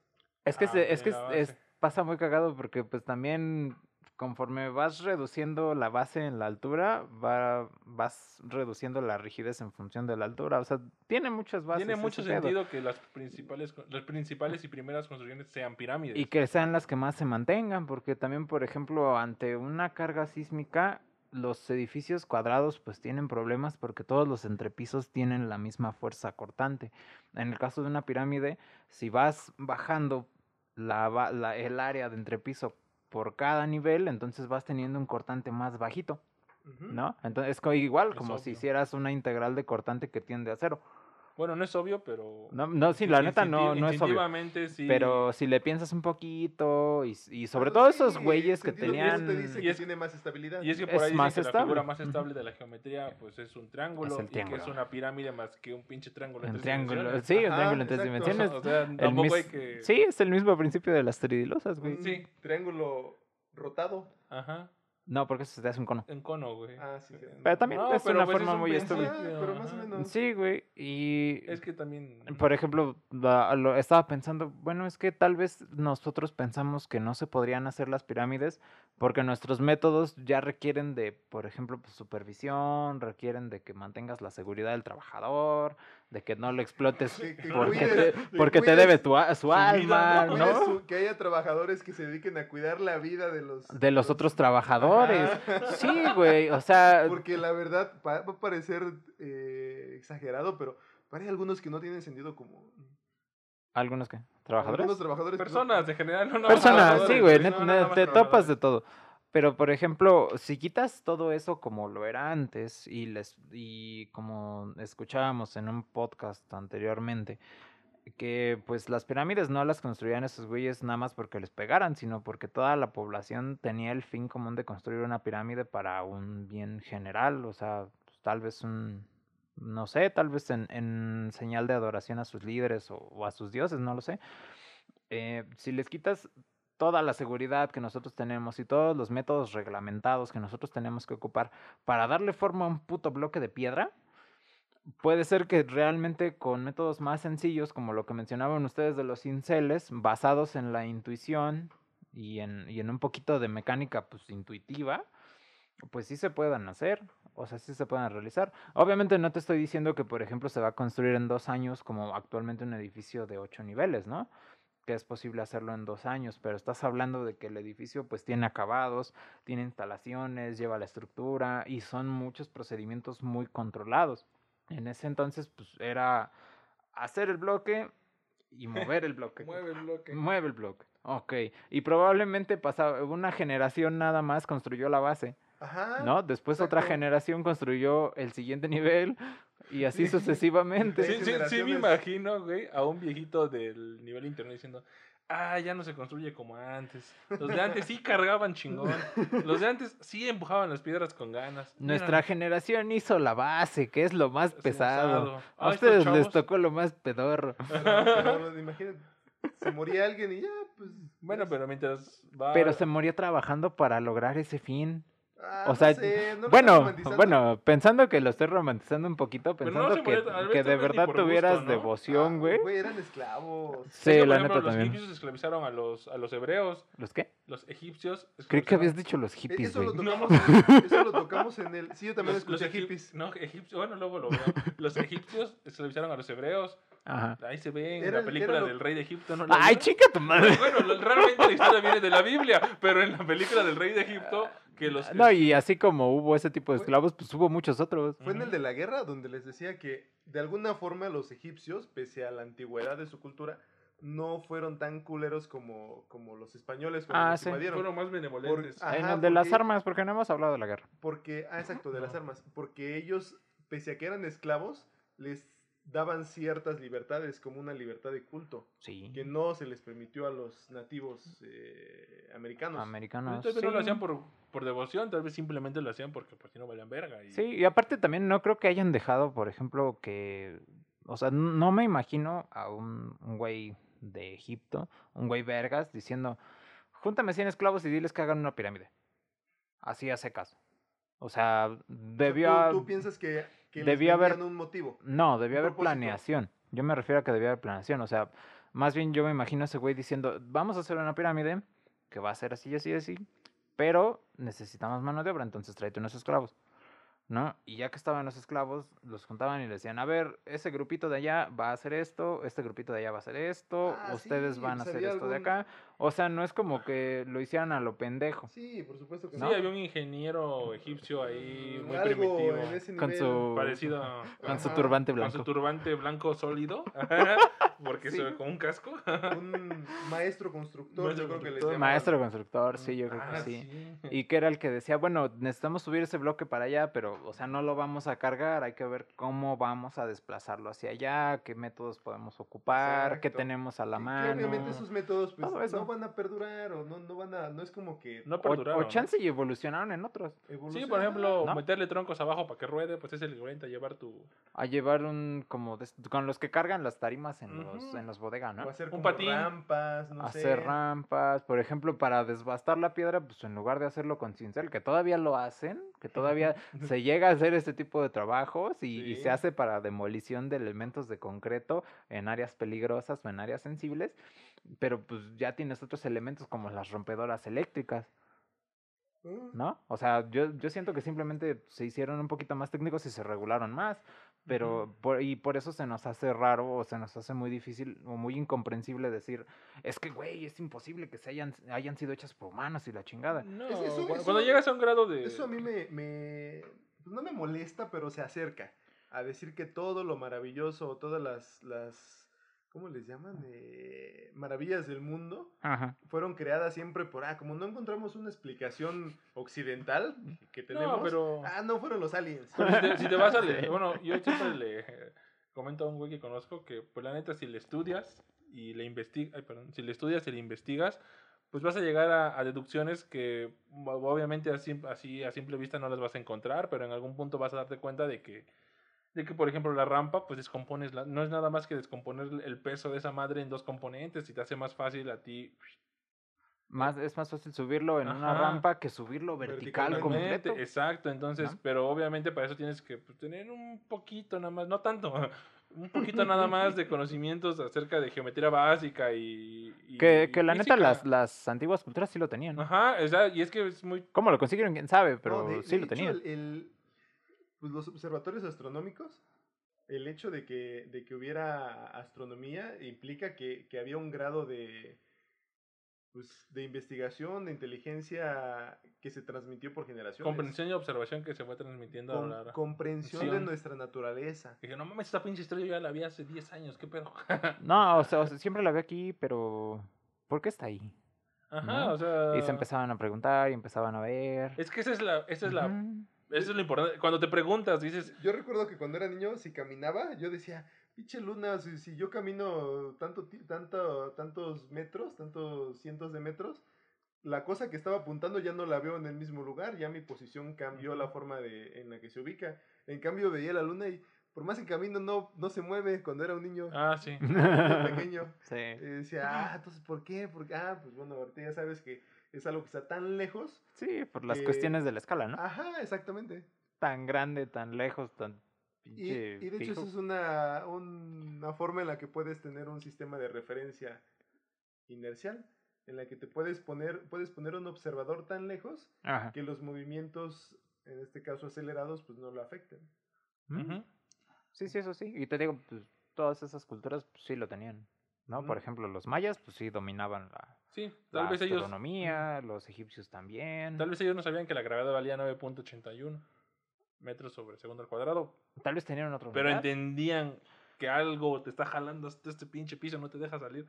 Es que, ah, es, que es, pasa muy cagado porque pues también conforme vas reduciendo la base en la altura, va, vas reduciendo la rigidez en función de la altura. O sea, tiene muchas bases. Tiene mucho sentido que las principales, las principales y primeras construcciones sean pirámides. Y que sean las que más se mantengan, porque también, por ejemplo, ante una carga sísmica, los edificios cuadrados pues tienen problemas porque todos los entrepisos tienen la misma fuerza cortante. En el caso de una pirámide, si vas bajando la, el área de entrepiso por cada nivel, entonces vas teniendo un cortante más bajito, ¿no? Entonces es igual, como si hicieras una integral de cortante que tiende a cero. Bueno, no es obvio, pero... No, no sí, la neta no, no es obvio. Sí. Pero si le piensas un poquito y, y sobre todo esos güeyes que tenían... Te dice que tiene más estabilidad. Y es que por ahí más que la figura más estable de la geometría pues es un triángulo, y que es una pirámide más que un pinche triángulo en tres dimensiones. Sí, un triángulo en tres dimensiones. O sea, tampoco hay que... Sí, es el mismo principio de las tridilosas, güey. Sí, triángulo rotado. Ajá. No, porque eso se te hace un cono. Un cono, güey. Ah, sí. Pero también es una pues, forma muy estúpida. pero más o menos. Sí, güey. Y. Es que también. Por ejemplo, lo, estaba pensando, bueno, es que tal vez nosotros pensamos que no se podrían hacer las pirámides porque nuestros métodos ya requieren de, por ejemplo, pues, supervisión, requieren de que mantengas la seguridad del trabajador, de que no lo explotes porque, te, porque te debe tu, su alma, ¿no? que haya trabajadores que se dediquen a cuidar la vida de los... De los otros trabajadores. Sí, güey, o sea... Porque la verdad va a parecer eh, exagerado, pero hay algunos que no tienen sentido como... ¿Algunos qué? ¿Trabajadores? Algunos trabajadores. Personas, en general. No, Personas, sí, güey, te topas de todo. Pero, por ejemplo, si quitas todo eso como lo era antes y, les, y como escuchábamos en un podcast anteriormente, que pues las pirámides no las construían esos güeyes nada más porque les pegaran, sino porque toda la población tenía el fin común de construir una pirámide para un bien general, o sea, pues, tal vez un, no sé, tal vez en, en señal de adoración a sus líderes o, a sus dioses, no lo sé. Eh, si les quitas toda la seguridad que nosotros tenemos y todos los métodos reglamentados que nosotros tenemos que ocupar para darle forma a un puto bloque de piedra, puede ser que realmente con métodos más sencillos, como lo que mencionaban ustedes de los inceles, basados en la intuición y en, y en un poquito de mecánica pues intuitiva, pues sí se puedan hacer, o sea, sí se puedan realizar. Obviamente no te estoy diciendo que, por ejemplo, se va a construir en dos años como actualmente un edificio de ocho niveles, ¿no? Que es posible hacerlo en dos años, pero estás hablando de que el edificio pues tiene acabados, tiene instalaciones, lleva la estructura y son muchos procedimientos muy controlados. En ese entonces pues era hacer el bloque y mover el *laughs* bloque. Mueve el bloque. Mueve el bloque. Ok. Y probablemente pasaba, una generación nada más construyó la base. Ajá. ¿No? Después otra generación construyó el siguiente *laughs* nivel, y así sucesivamente. Sí, sí, sí, me imagino, güey, a un viejito del nivel interno diciendo, ah, ya no se construye como antes. Los de antes sí cargaban chingón. Los de antes sí empujaban las piedras con ganas. Nuestra generación hizo la base, que es lo más pesado. A ustedes les tocó lo más pedorro. *laughs* imagínate, se moría alguien y ya, pues. Bueno, pero mientras va. Pero se moría trabajando para lograr ese fin. Ah, o sea, bueno, bueno, pensando que lo estoy romantizando un poquito, pensando que, que de verdad tuvieras devoción, güey. güey, eran esclavos. Sí, la neta también. Los egipcios esclavizaron a los, a los hebreos. ¿Los qué? Los egipcios. Creí que habías dicho los hippies, eso Lo tocamos, en, eso lo tocamos en el... Sí, yo también los, escuché hippies. No, egipcios, bueno, luego lo veo. los egipcios esclavizaron a los hebreos. Ajá. Ahí se ve en la película del rey de Egipto. ¿no? Ay, chica tu madre. Bueno, realmente la historia viene de la Biblia, pero en la película del rey de Egipto no, y así como hubo ese tipo de esclavos, pues hubo muchos otros. Fue en el de la guerra donde les decía que de alguna forma los egipcios, pese a la antigüedad de su cultura, no fueron tan culeros como, como los españoles cuando ah, sí. Fueron más benevolentes. en el de las armas, porque no hemos hablado de la guerra. Porque, ah, exacto, de las armas. Porque ellos, pese a que eran esclavos, les daban ciertas libertades, como una libertad de culto, que no se les permitió a los nativos eh, americanos. Americanos. Tal vez no lo hacían por, por, devoción, tal vez simplemente lo hacían porque pues, no valían verga. Y... Sí, y aparte también no creo que hayan dejado, por ejemplo, que... O sea, no me imagino a un, un güey de Egipto, un güey vergas, diciendo, júntame 100 esclavos y diles que hagan una pirámide. Así hace caso. O sea, debió... ¿Tú, piensas que, que debía haber un motivo? No, debía haber planeación. Yo me refiero a que debía haber planeación. O sea, más bien yo me imagino a ese güey diciendo, vamos a hacer una pirámide que va a ser así, así, así, pero necesitamos mano de obra, entonces tráete unos esclavos. ¿No? Y ya que estaban los esclavos, los juntaban y les decían, a ver, ese grupito de allá va a hacer esto, este grupito de allá va a hacer esto, ah, ustedes van a hacer esto de acá. O sea, no es como que lo hicieran a lo pendejo. Sí, por supuesto que sí. había un ingeniero egipcio ahí muy primitivo. con su, parecido con su turbante blanco. Con su turbante blanco sólido. *laughs* *laughs* porque se ve con un casco. un maestro constructor, yo creo que le Maestro constructor, sí, yo creo que ah, sí. Y que era el que decía, bueno, necesitamos subir ese bloque para allá, pero o sea, no lo vamos a cargar, hay que ver cómo vamos a desplazarlo hacia allá, qué métodos podemos ocupar, qué tenemos a la mano. obviamente esos métodos pues no van a perdurar o no, no van a, no es como que... No o, chance y evolucionaron en otros. Sí, por ejemplo, meterle troncos abajo para que ruede, pues es el equivalente a llevar tu... A llevar un, como, con los que cargan las tarimas en los, en los bodegas, ¿no? O hacer un patín. rampas, no hacer rampas, por ejemplo, para desbastar la piedra, pues en lugar de hacerlo con cincel, que todavía lo hacen, que todavía *laughs* se llega a hacer este tipo de trabajos y, se hace para demolición de elementos de concreto en áreas peligrosas o en áreas sensibles, pero pues ya tienes otros elementos como las rompedoras eléctricas. Mm. ¿No? O sea, yo, yo siento que simplemente se hicieron un poquito más técnicos y se regularon más, pero por, y por eso se nos hace raro o se nos hace muy difícil o muy incomprensible decir, es que, güey, es imposible que se hayan, hayan sido hechas por humanos y la chingada. No, cuando, llegas a un grado de... Eso a mí me, me, no me molesta, pero se acerca a decir que todo lo maravilloso, todas las, las ¿cómo les llaman? Eh, maravillas del mundo fueron creadas siempre por, ah, como no encontramos una explicación occidental que tenemos, pero... ah, no fueron los aliens. si, te, vas a *laughs* leer, bueno, yo siempre le comento a un güey que conozco que, pues la neta, si le estudias y le investigas, ay, perdón, si le estudias y le investigas, pues vas a llegar a, deducciones que obviamente así, así a simple vista no las vas a encontrar, pero en algún punto vas a darte cuenta de que, de que por ejemplo, la rampa, pues descompones, la, no es nada más que descomponer el peso de esa madre en dos componentes y te hace más fácil a ti más, es más fácil subirlo en una rampa que subirlo vertical completo. Exacto, entonces, pero obviamente para eso tienes que pues, tener un poquito nada más, no tanto, *laughs* un poquito nada más de *laughs* conocimientos acerca de geometría básica y... que, que la neta las, las antiguas culturas sí lo tenían. Ajá, y es que es muy... ¿Cómo lo consiguieron? ¿Quién sabe? Pero sí lo tenían. el, pues los observatorios astronómicos, el hecho de que, de que hubiera astronomía implica que, que había un grado de pues, de investigación, de inteligencia que se transmitió por generaciones. Comprensión y observación que se fue transmitiendo a la Comprensión de nuestra naturaleza. Dije, no mames, esta pinche historia yo ya la vi hace 10 años, ¿qué pedo? *laughs* no, o sea, siempre la vi aquí, pero ¿por qué está ahí? Ajá, o sea... Y se empezaban a preguntar y empezaban a ver. Es que esa es la, esa es la Eso es lo importante. Cuando te preguntas, dices... Yo recuerdo que cuando era niño, si caminaba, yo decía, pinche luna, si, si yo camino tanto, tanto, tantos metros, tantos cientos de metros, la cosa que estaba apuntando ya no la veo en el mismo lugar, ya mi posición cambió la forma de, en la que se ubica. En cambio veía la luna y por más que camino no, no se mueve cuando era un niño. Ah, sí. pequeño. *laughs* Sí. Y decía, ah, entonces, ¿por qué? Porque, ah, pues bueno, ahorita ya sabes que es algo que está tan lejos. Sí, por las cuestiones de la escala, ¿no? Ajá, exactamente. Tan grande, tan lejos, tan pinche. Y, y de hecho, eso es una, una forma en la que puedes tener un sistema de referencia inercial en la que te puedes poner, puedes poner un observador tan lejos que los movimientos, en este caso acelerados, pues no lo afecten. Sí, sí, eso sí. Y te digo, pues todas esas culturas pues, sí lo tenían. ¿no? Por ejemplo, los mayas, pues sí dominaban la, sí, tal vez astronomía, los egipcios también. Tal vez ellos no sabían que la gravedad valía 9.81 metros sobre segundo al cuadrado. Tal vez tenían otro. Pero entendían que algo te está jalando hasta este pinche piso, no te deja salir.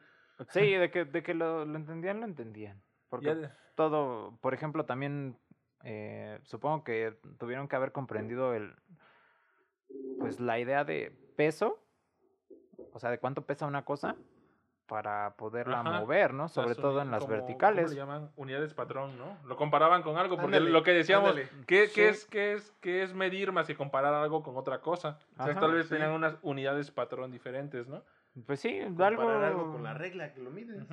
Sí, de que, de que lo, lo entendían, lo entendían. Porque todo, por ejemplo, también eh, supongo que tuvieron que haber comprendido el, pues la idea de peso, o sea, de cuánto pesa una cosa para poderla mover, ¿no? Sobre todo en las verticales. ¿cómo le llaman? Unidades patrón, ¿no? Lo comparaban con algo, porque lo que decíamos, ¿qué, ¿qué, es, qué, es, ¿qué es medir más que comparar algo con otra cosa? tal vez tenían unas unidades patrón diferentes, ¿no? Pues sí, algo... algo con la regla que lo mides.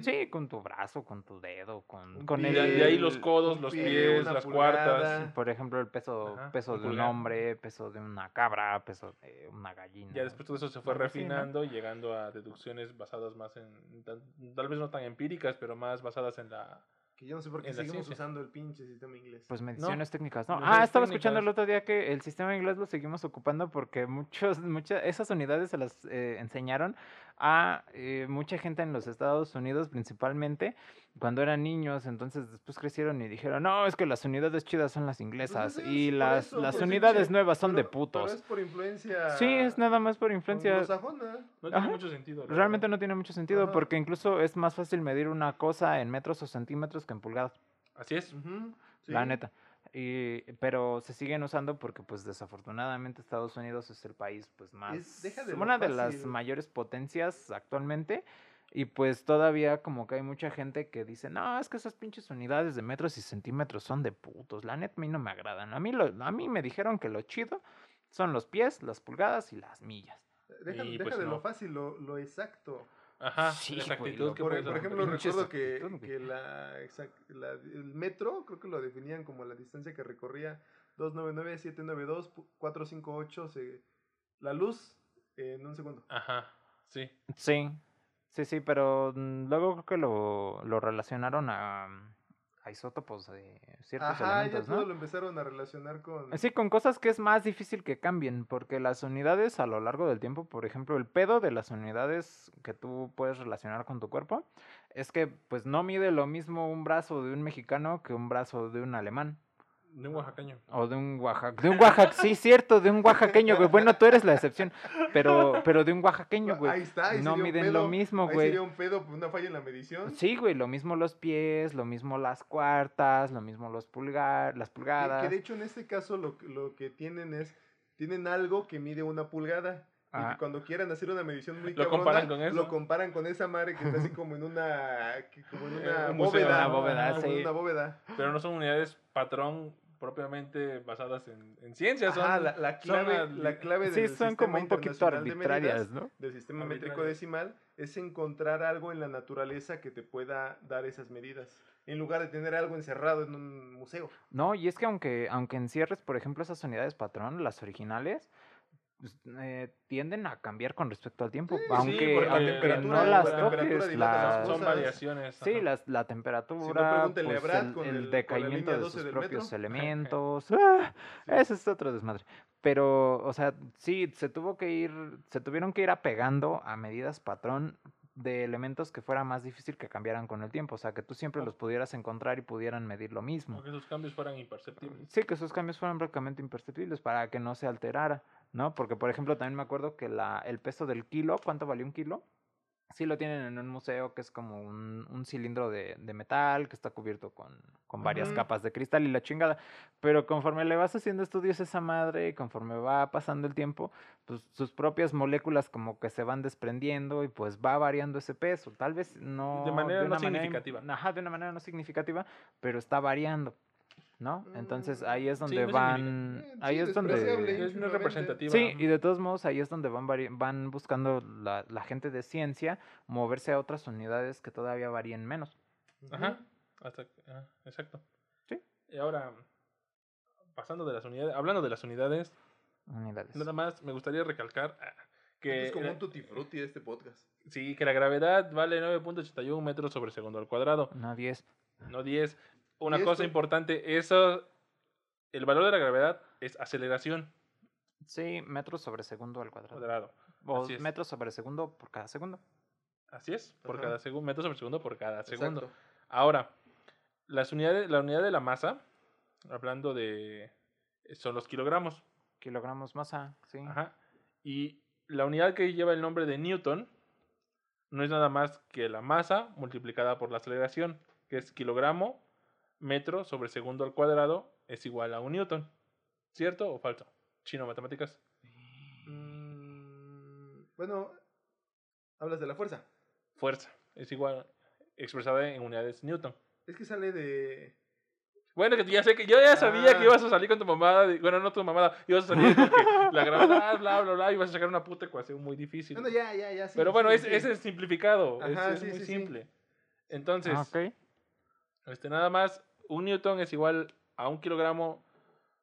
sí. con tu brazo, con tu dedo, con, con el... De ahí los codos, los pies, las cuartas. Por ejemplo, el peso, peso de un hombre, peso de una cabra, peso de una gallina. Ya después todo eso se fue refinando, llegando a deducciones basadas más en... Tal vez no tan empíricas, pero más basadas en la yo no sé por qué seguimos usando el pinche sistema inglés. Pues mediciones técnicas, ¿no? ah, estaba escuchando el otro día que el sistema inglés lo seguimos ocupando porque muchos, muchas, esas unidades se las eh, enseñaron a eh, mucha gente en los Estados Unidos principalmente cuando eran niños, entonces después crecieron y dijeron, no, es que las unidades chidas son las pues inglesas y las, las unidades nuevas son de putos. Pero es por influencia. Sí, es nada más por influencia. No tiene mucho sentido. Realmente no tiene mucho sentido porque incluso es más fácil medir una cosa en metros o centímetros que en pulgadas. Así es. La neta. Y, pero se siguen usando porque pues desafortunadamente Estados Unidos es el país pues más una de las mayores potencias actualmente y pues todavía como que hay mucha gente que dice, no, es que esas pinches unidades de metros y centímetros son de putos. La neta a mí no me agradan. A mí, lo, a mí me dijeron que lo chido son los pies, las pulgadas y las millas. Deja, deja pues, de lo fácil, lo, lo exacto. Ajá, sí, exactitud. por, ejemplo, recuerdo que, que la, la, el metro, creo que lo definían como la distancia que recorría 299, 792, 458, se, la luz en un segundo. Ajá, sí. Sí. Sí, sí, pero mm, luego creo que lo, lo relacionaron a, a isótopos de ciertos Ajá, elementos, ya todo lo empezaron a relacionar con... Sí, con cosas que es más difícil que cambien, porque las unidades a lo largo del tiempo, por ejemplo, el pedo de las unidades que tú puedes relacionar con tu cuerpo, es que pues no mide lo mismo un brazo de un mexicano que un brazo de un alemán. De un oaxaqueño. O de un oaxac, de un oaxac, sí, cierto, de un oaxaqueño, güey. Bueno, tú eres la excepción, pero, pero de un oaxaqueño, güey. Ahí está, No miden lo mismo, güey. sería un pedo, una falla en la medición. Sí, güey, lo mismo los pies, lo mismo las cuartas, lo mismo los pulgar, las pulgadas. Que, de hecho en este caso lo, lo que tienen es, tienen algo que mide una pulgada. Y ah. cuando quieran hacer una medición muy ¿Lo comparan con eso? Lo comparan con esa madre que está así como en una, como en una bóveda. Una bóveda, sí. una bóveda. Pero no son unidades patrón propiamente basadas en, en ciencias. Ah, la, la, clave, la clave del sí, son como un poquito arbitrarias, ¿no? Del sistema métrico decimal es encontrar algo en la naturaleza que te pueda dar esas medidas, en lugar de tener algo encerrado en un museo. No, y es que aunque, aunque encierres, por ejemplo, esas unidades patrón, las originales, eh, tienden a cambiar con respecto al tiempo, aunque, no las toques, las, son variaciones. Sí, las, la temperatura, pues, el, el, decaimiento de sus propios elementos, *laughs* ¡ah! eso es otro desmadre. Pero, o sea, sí, se tuvo que ir, se tuvieron que ir apegando a medidas patrón de elementos que fuera más difícil que cambiaran con el tiempo, o sea, que tú siempre los pudieras encontrar y pudieran medir lo mismo. que esos cambios fueran imperceptibles. Sí, que esos cambios fueran prácticamente imperceptibles para que no se alterara, ¿no? Porque, por ejemplo, también me acuerdo que la, el peso del kilo, ¿cuánto valió un kilo? Sí lo tienen en un museo que es como un, un cilindro de, de, metal que está cubierto con, con varias capas de cristal y la chingada. Pero conforme le vas haciendo estudios a esa madre y conforme va pasando el tiempo, pues sus propias moléculas como que se van desprendiendo y pues va variando ese peso. Tal vez no... De manera no significativa. ajá, de una manera no significatificativo pero está variando. ¿No? Entonces mm, ahí es donde van, eh, ahí es donde es representativa. Sí, y de todos modos ahí es donde van van buscando la, la, gente de ciencia moverse a otras unidades que todavía varíen menos. Ajá, hasta, exacto. Sí. Y ahora pasando de las unidades, hablando de las unidades, unidades. Nada más me gustaría recalcar ah, que es como un tutti frutti este podcast. Sí, que la gravedad vale 9.81 metros sobre segundo al cuadrado. No 10. No 10 una cosa importante, eso, el valor de la gravedad es aceleración. Sí, metros sobre segundo al cuadrado. cuadrado. O metros sobre segundo por cada segundo. Así es, por cada segundo, metros sobre segundo por cada segundo. Ahora, las unidades, la unidad de la masa, hablando de, son los kilogramos. Kilogramos masa, sí. Ajá. Y la unidad que lleva el nombre de Newton no es nada más que la masa multiplicada por la aceleración, que es kilogramo metro sobre segundo al cuadrado es igual a un newton. ¿Cierto o falso? Chino, matemáticas. Mm, bueno, hablas de la fuerza. Fuerza. Es igual, expresada en unidades newton. Es que sale de... Bueno, que ya sé que yo ya sabía que ah. ibas a salir con tu mamada. Bueno, no tu mamada. Ibas a salir porque la *laughs* gravedad, bla, bla, bla. Ibas a sacar una puta ecuación muy difícil. Bueno, ya, ya, ya. Pero bueno, ese es simplificado. es, muy simple. Entonces, okay. este, nada más un newton es igual a un kilogramo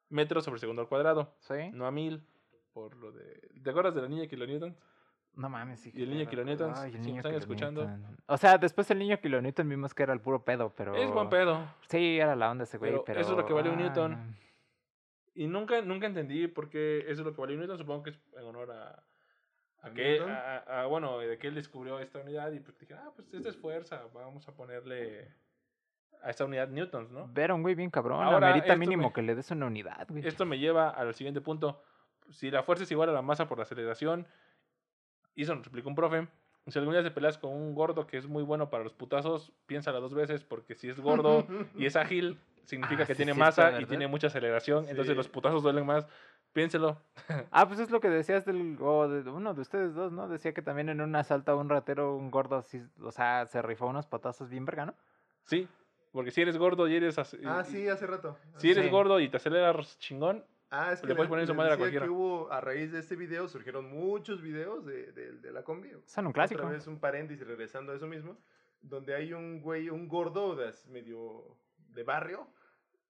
metro sobre segundo al cuadrado. Sí. No a mil. Por lo de. ¿Te acuerdas de la niña kilonewton? No mames, sí. Y el niño kilonewton. Ay, el niño están escuchando. O sea, después el niño kilonewton vimos que era el puro pedo, pero. Es buen pedo. Sí, era la onda ese güey, pero. Eso es lo que vale un newton. Y nunca, nunca entendí por qué eso es lo que vale un newton. Supongo que es en honor a. A, que, a, a, bueno, de que él descubrió esta unidad y pues dije, ah, pues esta es fuerza, vamos a ponerle a esta unidad newtons, ¿no? Ver un güey bien cabrón. Ahora, amerita mínimo que le des una unidad, güey. Esto me lleva al siguiente punto. Si la fuerza es igual a la masa por la aceleración, y eso nos explica un profe. Si algún día te peleas con un gordo que es muy bueno para los putazos, piénsala dos veces, porque si es gordo y es ágil, significa ah, que tiene masa y tiene mucha aceleración, entonces los putazos duelen más. Piénselo. *laughs* ah, pues es lo que decías del, o de uno de ustedes dos, ¿no? Decía que también en un asalto a un ratero, un gordo así, o sea, se rifó unos patazos bien verga, ¿no? Sí, porque si eres gordo y eres... Ah, sí, hace rato. Si eres gordo y te aceleras chingón, ah, es que le puedes poner su madre a cualquiera. Que hubo, a raíz de este video surgieron muchos videos de, de, la combi. Son un clásico. Otra vez un paréntesis regresando a eso mismo, donde hay un güey, un gordo de, medio de barrio,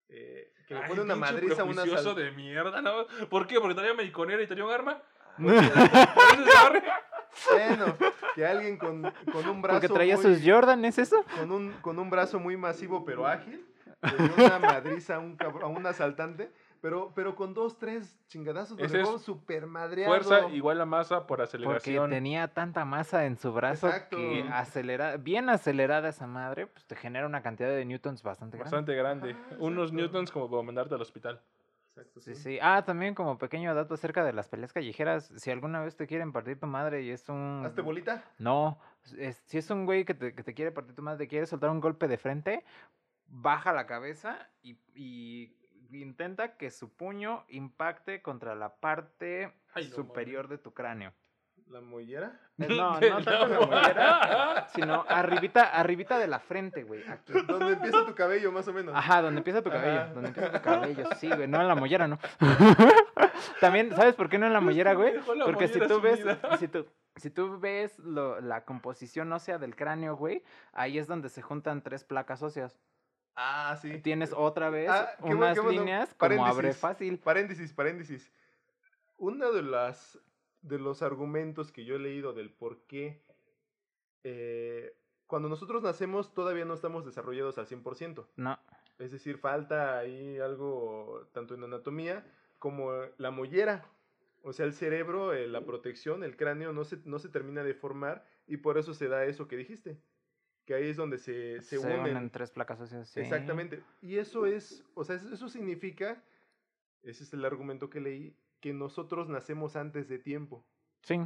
eh, que le pone una madriza a una sal... de mierda, ¿no? ¿Por qué? ¿Porque tenía mediconera y tenía un arma? *laughs* Bueno, que alguien con, con un brazo. Porque traía sus Jordan, ¿es eso? Con un, con un brazo muy masivo pero ágil. Le una madriza a un, a un asaltante. Pero, pero con dos, tres chingadazos de dejó super madreado. Fuerza igual a masa por aceleración. Porque tenía tanta masa en su brazo que acelera, bien acelerada esa madre, pues te genera una cantidad de newtons bastante grande. Bastante grande. Unos newtons como para mandarte al hospital. Sí, sí. Ah, también como pequeño dato acerca de las peleas callejeras, si alguna vez te quieren partir tu madre y es un... ¿Hazte bolita? No, si es un güey que te, que te quiere partir tu madre, quiere soltar un golpe de frente, baja la cabeza y, y intenta que su puño impacte contra la parte superior de tu cráneo. ¿La mollera? Eh, *laughs* no, no tanto la mollera, sino arribita, arribita de la frente, güey. Aquí. *laughs* Donde empieza tu cabello, más o menos. Ajá, donde empieza tu cabello. Donde empieza tu cabello, sí, güey. No en la mollera, no. *laughs* También, ¿sabes por qué no en la mollera, güey? Porque si tú ves, si tú, si tú ves lo, la composición ósea del cráneo, güey, ahí es donde se juntan tres placas óseas. Ah, sí. Tienes otra vez ah, unas líneas como abre fácil. Paréntesis, paréntesis. Una de las de los argumentos que yo he leído del por qué eh, cuando nosotros nacemos todavía no estamos desarrollados al 100%. No. Es decir, falta ahí algo tanto en anatomía como la mollera. O sea, el cerebro, eh, la protección, el cráneo no se, no se termina de formar y por eso se da eso que dijiste. Que ahí es donde se, se, unen. tres placas óseas. Exactamente. Y eso es, o sea, eso significa, ese es el argumento que leí, que nosotros nacemos antes de tiempo. Sí.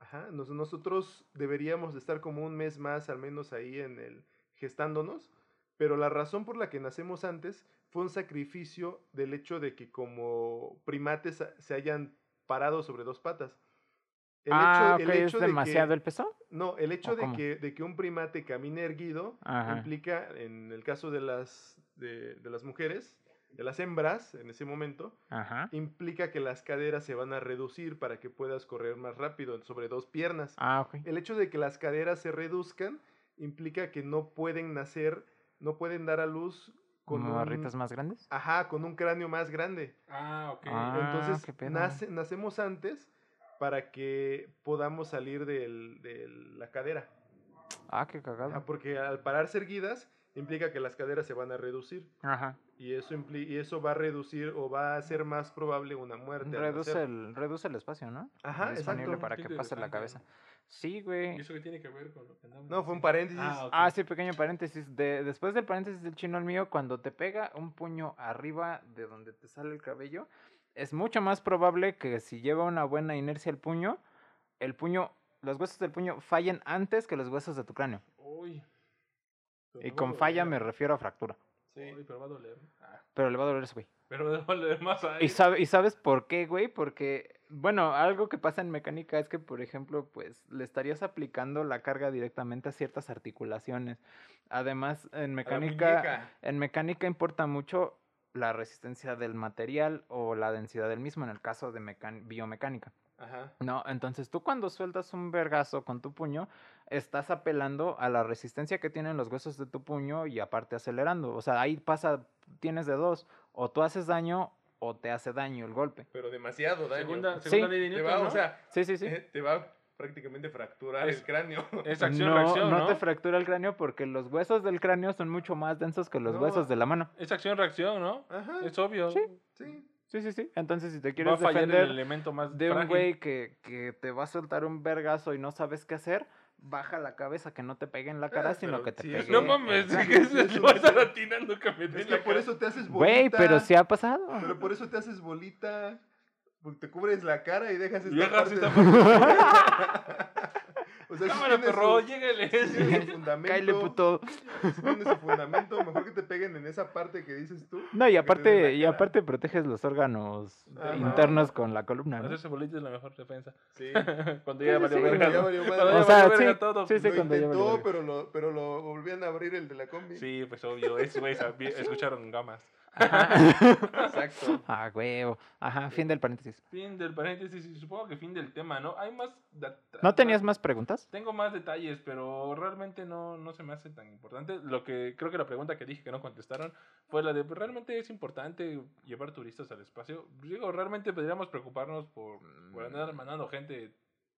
Ajá, nosotros deberíamos estar como un mes más al menos ahí en el gestándonos, pero la razón por la que nacemos antes fue un sacrificio del hecho de que como primates se hayan parado sobre dos patas. El ah, hecho, el hecho ¿es demasiado el peso? No, el hecho de que, de que un primate camine erguido implica, en el caso de las, de, de las mujeres, de las hembras en ese momento, implica que las caderas se van a reducir para que puedas correr más rápido sobre dos piernas. Ah, el hecho de que las caderas se reduzcan implica que no pueden nacer, no pueden dar a luz con barritas más grandes. Ajá, con un cráneo más grande. Ah, ok. Ah, Entonces, nacemos antes para que podamos salir de la cadera. Ah, qué cagado. porque al pararse erguidas implica que las caderas se van a reducir. Ajá. Y eso, y eso va a reducir o va a hacer más probable una muerte. Reduce, el, reduce el espacio, ¿no? Ajá, Disponible para que pase la cabeza. Sí, güey. ¿Y eso qué tiene que ver con lo que andamos? No, fue un paréntesis. Ah, ah, sí, pequeño paréntesis. De, después del paréntesis del chino al mío, cuando te pega un puño arriba de donde te sale el cabello, es mucho más probable que si lleva una buena inercia el puño, el puño, los huesos del puño fallen antes que los huesos de tu cráneo. Uy. Y con falla me refiero a fractura. Sí, pero va a doler. Ah. Pero le va a doler ese güey. Pero le va a doler más a él. ¿Y, sabe, ¿Y sabes por qué, güey? Porque, bueno, algo que pasa en mecánica es que, por ejemplo, pues le estarías aplicando la carga directamente a ciertas articulaciones. Además, en mecánica, en mecánica importa mucho la resistencia del material o la densidad del mismo en el caso de biomecánica. Ajá. No, entonces tú cuando sueltas un vergazo con tu puño, estás apelando a la resistencia que tienen los huesos de tu puño y aparte acelerando. O sea, ahí pasa, tienes de dos, o tú haces daño o te hace daño el golpe. Pero demasiado daño. Segunda, segunda ley de Newton, O sea, sí, sí, sí. Eh, te va prácticamente fracturar el cráneo. *laughs* Es acción reacción, ¿no? No te fractura el cráneo porque los huesos del cráneo son mucho más densos que los huesos de la mano. Es acción reacción, ¿no? Ajá. Es obvio. Sí. Sí. Sí, sí, sí. Entonces, si te quieres defender el elemento más de un güey que, que te va a soltar un vergazo y no sabes qué hacer, baja la cabeza, que no te pegue en la cara, ah, sino que te pegue. No mames, que *laughs* se va a estar atinando que me Es que por eso te haces bolita. Güey, pero sí ha pasado. Pero por eso te haces bolita. Porque te cubres la cara y dejas esta y parte. Esta parte. *laughs* O sea, Cámara, si perro, llégale. Si fundamento, Cállale, puto. Si tienes su fundamento, mejor que te peguen en esa parte que dices tú. No, y aparte, y aparte proteges los órganos internos con la columna, ¿no? Hacerse bolita es la mejor defensa. Sí. *laughs* cuando ya valió verga. Ya valió o sea, sí, todo. Sí, sí, lo cuando intentó, pero lo, pero lo volvían a abrir el de la combi. Sí, pues obvio. Esos güeyes *laughs* escucharon gamas. *laughs* Exacto. Ah, huevo. Ajá, fin del paréntesis. Fin del paréntesis y supongo que fin del tema, ¿no? Hay más... ¿No tenías más preguntas? Tengo más detalles, pero realmente no, no se me hace tan importante. Lo que creo que la pregunta que dije que no contestaron fue la de, pues, ¿realmente es importante llevar turistas al espacio? Digo, realmente podríamos preocuparnos por, por andar mandando gente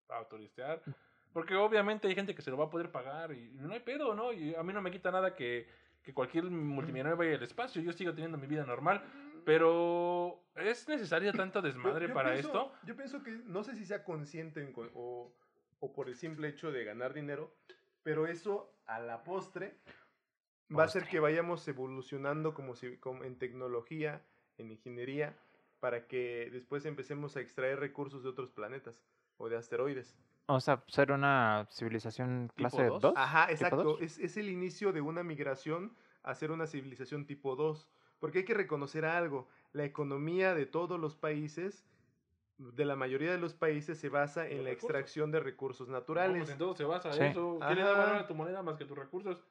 a turistear. Porque obviamente hay gente que se lo va a poder pagar y no hay pedo, ¿no? Y a mí no me quita nada que que cualquier multimillonario vaya al espacio. Yo sigo teniendo mi vida normal. Pero ¿es necesaria tanta desmadre para esto? Yo pienso que no sé si sea consciente o, o, por el simple hecho de ganar dinero, pero eso a la postre va a hacer que vayamos evolucionando como, si, como en tecnología, en ingeniería, para que después empecemos a extraer recursos de otros planetas o de asteroides. O sea, ser una civilización clase 2. Ajá, exacto. Es, es, el inicio de una migración a ser una civilización tipo 2. Porque hay que reconocer algo. La economía de todos los países, de la mayoría de los países, se basa en la extracción de recursos naturales. No, pues en todo se basa eso. ¿Qué le da valor a tu moneda más que tus recursos?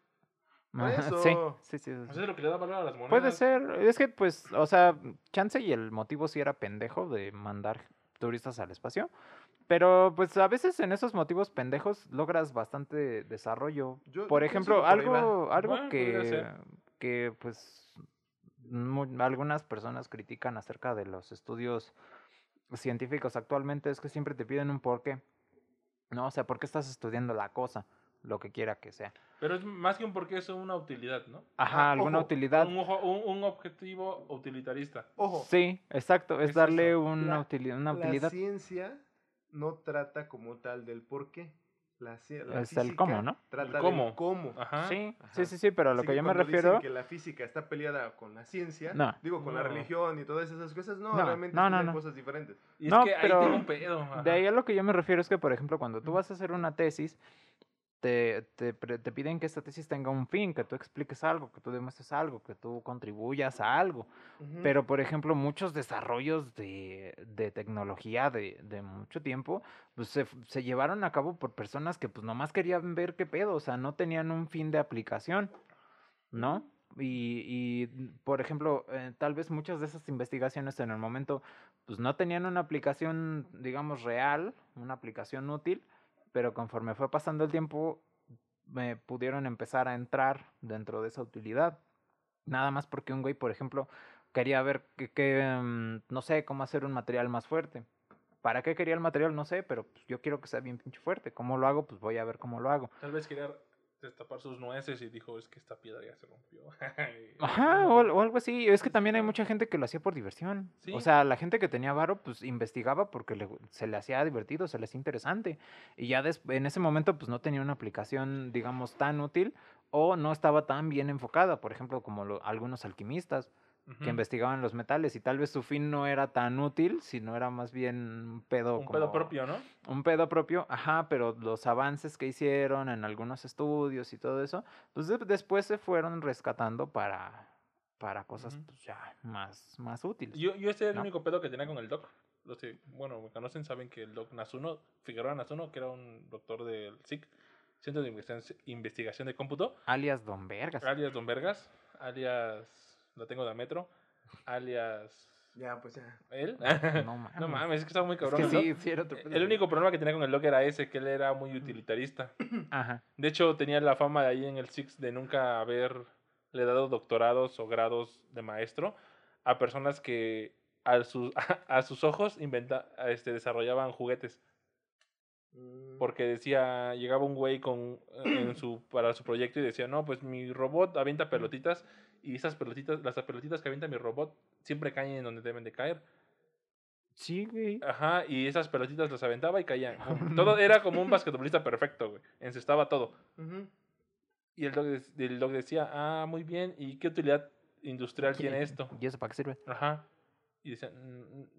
Eso. Sí, sí, sí. Eso es lo que le da valor a las monedas. Puede ser. Es que, pues, o sea, chance y el motivo sí era pendejo de mandar turistas al espacio. Pero pues a veces en esos motivos pendejos logras bastante desarrollo. por ejemplo, algo, algo que, que pues algunas personas critican acerca de los estudios científicos actualmente es que siempre te piden un porqué. No, o sea, ¿por qué estás estudiando la cosa? Lo que quiera que sea. Pero es más que un porqué, es una utilidad, ¿no? Ajá, alguna utilidad. Un, un, objetivo utilitarista. Ojo. Sí, exacto, es, darle una, utilidad, una utilidad. La ciencia no trata como tal del por qué. La, es el cómo, ¿no? Trata cómo. cómo. Ajá. Sí, sí, sí, sí, pero a lo que, yo me refiero. Dicen que la física está peleada con la ciencia, no. digo, con la religión y todas esas cosas, no, realmente son cosas diferentes. Y es que pero ahí un pedo. De ahí a lo que yo me refiero es que, por ejemplo, cuando tú vas a hacer una tesis, te, te, te, piden que esta tesis tenga un fin, que tú expliques algo, que tú demuestres algo, que tú contribuyas a algo. Pero, por ejemplo, muchos desarrollos de, de tecnología de, de, mucho tiempo, pues se, se, llevaron a cabo por personas que pues nomás querían ver qué pedo, o sea, no tenían un fin de aplicación, ¿no? Y, y por ejemplo, eh, tal vez muchas de esas investigaciones en el momento, pues no tenían una aplicación, digamos, real, una aplicación útil, pero conforme fue pasando el tiempo, me pudieron empezar a entrar dentro de esa utilidad. Nada más porque un güey, por ejemplo, quería ver que, mm, no sé, cómo hacer un material más fuerte. ¿Para qué quería el material? No sé, pero pues, yo quiero que sea bien pinche fuerte. ¿Cómo lo hago? Pues voy a ver cómo lo hago. Tal vez quería destapar sus nueces y dijo, es que esta piedra ya se rompió. *laughs* Ajá, o, algo así. Es que también hay mucha gente que lo hacía por diversión. O sea, la gente que tenía varo, pues investigaba porque se le hacía divertido, se le hacía interesante. Y ya en ese momento, pues no tenía una aplicación, digamos, tan útil o no estaba tan bien enfocada, por ejemplo, como algunos alquimistas que investigaban los metales y tal vez su fin no era tan útil, sino era más bien un pedo. Un pedo propio, ¿no? Un pedo propio, ajá, pero los avances que hicieron en algunos estudios y todo eso, pues después se fueron rescatando para, para cosas pues, ya más, más útiles. Yo, yo este era el único pedo que tenía con el doc. Los que, bueno, me conocen saben que el doc Nasuno, Figueroa Nasuno, que era un doctor del SIC, Centro de Investigación de Cómputo. Alias Don Vergas. Alias Don Vergas, alias lo tengo de metro, alias... Ya, pues ya. ¿Él? No *laughs* mames. no mames, es que estaba muy cabrón. sí, sí, era el único problema que tenía con el Log era ese, que él era muy utilitarista. *coughs* Ajá. De hecho, tenía la fama de ahí en el Six de nunca haberle dado doctorados o grados de maestro a personas que a sus, *laughs* a, sus ojos inventa, este, desarrollaban juguetes. Mm. Porque decía, llegaba un güey con, en su, para su proyecto y decía, no, pues mi robot avienta pelotitas y esas pelotitas, las pelotitas que avienta mi robot siempre caen en donde deben de caer. Sí, güey. Ajá, y esas pelotitas las aventaba y caían. *laughs* todo era como un basquetbolista perfecto, güey. Encestaba todo. Y el dog, el dog decía, ah, muy bien, ¿y qué utilidad industrial tiene esto? ¿Y eso para qué sirve? Ajá. Y decía,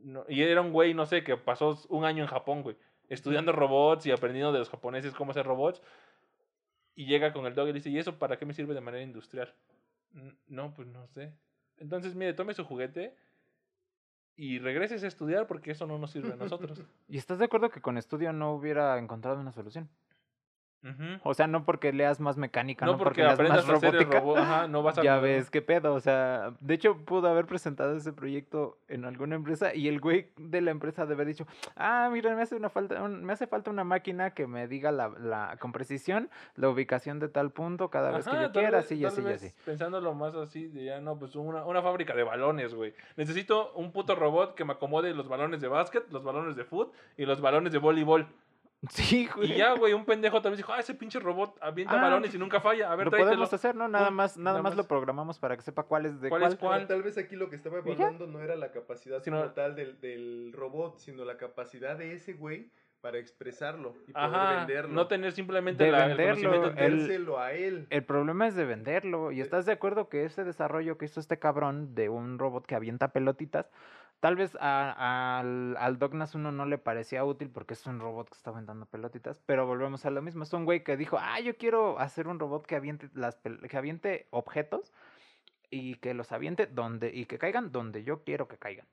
no. y era un güey, no sé, que pasó un año en Japón, güey, estudiando robots y aprendiendo de los japoneses cómo hacer robots. Y llega con el dog y dice, ¿y eso para qué me sirve de manera industrial? No, pues no sé. Entonces, mire, tome su juguete y regreses a estudiar porque eso no nos sirve a nosotros. *laughs* ¿Y estás de acuerdo que con estudio no hubiera encontrado una solución? O sea, no porque leas más mecánica, no, porque, leas más robótica. no vas *laughs* a ya ves qué pedo. O sea, de hecho, pudo haber presentado ese proyecto en alguna empresa y el güey de la empresa debe haber dicho: Ah, mira, me hace, una falta, me hace falta una máquina que me diga la, la, con precisión la ubicación de tal punto cada vez que yo quiera, así y así y así. Pensándolo más así, de ya no, pues una, una fábrica de balones, güey. Necesito un puto robot que me acomode los balones de básquet, los balones de fútbol y los balones de voleibol. *laughs* Sí, güey. Y ya, güey, un pendejo tal vez dijo, ah, ese pinche robot avienta ah, balones y nunca falla. A ver, Lo podemos hacer, ¿no? Nada más, nada, más, lo programamos para que sepa cuál es de cuál. cuál. Tal vez aquí lo que estaba evaluando no era la capacidad sino, tal del, del robot, sino la capacidad de ese güey para expresarlo y poder venderlo. No tener simplemente la, venderlo, el a él. El problema es de venderlo. ¿Y estás de acuerdo que ese desarrollo que hizo este cabrón de un robot que avienta pelotitas Tal vez al, al Dognas uno no le parecía útil porque es un robot que está aventando pelotitas, pero volvemos a lo mismo. Es un güey que dijo, ah, yo quiero hacer un robot que aviente, las que aviente objetos y que los aviente donde y que caigan donde yo quiero que caigan.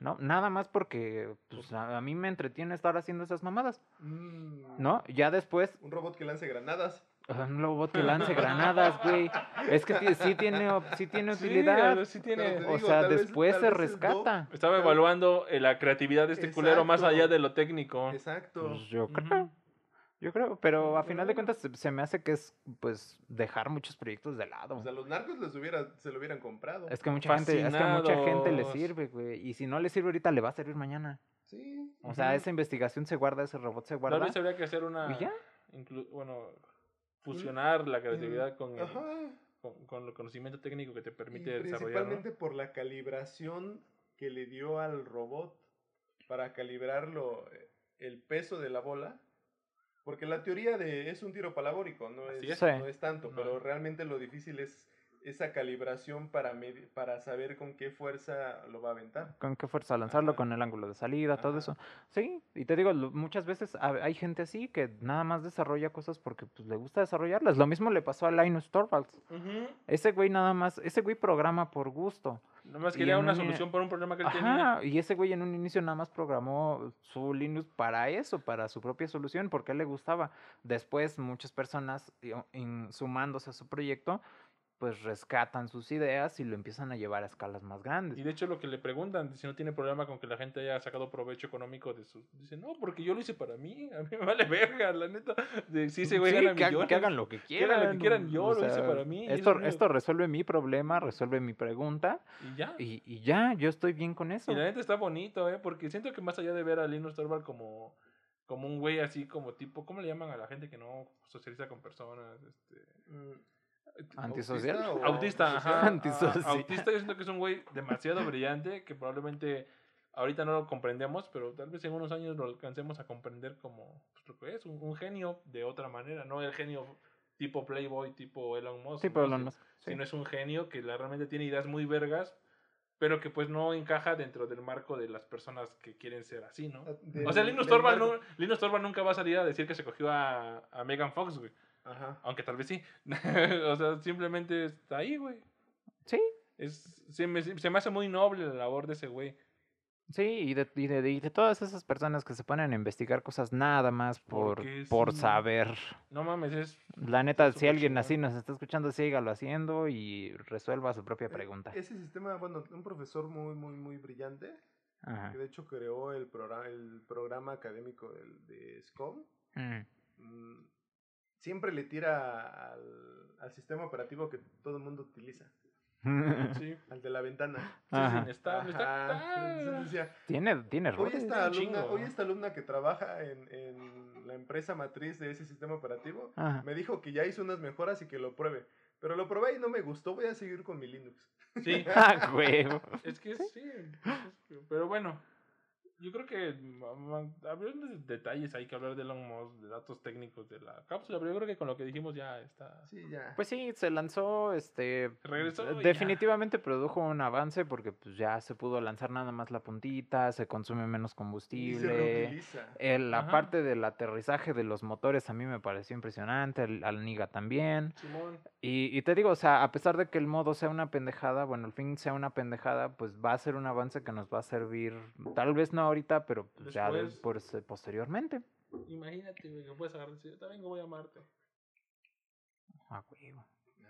¿No? Nada más porque pues, a, mí me entretiene estar haciendo esas mamadas. Mm. ¿No? Ya después. Un robot que lance granadas. Un robot que *laughs* lance granadas, güey. Es que sí tiene, sí tiene *laughs* utilidad. Sí, tiene. o sea, después se rescata. Estaba evaluando eh, la creatividad de este culero más allá de lo técnico. Exacto. Pues yo creo. Yo creo, pero a final de cuentas se, me hace que es, pues, dejar muchos proyectos de lado. O sea, los narcos les hubiera, se lo hubieran comprado. Es que mucha gente, es que a mucha gente le sirve, güey. Y si no le sirve ahorita, le va a servir mañana. Sí. O sea, esa investigación se guarda, ese robot se guarda. Tal vez habría que hacer una... ¿Y ya? bueno, fusionar la creatividad con el, con, el conocimiento técnico que te permite desarrollar. Principalmente por la calibración que le dio al robot para calibrarlo, el peso de la bola. Porque la teoría de es un tiro palabórico, no es, no es tanto, pero realmente lo difícil es esa calibración para, para saber con qué fuerza lo va a aventar. Con qué fuerza lanzarlo, con el ángulo de salida, todo eso. Sí, y te digo, muchas veces hay gente así que nada más desarrolla cosas porque pues, le gusta desarrollarlas. Lo mismo le pasó a Linus Torvalds. Ese güey nada más, ese güey programa por gusto. Nada más quería una solución para un problema que él tenía. Y ese güey en un inicio nada más programó su Linux para eso, para su propia solución, porque a él le gustaba. Después muchas personas sumándose a su proyecto pues rescatan sus ideas y lo empiezan a llevar a escalas más grandes. Y de hecho lo que le preguntan, si no tiene problema con que la gente haya sacado provecho económico de su... Dice, no, porque yo lo hice para mí, a mí me vale verga, la neta. Si ese güey sí, que, hagan lo que quieran. Que hagan lo que quieran, yo lo hice para mí. Esto, esto resuelve mi problema, resuelve mi pregunta. Y ya. Y, y, ya, yo estoy bien con eso. Y la neta está bonito, ¿eh? Porque siento que más allá de ver a Linus Torvald como como un güey así como tipo, ¿cómo le llaman a la gente que no socializa con personas? Este, mm, ¿Antisocial? Autista, ajá. Antisocial. Autista yo siento que es un güey demasiado brillante que probablemente ahorita no lo comprendemos, pero tal vez en unos años lo alcancemos a comprender como pues, lo que es, un, genio de otra manera, no el genio tipo Playboy, tipo Elon Musk. Tipo Elon Musk. Sino es un genio que realmente tiene ideas muy vergas, pero que pues no encaja dentro del marco de las personas que quieren ser así, ¿no? Ah, o sea, Linus Torvald, nunca va a salir a decir que se cogió a, a Megan Fox, güey. Ajá. Aunque tal vez sí. *laughs* o sea, simplemente está ahí, güey. Sí. Es, se, me, se me hace muy noble la labor de ese güey. Sí, y de, y, de, de, todas esas personas que se ponen a investigar cosas nada más por, por saber. No mames, es... La neta, si alguien así nos está escuchando, sígalo haciendo y resuelva su propia e, pregunta. Ese sistema, bueno, un profesor muy, muy, muy brillante, que de hecho creó el, programa, el programa académico del, de SCOM, siempre le tira al, al sistema operativo que todo el mundo utiliza. Sí. Al de la ventana. Sí, está, está. tiene, tiene hoy esta, alumna, hoy esta alumna que trabaja en, en, la empresa matriz de ese sistema operativo me dijo que ya hizo unas mejoras y que lo pruebe. Pero lo probé y no me gustó, voy a seguir con mi Linux. Sí. *laughs* ah, huevo. Es que sí. Pero bueno, yo creo que habría de detalles, hay que hablar de Elon Musk, de datos técnicos de la cápsula, pero yo creo que con lo que dijimos ya está. Sí, ya. Pues sí, se lanzó, este, regresó. Definitivamente produjo un avance porque pues ya se pudo lanzar nada más la puntita, se consume menos combustible. Y se el, la parte del aterrizaje de los motores a mí me pareció impresionante, el, al Niga también. Simón. Y, y te digo, o sea, a pesar de que el modo sea una pendejada, bueno, el fin sea una pendejada, pues va a ser un avance que nos va a servir, tal vez no ahorita, pero pues, ya por, posteriormente. Imagínate, que puedes agarrar y también voy a Marte. Ah, huevo.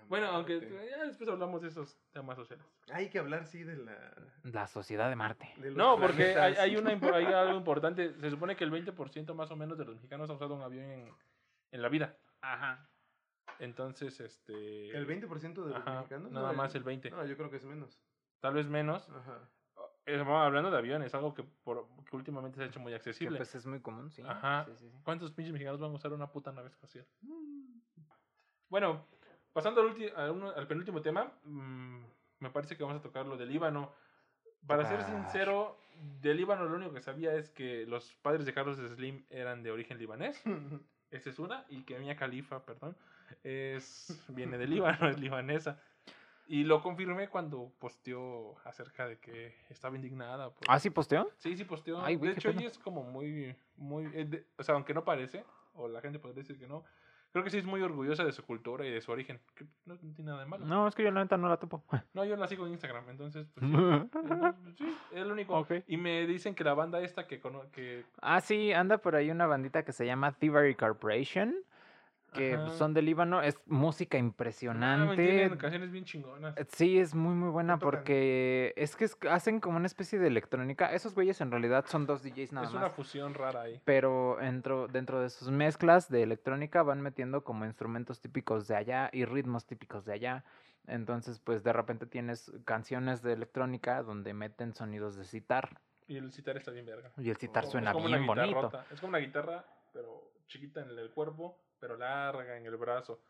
Bueno, aunque ya después hablamos de esos temas sociales. Hay que hablar, sí, de la... La sociedad de Marte. no, porque hay, hay, una, hay algo importante. Se supone que el 20% más o menos de los mexicanos ha usado un avión en, en la vida. Ajá. Entonces, este... ¿El 20% de los mexicanos? Nada más el 20%. No, yo creo que es menos. Tal vez menos. Ajá. Hablando de aviones, algo que, por, que últimamente se ha hecho muy accesible. Que pues es muy común, sí. Ajá. ¿Cuántos pinches mexicanos van a usar una puta nave espacial? Bueno, pasando al, al penúltimo tema, mm, me parece que vamos a tocar lo del Líbano. Para ser sincero, del Líbano lo único que sabía es que los padres de Carlos Slim eran de origen libanés. *laughs* Esa es una. Y que Mia Khalifa, perdón, es, viene de Líbano, *laughs* es libanesa. Y lo confirmé cuando posteó acerca de que estaba indignada. Por... ¿Ah, sí posteó? Sí, sí posteó. de hecho, ella es como muy, muy, eh, o sea, aunque no parece, o la gente podría decir que no, creo que sí es muy orgullosa de su cultura y de su origen. Que no, tiene nada de malo. No, es que yo la neta no la topo. *laughs* No, yo la sigo en Instagram, entonces, pues, sí, *laughs* es lo único. Y me dicen que la banda esta que, que... Ah, sí, anda por ahí una bandita que se llama Thievery Corporation que son de Líbano, es música ah, impresionante. Ah, canciones bien chingonas. Eh, sí, es muy muy buena porque es que hacen como una especie de electrónica. Esos güeyes en realidad son dos DJs nada más. Es una fusión rara ahí. Pero dentro, dentro de sus mezclas de electrónica van metiendo como instrumentos típicos de allá y ritmos típicos de allá. Entonces, pues de repente tienes canciones de electrónica donde meten sonidos de citar. Y el citar está bien verga. Y el citar suena bien bonito. Es como una guitarra, pero chiquita en el cuerpo pero larga en el brazo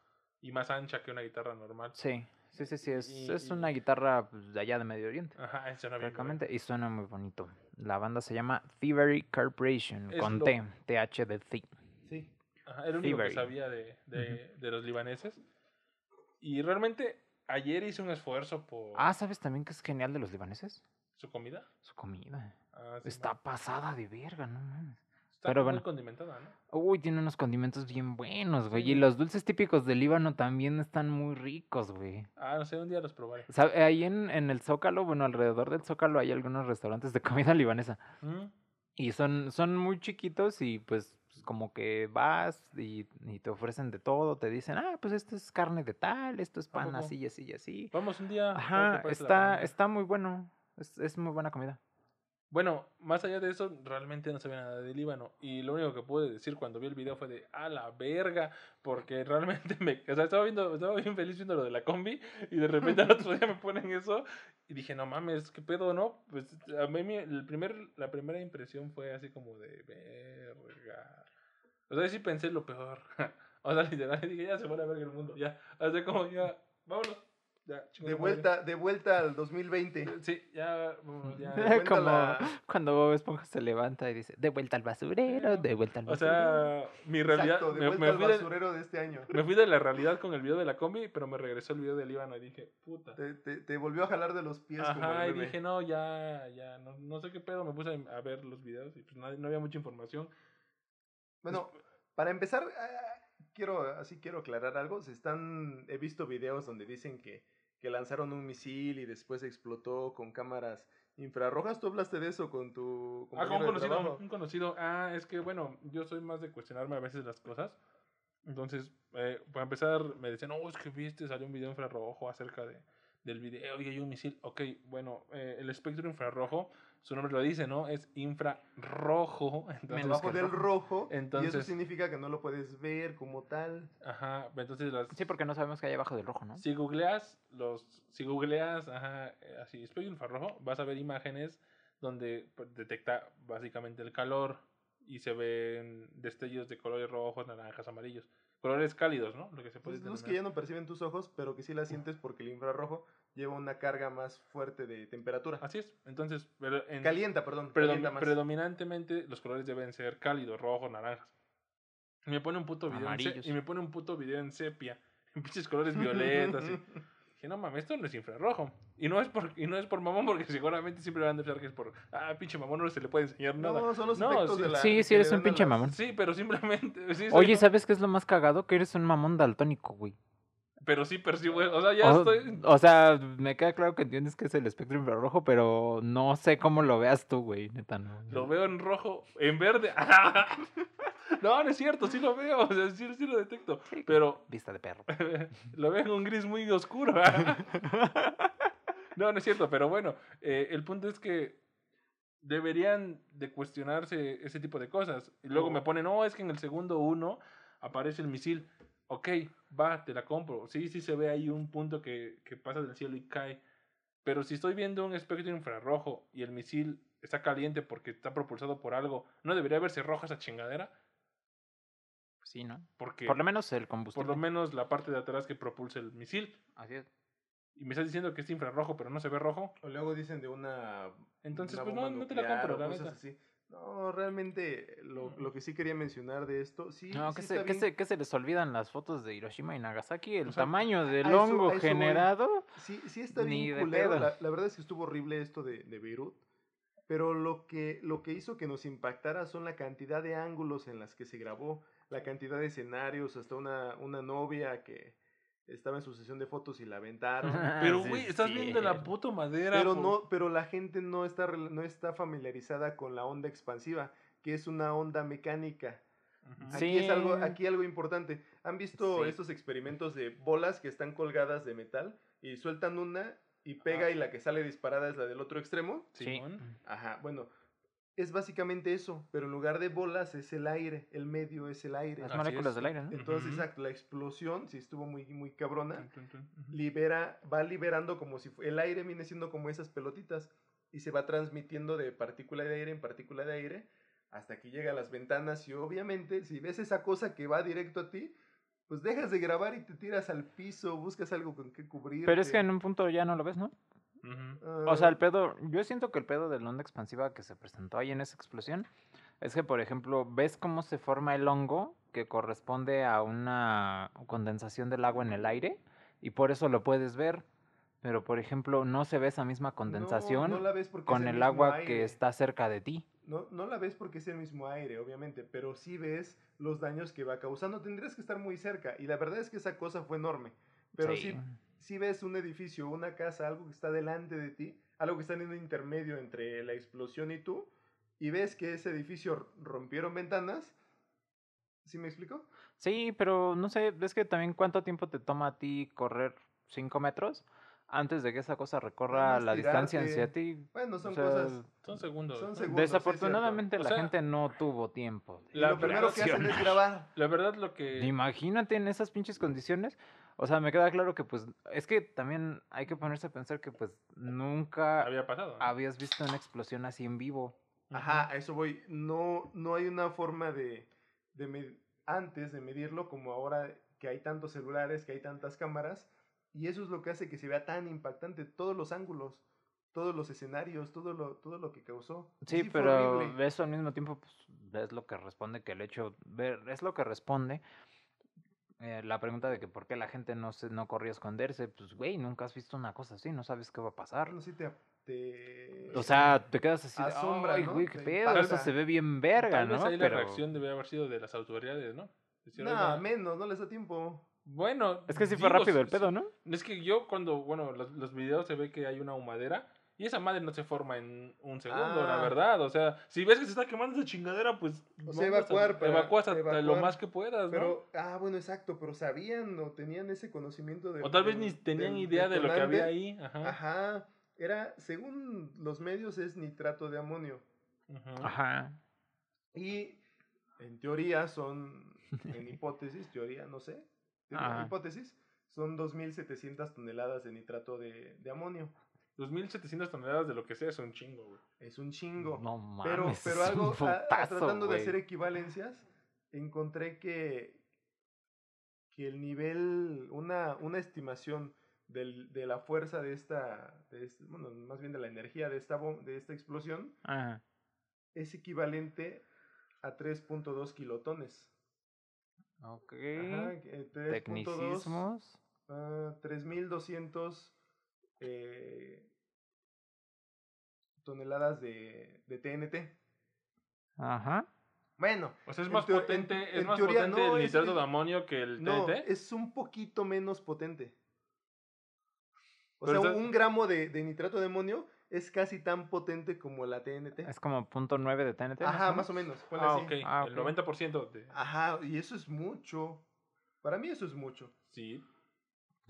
y más ancha que una guitarra normal. Sí, sí, sí, sí, es, es una guitarra pues, de allá de Medio Oriente. Ajá, suena bien. y suena muy bonito. La banda se llama Thievery Corporation, con T, TH de Thie. Sí. Ajá, era el único que sabía de, de, de los libaneses. Y realmente ayer hice un esfuerzo por... Ah, ¿sabes también que es genial de los libaneses? ¿Su comida? Su comida. Ah, Está pasada de verga, no mames. Está Pero muy condimentada, ¿no? Uy, tiene unos condimentos bien buenos, güey. Y los dulces típicos del Líbano también están muy ricos, güey. Ah, no sé, un día los probaré. Ahí en, en el Zócalo, bueno, alrededor del Zócalo hay algunos restaurantes de *laughs* comida libanesa. Mm. Y son, son muy chiquitos y pues pues, como que vas y, te ofrecen de todo, te dicen, ah, pues esto es carne de tal, esto es pan así y así y así. Vamos un día. Ajá, está, está muy bueno, es, es muy buena comida. Bueno, más allá de eso, realmente no sabía nada de Líbano. Y lo único que pude decir cuando vi el video fue de, a la verga, porque *laughs* realmente me... O sea, estaba, viendo, estaba bien feliz viendo lo de la combi y de repente al otro día me ponen eso y dije, no mames, ¿qué pedo, no? Pues a mí el primer, la primera impresión fue así como de, verga. O sea, sí pensé lo peor. *laughs* o sea, literal, dije, ya se va a ver el mundo, ya. O como ya, vámonos de vuelta, de vuelta al 2020. Sí, ya, ya. *laughs* Como cuando Bob Esponja se levanta y dice, de vuelta al basurero, de vuelta al basurero. O sea, mi realidad. de vuelta al basurero de, este año. Me fui de la realidad con el video de la combi, pero me regresó el video del Líbano y dije, puta. Te, te, volvió a jalar de los pies. Ajá, y dije, no, ya, ya, no, no sé qué pedo. Me puse a ver los videos y pues no, no había mucha información. Bueno, para empezar, quiero, así quiero aclarar algo. Se están, he visto videos donde dicen que que lanzaron un misil y después explotó con cámaras infrarrojas. ¿Tú hablaste de eso con tu Ah, con un conocido, un conocido. Ah, es que bueno, yo soy más de cuestionarme a veces las cosas. Entonces, eh, para empezar, me decían, oh, es que viste, salió un video infrarrojo acerca de, del video y hay un misil. Ok, bueno, eh, el espectro infrarrojo su nombre lo dice, ¿no? Es infrarrojo. *laughs* Entonces, Debajo del rojo. Entonces, y eso significa que no lo puedes ver como tal. Ajá, entonces las... Sí, porque no sabemos qué hay abajo del rojo, ¿no? Si googleas, los, si googleas, ajá, eh, así, espectro infrarrojo, vas a ver imágenes donde pues, detecta básicamente el calor y se ven destellos de colores rojos, naranjas, amarillos colores cálidos, ¿no? Lo que se puede pues luz que ya no perciben tus ojos, pero que sí la sientes porque el infrarrojo lleva una carga más fuerte de temperatura. Así es. Entonces, calienta, perdón. Predominantemente los colores deben ser cálidos, rojos, naranjas. Y me pone un puto video en y me pone un puto video en sepia, *laughs* en pinches colores violetas y *laughs* Dije, no mames, esto no es infrarrojo. Y no es por, y no es por mamón, porque seguramente siempre van a decir que es por, ah, pinche mamón, no se le puede enseñar nada. No, son los efectos sí, de la... Sí, sí, eres un pinche mamón. Sí, pero simplemente... *laughs* Oye, ¿sabes qué es lo más cagado? Que eres un mamón daltónico, güey. Pero sí percibo, o sea, ya estoy... O sea, me queda claro que entiendes que es el espectro infrarrojo, pero no sé cómo lo veas tú, güey, neta, no. Lo veo en rojo, en verde. *laughs* No, no es cierto, sí lo veo, o sea, sí, lo detecto. pero. Vista de perro. *laughs* lo veo en un gris muy oscuro. *laughs* no, no es cierto, pero bueno, eh, el punto es que deberían de cuestionarse ese tipo de cosas. Y luego me ponen, no, es que en el segundo uno aparece el misil. Ok, va, te la compro. Sí, sí se ve ahí un punto que, que pasa del cielo y cae. Pero si estoy viendo un espectro infrarrojo y el misil está caliente porque está propulsado por algo, ¿no debería verse roja esa chingadera? Sí, ¿no? Porque por lo menos el combustible. Por lo menos la parte de atrás que propulsa el misil. Así es. Y me estás diciendo que es infrarrojo, pero no se ve rojo. O luego dicen de una. Entonces, pues no, no te la compro, la neta. No, realmente lo, lo, que sí quería mencionar de esto, sí. No, que, se, que, se, que se les olvidan las fotos de Hiroshima y Nagasaki, el tamaño del hongo generado. Sí, sí está bien culero. La, la, verdad es que estuvo horrible esto de, de Beirut. Pero lo que, lo que hizo que nos impactara son la cantidad de ángulos en las que se grabó la cantidad de escenarios, hasta una, una novia que estaba en su sesión de fotos y la aventaron. *laughs* pero, güey, estás viendo la puta madera. Pero, no, pero la gente no está, no está familiarizada con la onda expansiva, que es una onda mecánica. Aquí es algo, aquí algo importante. ¿Han visto estos experimentos de bolas que están colgadas de metal y sueltan una y pega y la que sale disparada es la del otro extremo? Sí. Ajá, bueno, es básicamente eso, pero en lugar de bolas es el aire, el medio es el aire. Las moléculas del aire, ¿no? Entonces, exacto, la explosión, si estuvo muy, muy cabrona, libera, va liberando como si el aire viene siendo como esas pelotitas y se va transmitiendo de partícula de aire en partícula de aire hasta que llega a las ventanas y obviamente si ves esa cosa que va directo a ti, pues dejas de grabar y te tiras al piso, buscas algo con que cubrir. Pero es que en un punto ya no lo ves, ¿no? O sea, el pedo, yo siento que el pedo de la onda expansiva que se presentó ahí en esa explosión Es que, por ejemplo, ¿ves cómo se forma el hongo que corresponde a una condensación del agua en el aire? Y por eso lo puedes ver. Pero, por ejemplo, no se ve esa misma condensación con el, agua que está cerca de ti. No, no la ves porque es el mismo aire, obviamente, pero sí ves los daños que va causando. Tendrías que estar muy cerca. Y la verdad es que esa cosa fue enorme. Pero sí, sí, ves un edificio, una casa, algo que está delante de ti, algo que está en un intermedio entre la explosión y tú, y ves que ese edificio rompieron ventanas. ¿Sí me explico? Sí, pero no sé, ves que también cuánto tiempo te toma a ti correr 5 metros antes de que esa cosa recorra la distancia hacia ti. Bueno, son cosas. Son segundos. Desafortunadamente la gente no tuvo tiempo. lo primero que hacen es grabar. La verdad, lo que. Imagínate en esas pinches condiciones. O sea, me queda claro que pues es que también hay que ponerse a pensar que pues nunca había pasado. Habías visto una explosión así en vivo. Ajá, a eso voy. No, no hay una forma de, de antes de medirlo como ahora que hay tantos celulares, que hay tantas cámaras, y eso es lo que hace que se vea tan impactante, todos los ángulos, todos los escenarios, todo lo, todo lo que causó. Sí, pero eso al mismo tiempo pues, es lo que responde que el hecho, ver, es lo que responde eh, la pregunta de que por qué la gente no se, no corría a esconderse, pues güey, nunca has visto una cosa así, no sabes qué va a pasar. No, sí te, te... O sea, te quedas así de, ay, güey, qué pedo, eso se ve bien verga, ¿no? ahí la reacción debe haber sido de las autoridades, ¿no? No, menos, no les da tiempo. Bueno. Es que sí fue rápido el pedo, ¿no? Es que yo cuando, bueno, los, los videos se ve que hay una humadera y esa madre no se forma en un segundo, la ah. verdad. O sea, si ves que se está quemando esa chingadera, pues. O sea, evacuar. evacuas lo más que puedas, pero, Ah, bueno, exacto. Pero sabían o tenían ese conocimiento de. O tal vez ni tenían idea de lo que había ahí. Ajá. Ajá. Era, según los medios, es nitrato de amonio. Ajá. Y en teoría son. *laughs* En hipótesis, teoría, no sé. En hipótesis, son 2.700 toneladas de nitrato de, de amonio. 2.700 toneladas de lo que sea es un chingo, güey. Es un chingo. No mames. Pero, pero algo, tratando de hacer equivalencias, encontré que, que el nivel, una, una estimación del, de la fuerza de esta, de bueno, más bien de la energía de esta, de esta explosión, es equivalente a 3.2 kilotones. Ok. Ajá, 3.2. Tecnicismos. 3.200 eh, toneladas de, de TNT. Ajá. Bueno. O sea, es más potente, es más potente el nitrato de amonio que el no, TNT. Es un poquito menos potente. O sea, un gramo de, de, nitrato de amonio es casi tan potente como la TNT. Es como punto .9 de TNT. Ajá, más o menos. Ah, okay. ah, El 90% de... Ajá, y eso es mucho. Para mí eso es mucho. Sí.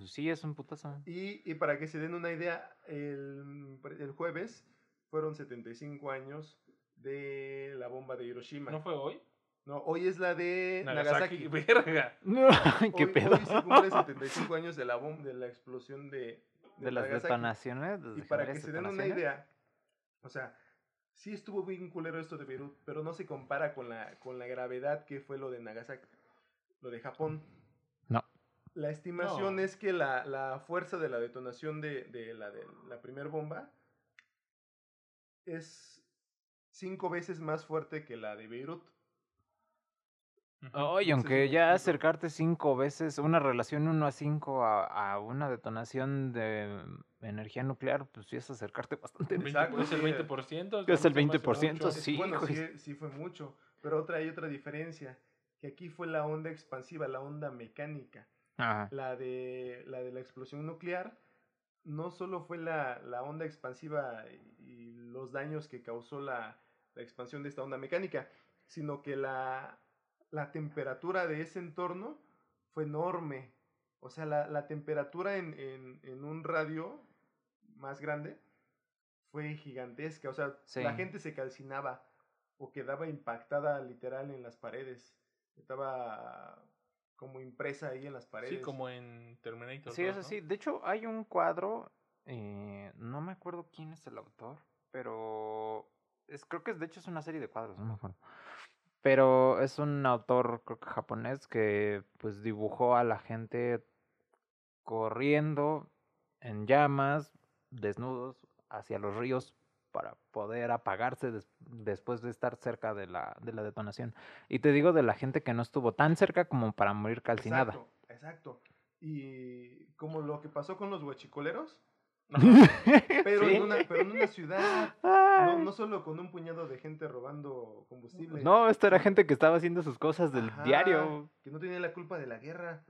Pues sí, es un putazo. Y, y para que se den una idea, el, el jueves fueron 75 años de la bomba de Hiroshima. ¿No fue hoy? No, hoy es la de Nagasaki. *laughs* Verga. No, *laughs* qué pedo. Hoy se cumple 75 años de la bomba, de la explosión de, de, las detonaciones. y para que se den una idea, o sea, sí estuvo bien culero esto de Beirut, pero no se compara con la, con la gravedad que fue lo de Nagasaki, lo de Japón. La estimación es que la, la, fuerza de la detonación de, de la, de la primera bomba es cinco veces más fuerte que la de Beirut. Oye, aunque ya acercarte cinco veces, una relación 1 a 5 a, a, una detonación de energía nuclear, pues sí es acercarte bastante. Exacto, es el 20%. Es el 20%, sí. Bueno, sí, sí fue mucho. Pero otra, hay otra diferencia, que aquí fue la onda expansiva, la onda mecánica. La, de, la de la explosión nuclear no solo fue la, la onda expansiva y, los daños que causó la, la, expansión de esta onda mecánica, sino que la, la temperatura de ese entorno fue enorme. O sea, la, la temperatura en, en, en, un radio más grande fue gigantesca. O sea, la gente se calcinaba o quedaba impactada literal en las paredes. Estaba como impresa ahí en las paredes. Sí, como en Terminator. Sí, es así. De hecho, hay un cuadro, eh, no me acuerdo quién es el autor, pero es, creo que de hecho es una serie de cuadros, no me acuerdo. Pero es un autor, creo que japonés, que pues dibujó a la gente corriendo en llamas, desnudos, hacia los ríos para poder apagarse después de estar cerca de la, de la detonación. Y te digo de la gente que no estuvo tan cerca como para morir calcinada. Exacto, exacto. Y como lo que pasó con los huachicoleros, *laughs* pero, en una, pero en una ciudad, no, no, solo con un puñado de gente robando combustible. No, esto era gente que estaba haciendo sus cosas del diario. Que no tenía la culpa de la guerra.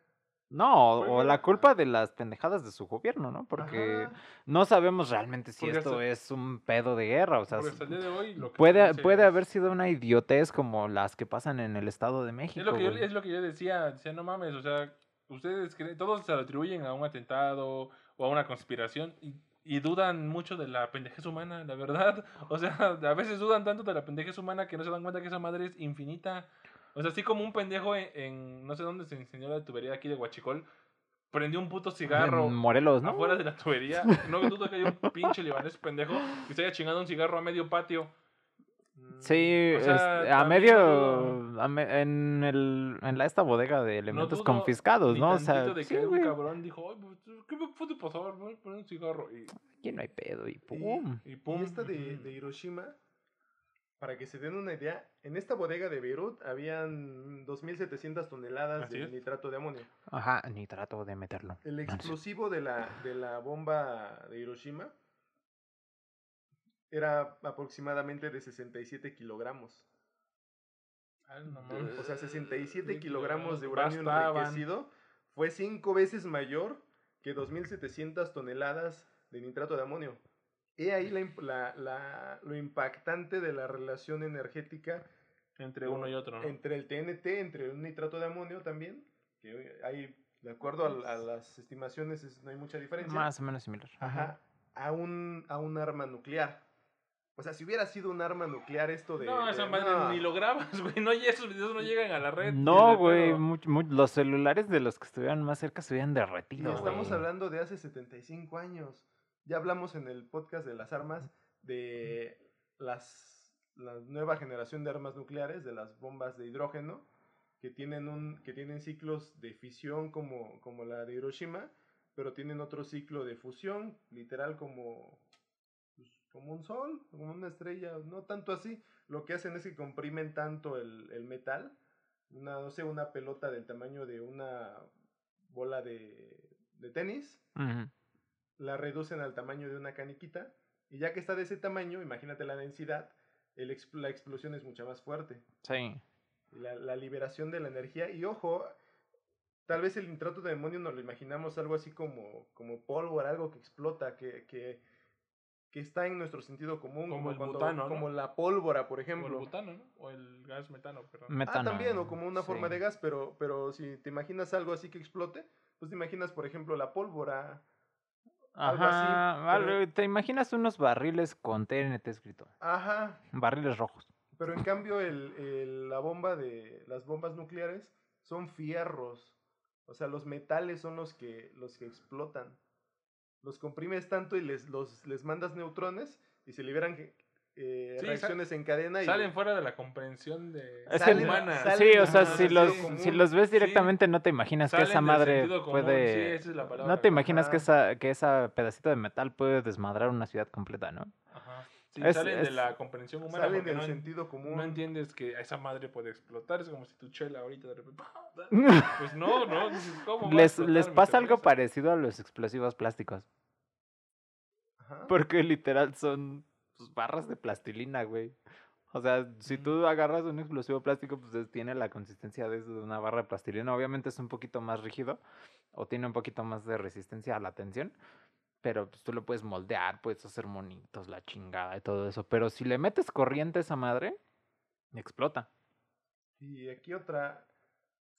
No, o la culpa de las pendejadas de su gobierno, ¿no? Porque no sabemos realmente si esto es un pedo de guerra, o sea, puede, puede haber sido una idiotez como las que pasan en el Estado de México. Es lo que, yo, es lo que yo decía, decía, no mames, o sea, ustedes creen, todos se atribuyen a un atentado o a una conspiración y, y dudan mucho de la pendejez humana, la verdad. *laughs* O sea, a veces dudan tanto de la pendejez humana que no se dan cuenta que esa madre es infinita. O sea, así como un pendejo en, no sé dónde se enseñó la tubería aquí de Huachicol, prendió un puto cigarro. En Morelos, ¿no? Afuera de la tubería. *laughs* No dudo que haya un pinche libanés pendejo que se haya chingado un cigarro a medio patio. Sí, a medio. en, el, en la, esta bodega de elementos confiscados, ¿no? O sea, de que un cabrón dijo, pues, ¿qué me puede pasar? Voy a poner un cigarro. Y, aquí no hay pedo, y pum. Y, y esta de, de Hiroshima para que se den una idea, en esta bodega de Beirut habían 2.700 toneladas de nitrato de amonio. Ajá, nitrato de meterlo. El explosivo de la, de la bomba de Hiroshima era aproximadamente de 67 kilogramos. o sea, 67 kilogramos de uranio enriquecido fue cinco veces mayor que 2.700 toneladas de nitrato de amonio. He ahí la, la, lo impactante de la relación energética entre uno y otro, Entre el TNT, entre un nitrato de amonio también, que hay, de acuerdo a, las estimaciones, no hay mucha diferencia. Más o menos similar. Ajá. A un, a un arma nuclear. O sea, si hubiera sido un arma nuclear esto de... No, esa madre ni lo grabas, güey. No, esos videos no llegan a la red. No, güey. los celulares de los que estuvieran más cerca se hubieran derretido. estamos hablando de hace 75 años. Ya hablamos en el podcast de las armas de las, la nueva generación de armas nucleares, de las bombas de hidrógeno, que tienen, un, que tienen ciclos de fisión como, como la de Hiroshima, pero tienen otro ciclo de fusión, literal como, pues, como un sol, como una estrella, no tanto así. Lo que hacen es que comprimen tanto el, metal, una, no sé, una pelota del tamaño de una bola de, de tenis, la reducen al tamaño de una caniquita y ya que está de ese tamaño, imagínate la densidad, el la explosión es mucho más fuerte. Sí. La, la, liberación de la energía y ojo, tal vez el nitrato de amonio nos lo imaginamos algo así como, como pólvora, algo que explota, que, que, que está en nuestro sentido común, como, el butano, como la pólvora, por ejemplo. O el butano, ¿no? O el gas metano, perdón. Metano. Ah, también, o como una forma de gas, pero, pero si te imaginas algo así que explote, pues te imaginas, por ejemplo, la pólvora, Ajá, te imaginas unos barriles con TNT escrito. Ajá. Barriles rojos. Pero en cambio el, el, la bomba de las bombas nucleares son fierros. O sea, los metales son los que los que explotan. Los comprimes tanto y les los les mandas neutrones y se liberan eh, reacciones en cadena. Y salen fuera de la comprensión de humana. sí, o sea, si, los, si los ves directamente no te imaginas que esa madre puede... es no te imaginas que esa, que esa pedacito de metal puede desmadrar una ciudad completa, ¿no? Ajá. Sí, salen de la comprensión humana. Salen del sentido común. No entiendes que esa madre puede explotar. Es como si tu chela ahorita de repente. *laughs* Pues no, no. ¿cómo les, les pasa algo parecido a los explosivos plásticos. Ajá. Porque literal son pues, barras de plastilina, güey. O sea, si tú agarras un explosivo plástico, pues tiene la consistencia de una barra de plastilina. Obviamente es un poquito más rígido o tiene un poquito más de resistencia a la tensión. Pero pues tú lo puedes moldear, puedes hacer monitos, la chingada y todo eso. Pero si le metes corriente a esa madre, explota. Y aquí otra,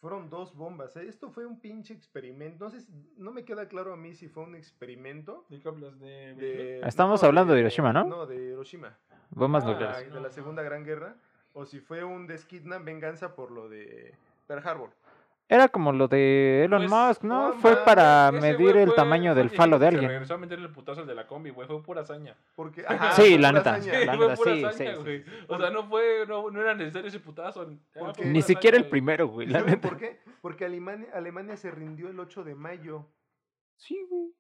fueron dos bombas. ¿eh? Esto fue un pinche experimento. No sé, no me queda claro a mí si fue un experimento. ¿De qué hablas? De... Estamos hablando de, Hiroshima, ¿no? No, de Hiroshima. Bombas ah, nucleares. De la Segunda Gran Guerra. O si fue un Deskidna venganza por lo de Pearl Harbor. Era como lo de Elon pues, Musk, ¿no? fue para medir el tamaño del falo de alguien. regresó a meterle el putazo al de la combi, güey. Fue pura hazaña. Porque, sí, la neta. Sí, fue pura sí, hazaña, güey. O sea, no, fue, no, no, era necesario ese putazo. Ni siquiera el primero, güey. La neta. ¿Por qué? Porque Alemania, Alemania se rindió el 8 de mayo. Sí, güey.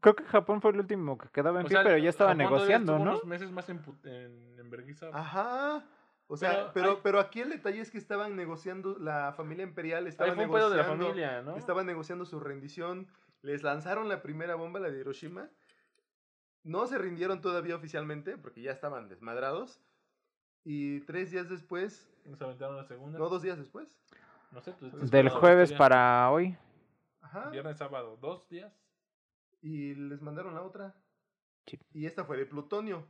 Creo que Japón fue el último que quedaba en pie, pero ya estaba negociando, ¿no? unos meses más en, en, en Ajá. O sea, pero, pero, aquí el detalle es que estaban negociando, la familia imperial estaba negociando, de la familia, ¿no? estaba negociando su rendición, les lanzaron la primera bomba, la de Hiroshima, no se rindieron todavía oficialmente porque ya estaban desmadrados, y tres días después... ¿Nos aventaron la segunda? No, dos días después. No sé, Del jueves para hoy. Ajá. Viernes, sábado, dos días. Y les mandaron la otra. Y esta fue de plutonio.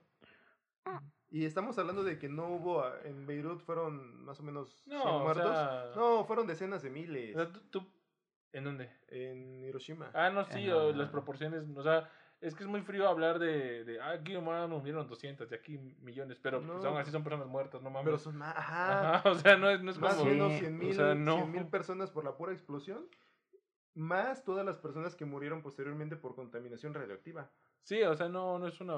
Ah. Y estamos hablando de que no hubo, ah, en Beirut fueron más o menos no, muertos. no, fueron decenas de miles. ¿En dónde? En Hiroshima. Ah, no, sí, las proporciones, o sea, es que es muy frío hablar de, de ah, aquí murieron 200, de aquí millones, pero pues, aún así son personas muertas, no mames. Pero son más, ajá. *laughs* o sea, no es, no es más como... menos 100 mil personas por la pura explosión más todas las personas que murieron posteriormente por contaminación radioactiva. Sí, o sea, no, no es una...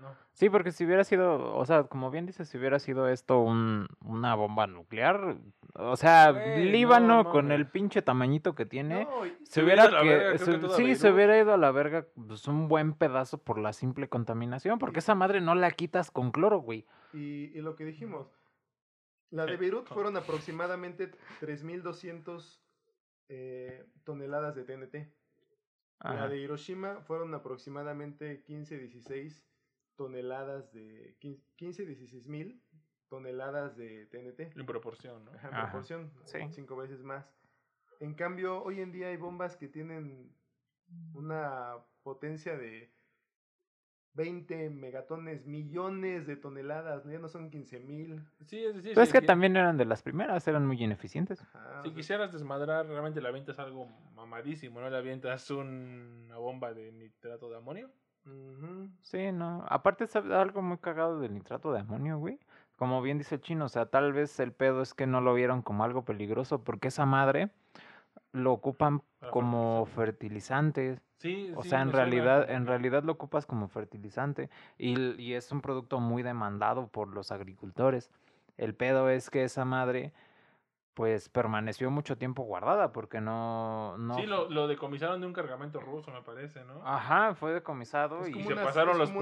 No. Sí, porque si hubiera sido, o sea, como bien dices, si hubiera sido esto un, una bomba nuclear, o sea, Líbano con el pinche tamañito que tiene, se, hubiera, que, sí, se hubiera ido a la verga pues, un buen pedazo por la simple contaminación, porque esa madre no la quitas con cloro, güey. Y, y lo que dijimos, la de Beirut fueron aproximadamente 3.200 eh, toneladas de TNT. La de Hiroshima fueron aproximadamente 15-16 toneladas de... 15-16 mil toneladas de TNT. En proporción, ¿no? en proporción, cinco veces más. En cambio, hoy en día hay bombas que tienen una potencia de 20 megatones, millones de toneladas, ya no son 15 mil. Sí, es decir, Pero es que también eran de las primeras, eran muy ineficientes. si quisieras desmadrar, realmente la avientas algo mamadísimo, ¿no? Le avientas una bomba de nitrato de amonio. Sí, no. Aparte es algo muy cagado del nitrato de amonio, güey. Como bien dice el chino, o sea, tal vez el pedo es que no lo vieron como algo peligroso porque esa madre lo ocupan como fertilizantes. Sí, o sea, en realidad, en realidad lo ocupas como fertilizante y, y, es un producto muy demandado por los agricultores. El pedo es que esa madre, pues, permaneció mucho tiempo guardada porque no... no sí, lo, lo decomisaron de un cargamento ruso, me parece, ¿no? Ajá, fue decomisado y, se pasaron los,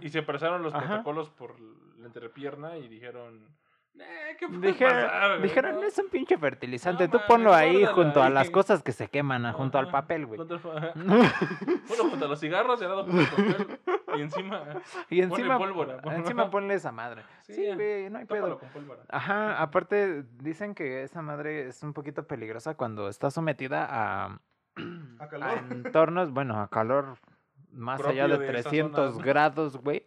y se pasaron los protocolos por la entrepierna y dijeron eh, ¿qué dijeron, es un pinche fertilizante. Tú ponlo ahí junto a las cosas que se queman, junto al papel, güey. Junto, *laughs* junto a los cigarros y al lado papel. Y encima, y encima pólvora. Encima ponle esa madre. Sí, güey, no hay pedo. Ajá, aparte dicen que esa madre es un poquito peligrosa cuando está sometida a, *clears throat* a, calor. entornos, bueno, a calor más allá de, de 300 grados, güey.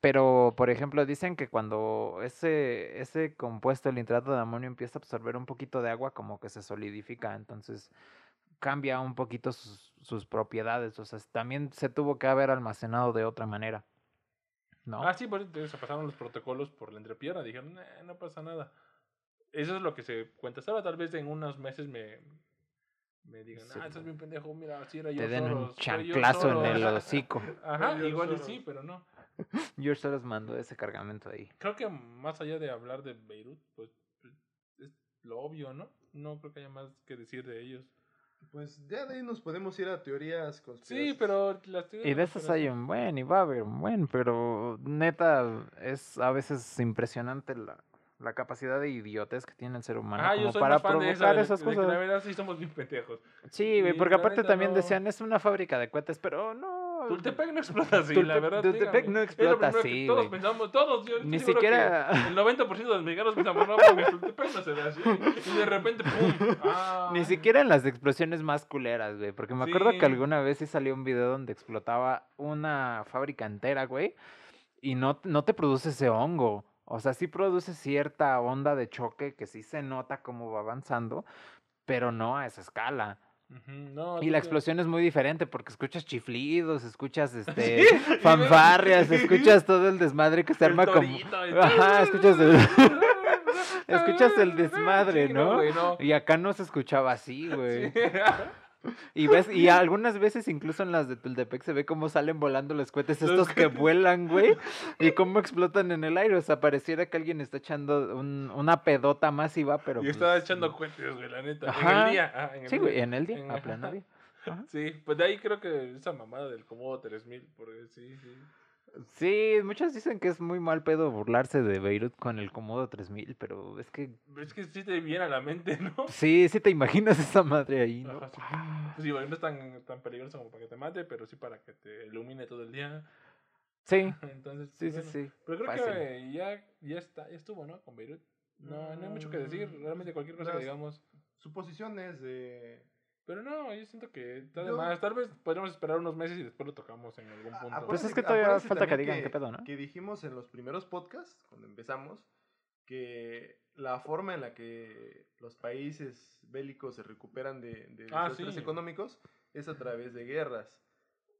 Pero, por ejemplo, dicen que cuando ese, ese compuesto, el nitrato de amonio, empieza a absorber un poquito de agua, como que se solidifica, entonces cambia un poquito sus, sus propiedades. O sea, también se tuvo que haber almacenado de otra manera. ¿No? Ah, sí, por eso se pasaron los protocolos por la entrepierna. Dijeron, no pasa nada. Eso es lo que se cuenta. Ahora tal vez en unos meses me, me digan, ah, estás bien pendejo, mira, así era yo. Te den un chanclazo en el hocico. *laughs* Ajá, igual y sí, pero no. George Soros mandó ese cargamento ahí. Creo que más allá de hablar de Beirut, pues es lo obvio, ¿no? No creo que haya más que decir de ellos. Pues ya de ahí nos podemos ir a teorías Sí, pero las teorías... Y de esas hay un buen y va a haber un buen, pero neta es a veces impresionante la, la capacidad de idiotez que tiene el ser humano ah, como para provocar esas cosas. la verdad sí somos bien pendejos. Sí, porque aparte también decían, es una fábrica de cohetes, pero no, Tultepec no explota así, la verdad. Tultepec no explota así. Todos pensamos, todos, yo Ni siquiera. El 90% de los mexicanos pensamos, no, *laughs* porque Tultepec no se ve así. Y de repente, ¡pum! *laughs* Ah. Ni siquiera en las explosiones más culeras, güey. Porque me acuerdo que alguna vez sí salió un video donde explotaba una fábrica entera, güey. Y no, no te produce ese hongo. O sea, sí produce cierta onda de choque que sí se nota cómo va avanzando, pero no a esa escala y la explosión es muy diferente porque escuchas chiflidos, escuchas *laughs* este fanfarrias, escuchas todo el desmadre que se arma como *laughs* Ajá, escuchas el *laughs* escuchas el desmadre, ¿no? Y acá no se escuchaba así, güey. Y ves, y algunas veces incluso en las de Tultepec se ve cómo salen volando los cohetes estos que vuelan, güey, y cómo explotan en el aire. O sea, pareciera que alguien está echando un, una pedota masiva, pero. Y estaba pues, echando cohetes, güey, la neta. En el día. sí, güey, en el día, a pleno día. Sí, pues de ahí creo que esa mamada del Comodo 3000, porque sí, sí. Sí, muchos dicen que es muy mal pedo burlarse de Beirut con el Comodo 3000, pero es que... Es que sí te viene a la mente, ¿no? *laughs* Sí, sí te imaginas esa madre ahí, ¿no? Ajá, sí. sí, bueno, no es tan, tan peligroso como para que te mate, pero sí para que te ilumine todo el día. Sí. *laughs* Entonces, sí, bueno, sí, sí. Pero creo Fácil. que ya, ya, está, ya estuvo, ¿no? Con Beirut. No, no hay mucho que decir. Mm, Realmente cualquier cosa que las- digamos. Suposiciones de... Pero no, yo siento que está de más. Tal vez podríamos esperar unos meses y después lo tocamos en algún A- punto. acuérdense Pues es que todavía falta que digan qué pedo, ¿no? Que dijimos en los primeros podcasts, cuando empezamos, que la forma en la que los países bélicos se recuperan de, de Ah, desastres sí. económicos es a través de guerras.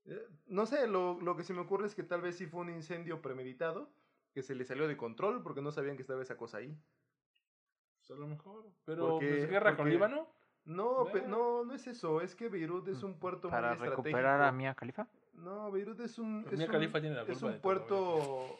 Eh, No sé, lo, lo que se me ocurre es que tal vez sí fue un incendio premeditado, que se le salió de control porque no sabían que estaba esa cosa ahí. Pues a lo mejor. Pero, Porque- pues, guerra con porque- Líbano. No, Bueno. no, no es eso, es que Beirut es un puerto Mm, Para muy estratégico. recuperar a Mia Khalifa. No, Beirut es un, es Mia un- Khalifa tiene la es un todo, puerto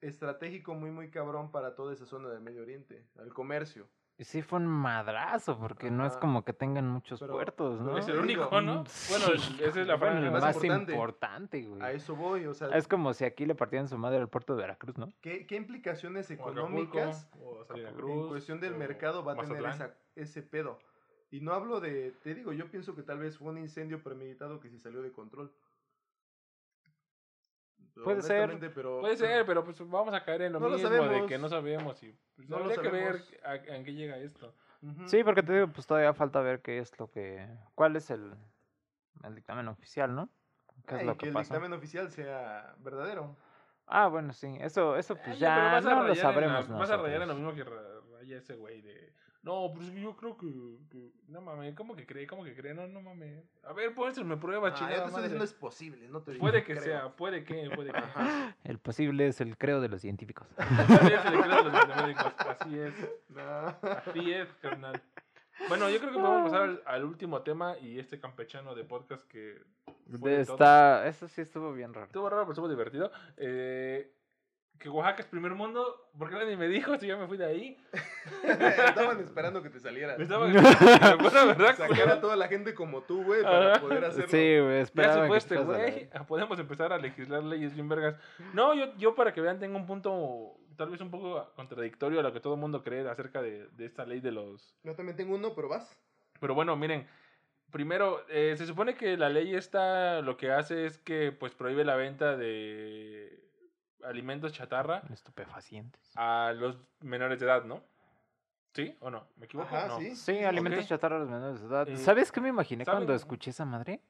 estratégico muy muy cabrón para toda esa zona del Medio Oriente, al comercio. Y sí fue un madrazo, porque no es como que tengan muchos Pero- puertos, ¿no? Es el único, ¿no? *laughs* mm, Bueno, esa es la Bueno, el más más importante. importante, güey. A eso voy, o sea, Es como si aquí le partían su madre al puerto de Veracruz, ¿no? ¿qué, qué implicaciones O Acapulco, económicas o en cuestión del o mercado va a tener esa- ese pedo? Y no hablo de, te digo, yo pienso que tal vez fue un incendio premeditado que se salió de control. Puede ser. Pero Puede ser, *clears throat* pero pues vamos a caer en lo No lo mismo de que no sabemos y pues, No lo habría que ver a, qué llega esto. Sí, porque te digo, pues todavía falta ver qué es lo que... ¿Cuál es el, el dictamen oficial, no? ¿Qué es Ay, lo que que el pasa? dictamen oficial sea verdadero. Ah, bueno, sí. Eso, eso pues ya, no lo sabremos la- Vas a rayar en lo mismo que ra- raya ese güey de... No, pues yo creo que, que- No mames, ¿cómo que cree? ¿Cómo que cree? No, no mames. A ver, pues me prueba, Ah, chingada madre. diciendo es posible, no te digo Puede que creo. sea, puede que, puede que. Ajá. *laughs* El posible es el creo de los científicos. *laughs* Así es el decreto de los matemáticos, Así es, No. así es, carnal. Bueno, yo creo que podemos pasar al, al último tema y este campechano de podcast que fue De de todo. esta... Eso sí estuvo bien raro. Estuvo raro, pero estuvo divertido. Eh, que Oaxaca es primer mundo, porque nadie me dijo si ya me fui de ahí. *laughs* Estaban esperando que te saliera. Me estaba bueno, ¿verdad? Sacar a toda la gente como tú, güey, para poder hacerlo. Sí, güey, Ya se que fue este la- güey. *laughs* Podemos empezar a legislar leyes bien vergas. No, yo, yo para que vean tengo un punto tal vez un poco contradictorio a lo que todo el mundo cree acerca de, de esta ley de los... Yo también tengo uno, pero vas. Pero bueno, miren, primero, eh, se supone que la ley esta lo que hace es que pues prohíbe la venta de alimentos chatarra Estupefacientes. a los menores de edad, ¿no? ¿Sí o no? ¿Me equivoco? Ajá, no. sí. Sí, alimentos chatarra a los menores de edad. Eh, ¿Sabes qué me imaginé ¿saben? cuando escuché esa madre?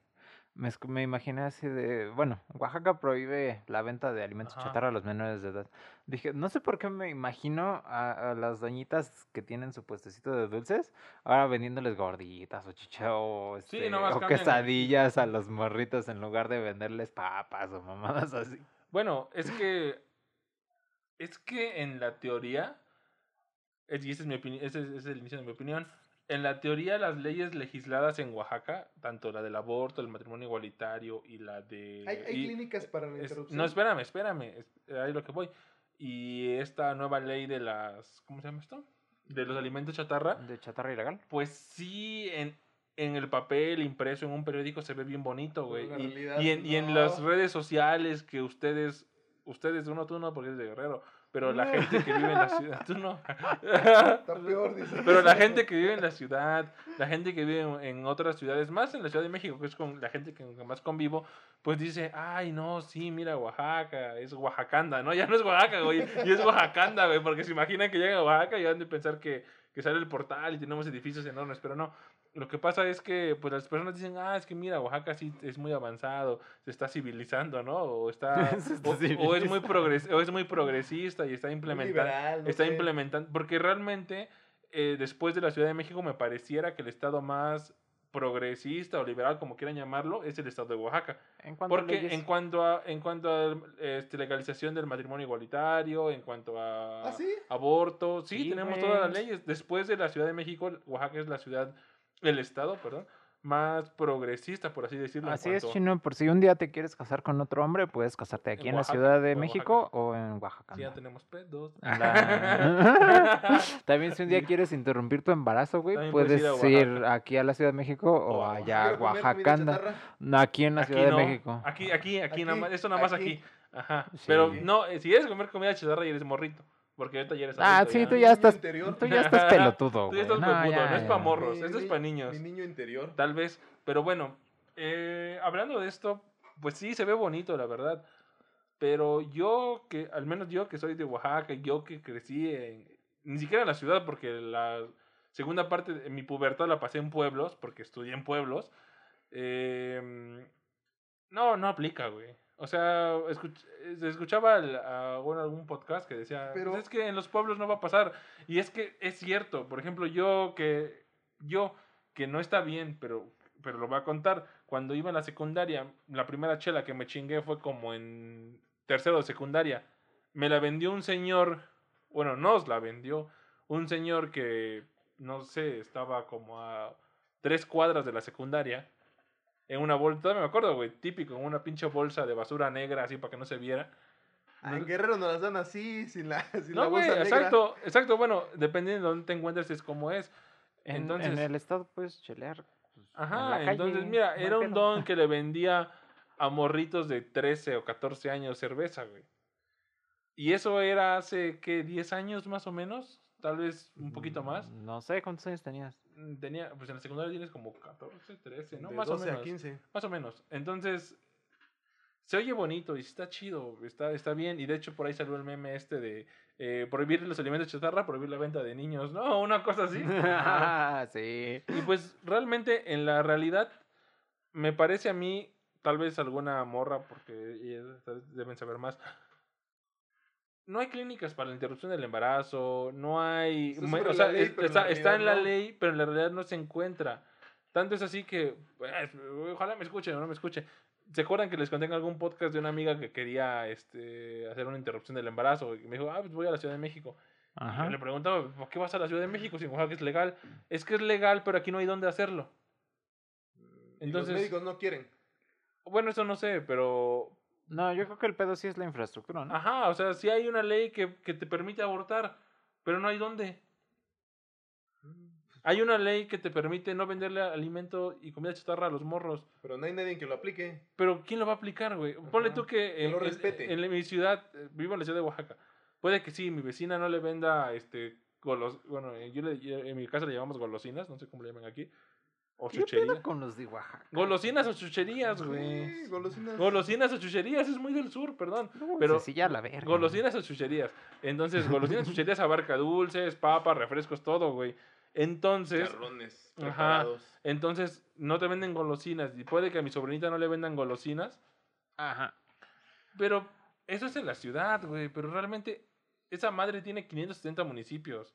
Me, me imaginé así de, bueno, Oaxaca prohíbe la venta de alimentos Ajá. chatarra a los menores de edad. Dije, no sé por qué me imagino a, a las doñitas que tienen su puestecito de dulces, ahora vendiéndoles gorditas o chicha o, Sí, este, nomás o quesadillas a los morritos en lugar de venderles papas o mamadas así. Bueno, es que. Es que en la teoría. es- y esa es mi opinión. Ese es, ese es el inicio de mi opinión. En la teoría, las leyes legisladas en Oaxaca, tanto la del aborto, el matrimonio igualitario y la de. Hay, hay y- clínicas para la es- interrupción. no, espérame, espérame. es- ahí lo que voy. Y esta nueva ley de las. ¿Cómo se llama esto? De los alimentos chatarra. ¿De chatarra ilegal? Pues sí, en, en el papel impreso en un periódico se ve bien bonito, güey. Y, y en, y en no. las redes sociales que ustedes, ustedes, uno tú no porque eres de Guerrero, pero la No. gente que vive en la ciudad, tú no. Está *laughs* peor, dice. Pero la gente que vive en la ciudad, la gente que vive en, otras ciudades, más en la Ciudad de México, que es con la gente que más convivo, pues dice, ay, no, sí, mira, Oaxaca, es Oaxacanda, ¿no? Ya no es Oaxaca, güey, y es Oaxacanda, güey, porque se imaginan que llegan a Oaxaca y han de pensar que, que sale el portal y tenemos edificios enormes, pero no. Lo que pasa es que pues las personas dicen, ah, es que mira, Oaxaca sí es muy avanzado, se está civilizando, ¿no? O está, *laughs* está o, o es muy progres, o es muy progresista y está implementando liberal, está sé. implementando, porque realmente eh, después de la Ciudad de México me pareciera que el estado más progresista o liberal, como quieran llamarlo, es el estado de Oaxaca. En Porque leyes- en cuanto a, en cuanto a este, legalización del matrimonio igualitario, en cuanto a ¿Ah, sí? aborto, sí, Sí, tenemos todas las leyes. Después de la Ciudad de México, Oaxaca es la ciudad, el estado, perdón, más progresista, por así decirlo. Así es, Chino, por si un día te quieres casar con otro hombre, puedes casarte aquí en, la Ciudad de México o en Oaxaca. Sí, ya tenemos pedos. *laughs* *laughs* También si un día quieres interrumpir tu embarazo, güey, puedes, ir, aquí a la Ciudad de México o, allá a Oaxaca. Aquí en la Ciudad de México. Aquí, aquí, aquí, nada más, esto nada más aquí. Ajá. Pero no, eh, si quieres comer comida chatarra y eres morrito. Porque ahorita ya eres Ah, sí, tú ya estás. Tú ya estás pelotudo. *laughs* tú ya estás no, no es para morros, esto es para niños. Mi niño interior. Tal vez. Pero bueno, eh, hablando de esto, pues sí, se ve bonito, la verdad. Pero yo, que al menos yo que soy de Oaxaca, yo que crecí en. Ni siquiera en la ciudad, porque la segunda parte de mi pubertad la pasé en pueblos, porque estudié en pueblos. Eh, no, no aplica, güey. O sea, se escuchaba a, bueno, algún podcast que decía, pues Pero... es que en los pueblos no va a pasar. Y es que es cierto. Por ejemplo, yo que, yo que no está bien, pero, pero lo voy a contar. Cuando iba en la secundaria, la primera chela que me chingué fue como en tercero de secundaria. Me la vendió un señor, bueno, nos la vendió un señor que, no sé, estaba como a tres cuadras de la secundaria en una bolsa, todavía me acuerdo, güey, típico, en una pinche bolsa de basura negra, así para que no se viera. Ah, en Guerrero nos las dan así, sin la, *laughs* sin no, bolsa exacto, exacto, bueno, dependiendo de dónde te encuentres es como es. Entonces, en, el estado puedes chelear. Pues, ajá, entonces mira, era un don que le *laughs* vendía a morritos de 13 o 14 años cerveza, güey. Y eso era hace, ¿qué? ¿10 años más o menos? Tal vez un poquito más. Mm, no sé, ¿cuántos años tenías? Tenía, pues en la secundaria tienes como 14, 13, ¿no? más o menos. 15. Más o menos. Entonces, se oye bonito y está chido, está, está bien. Y de hecho, por ahí salió el meme este de eh, prohibir los alimentos chatarra, prohibir la venta de niños, ¿no? *laughs* Una cosa así. *laughs* sí. Y pues realmente, en la realidad, me parece a mí, tal vez alguna morra, porque deben saber más, no hay clínicas para la interrupción del embarazo, no hay... o sea, está, en la ley, pero en la realidad no se encuentra. Tanto es así que, pues, ojalá me escuchen o no me escuche. ¿Se acuerdan que les conté en algún podcast de una amiga que quería este, hacer una interrupción del embarazo? Y me dijo, ah, pues voy a la Ciudad de México. Ajá. Y le preguntaba, ¿por qué vas a la Ciudad de México si en Oaxaca es legal? Es que es legal, pero aquí no hay dónde hacerlo. Entonces, los médicos no quieren. Bueno, eso no sé, pero no, yo creo que el pedo sí es la infraestructura, ¿no? Ajá, o sea, sí hay una ley que, que te permite abortar, pero no hay dónde. Hay una ley que te permite no venderle alimento y comida chatarra a los morros. Pero no hay nadie que lo aplique. Pero ¿quién lo va a aplicar, güey? Ponle tú que, en, lo respete. En, mi ciudad, eh, vivo en la ciudad de Oaxaca. Puede que sí, mi vecina no le venda este golos, bueno, yo le, en mi casa le llamamos golosinas, no sé cómo le llaman aquí. O ¿Qué con los de Oaxaca? Golosinas o chucherías, güey. golosinas. Golosinas o chucherías, es muy del sur, perdón. pero sí, ya la verga. Golosinas o chucherías. Entonces, golosinas o chucherías abarca dulces, papas, refrescos, todo, güey. Entonces. Charrones ajá, entonces, no te venden golosinas. Y puede que a mi sobrinita no le vendan golosinas. Ajá. Pero eso es en la ciudad, güey. Pero realmente, esa madre tiene 570 municipios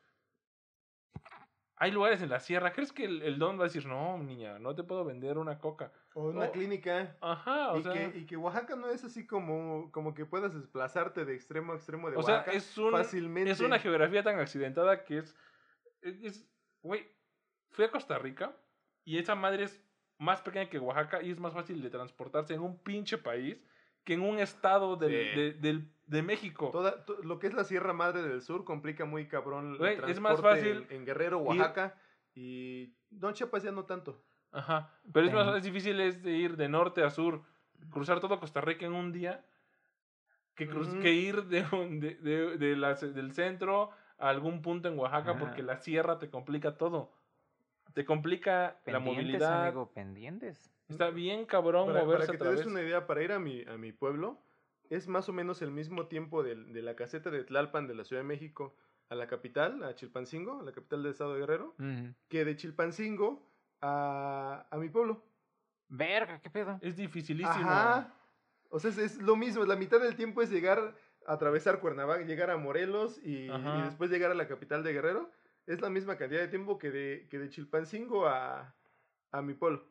hay lugares en la sierra. ¿Crees que el, don va a decir, no, niña, no te puedo vender una coca? O una clínica. Ajá, o y sea. Que, y que Oaxaca no es así como, como que puedas desplazarte de extremo a extremo de Oaxaca. O sea, es, un, fácilmente. es una geografía tan accidentada que es. Es. Güey, fui a Costa Rica y esa madre es más pequeña que Oaxaca y es más fácil de transportarse en un pinche país que en un estado del, de, México. Toda, lo que es la Sierra Madre del Sur complica muy cabrón el transporte es más fácil en, Guerrero, Oaxaca y no Chiapas ya no tanto. Ajá, pero es más es difícil es de ir de norte a sur, cruzar todo Costa Rica en un día que, que ir de, de, de, la, del centro a algún punto en Oaxaca porque la sierra te complica todo. Te complica la movilidad. Amigo, pendientes. Está bien cabrón para, moverse Para que te des una idea, para ir a mi, a mi pueblo, es más o menos el mismo tiempo de, de, la caseta de Tlalpan de la Ciudad de México a la capital, a Chilpancingo, a la capital del estado de Guerrero, que de Chilpancingo a, a mi pueblo. Verga, qué pedo. Es dificilísimo. Ajá. O sea, es, lo mismo, la mitad del tiempo es llegar, a atravesar Cuernavaca, llegar a Morelos y, y, después llegar a la capital de Guerrero. Es la misma cantidad de tiempo que de, que de Chilpancingo a, a mi pueblo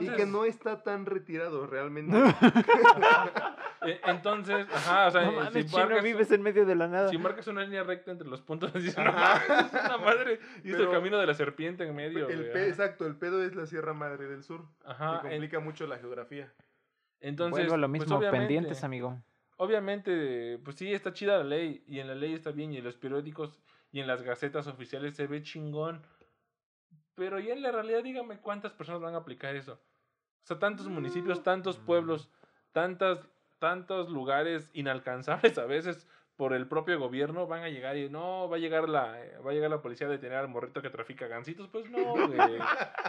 y que no está tan retirado realmente. *laughs* *laughs* E, entonces, ajá, o sea, no si marcas, vives en medio de la nada. Si marcas una línea recta entre los puntos, *laughs* dices, no una madre, y es el camino de la serpiente en medio. El exacto, el pedo es la Sierra Madre del Sur. Ajá. Que complica mucho la geografía. Entonces, bueno, lo pues, mismo, pendientes, amigo. Obviamente, pues sí, está chida la ley, y en la ley está bien, y en los periódicos y en las gacetas oficiales se ve chingón. Pero ya en la realidad, dígame cuántas personas van a aplicar eso. O sea, tantos municipios, tantos pueblos, tantas, tantos lugares inalcanzables a veces por el propio gobierno van a llegar y no va a llegar la va a llegar la policía a detener al morrito que trafica gancitos pues no *laughs* güey.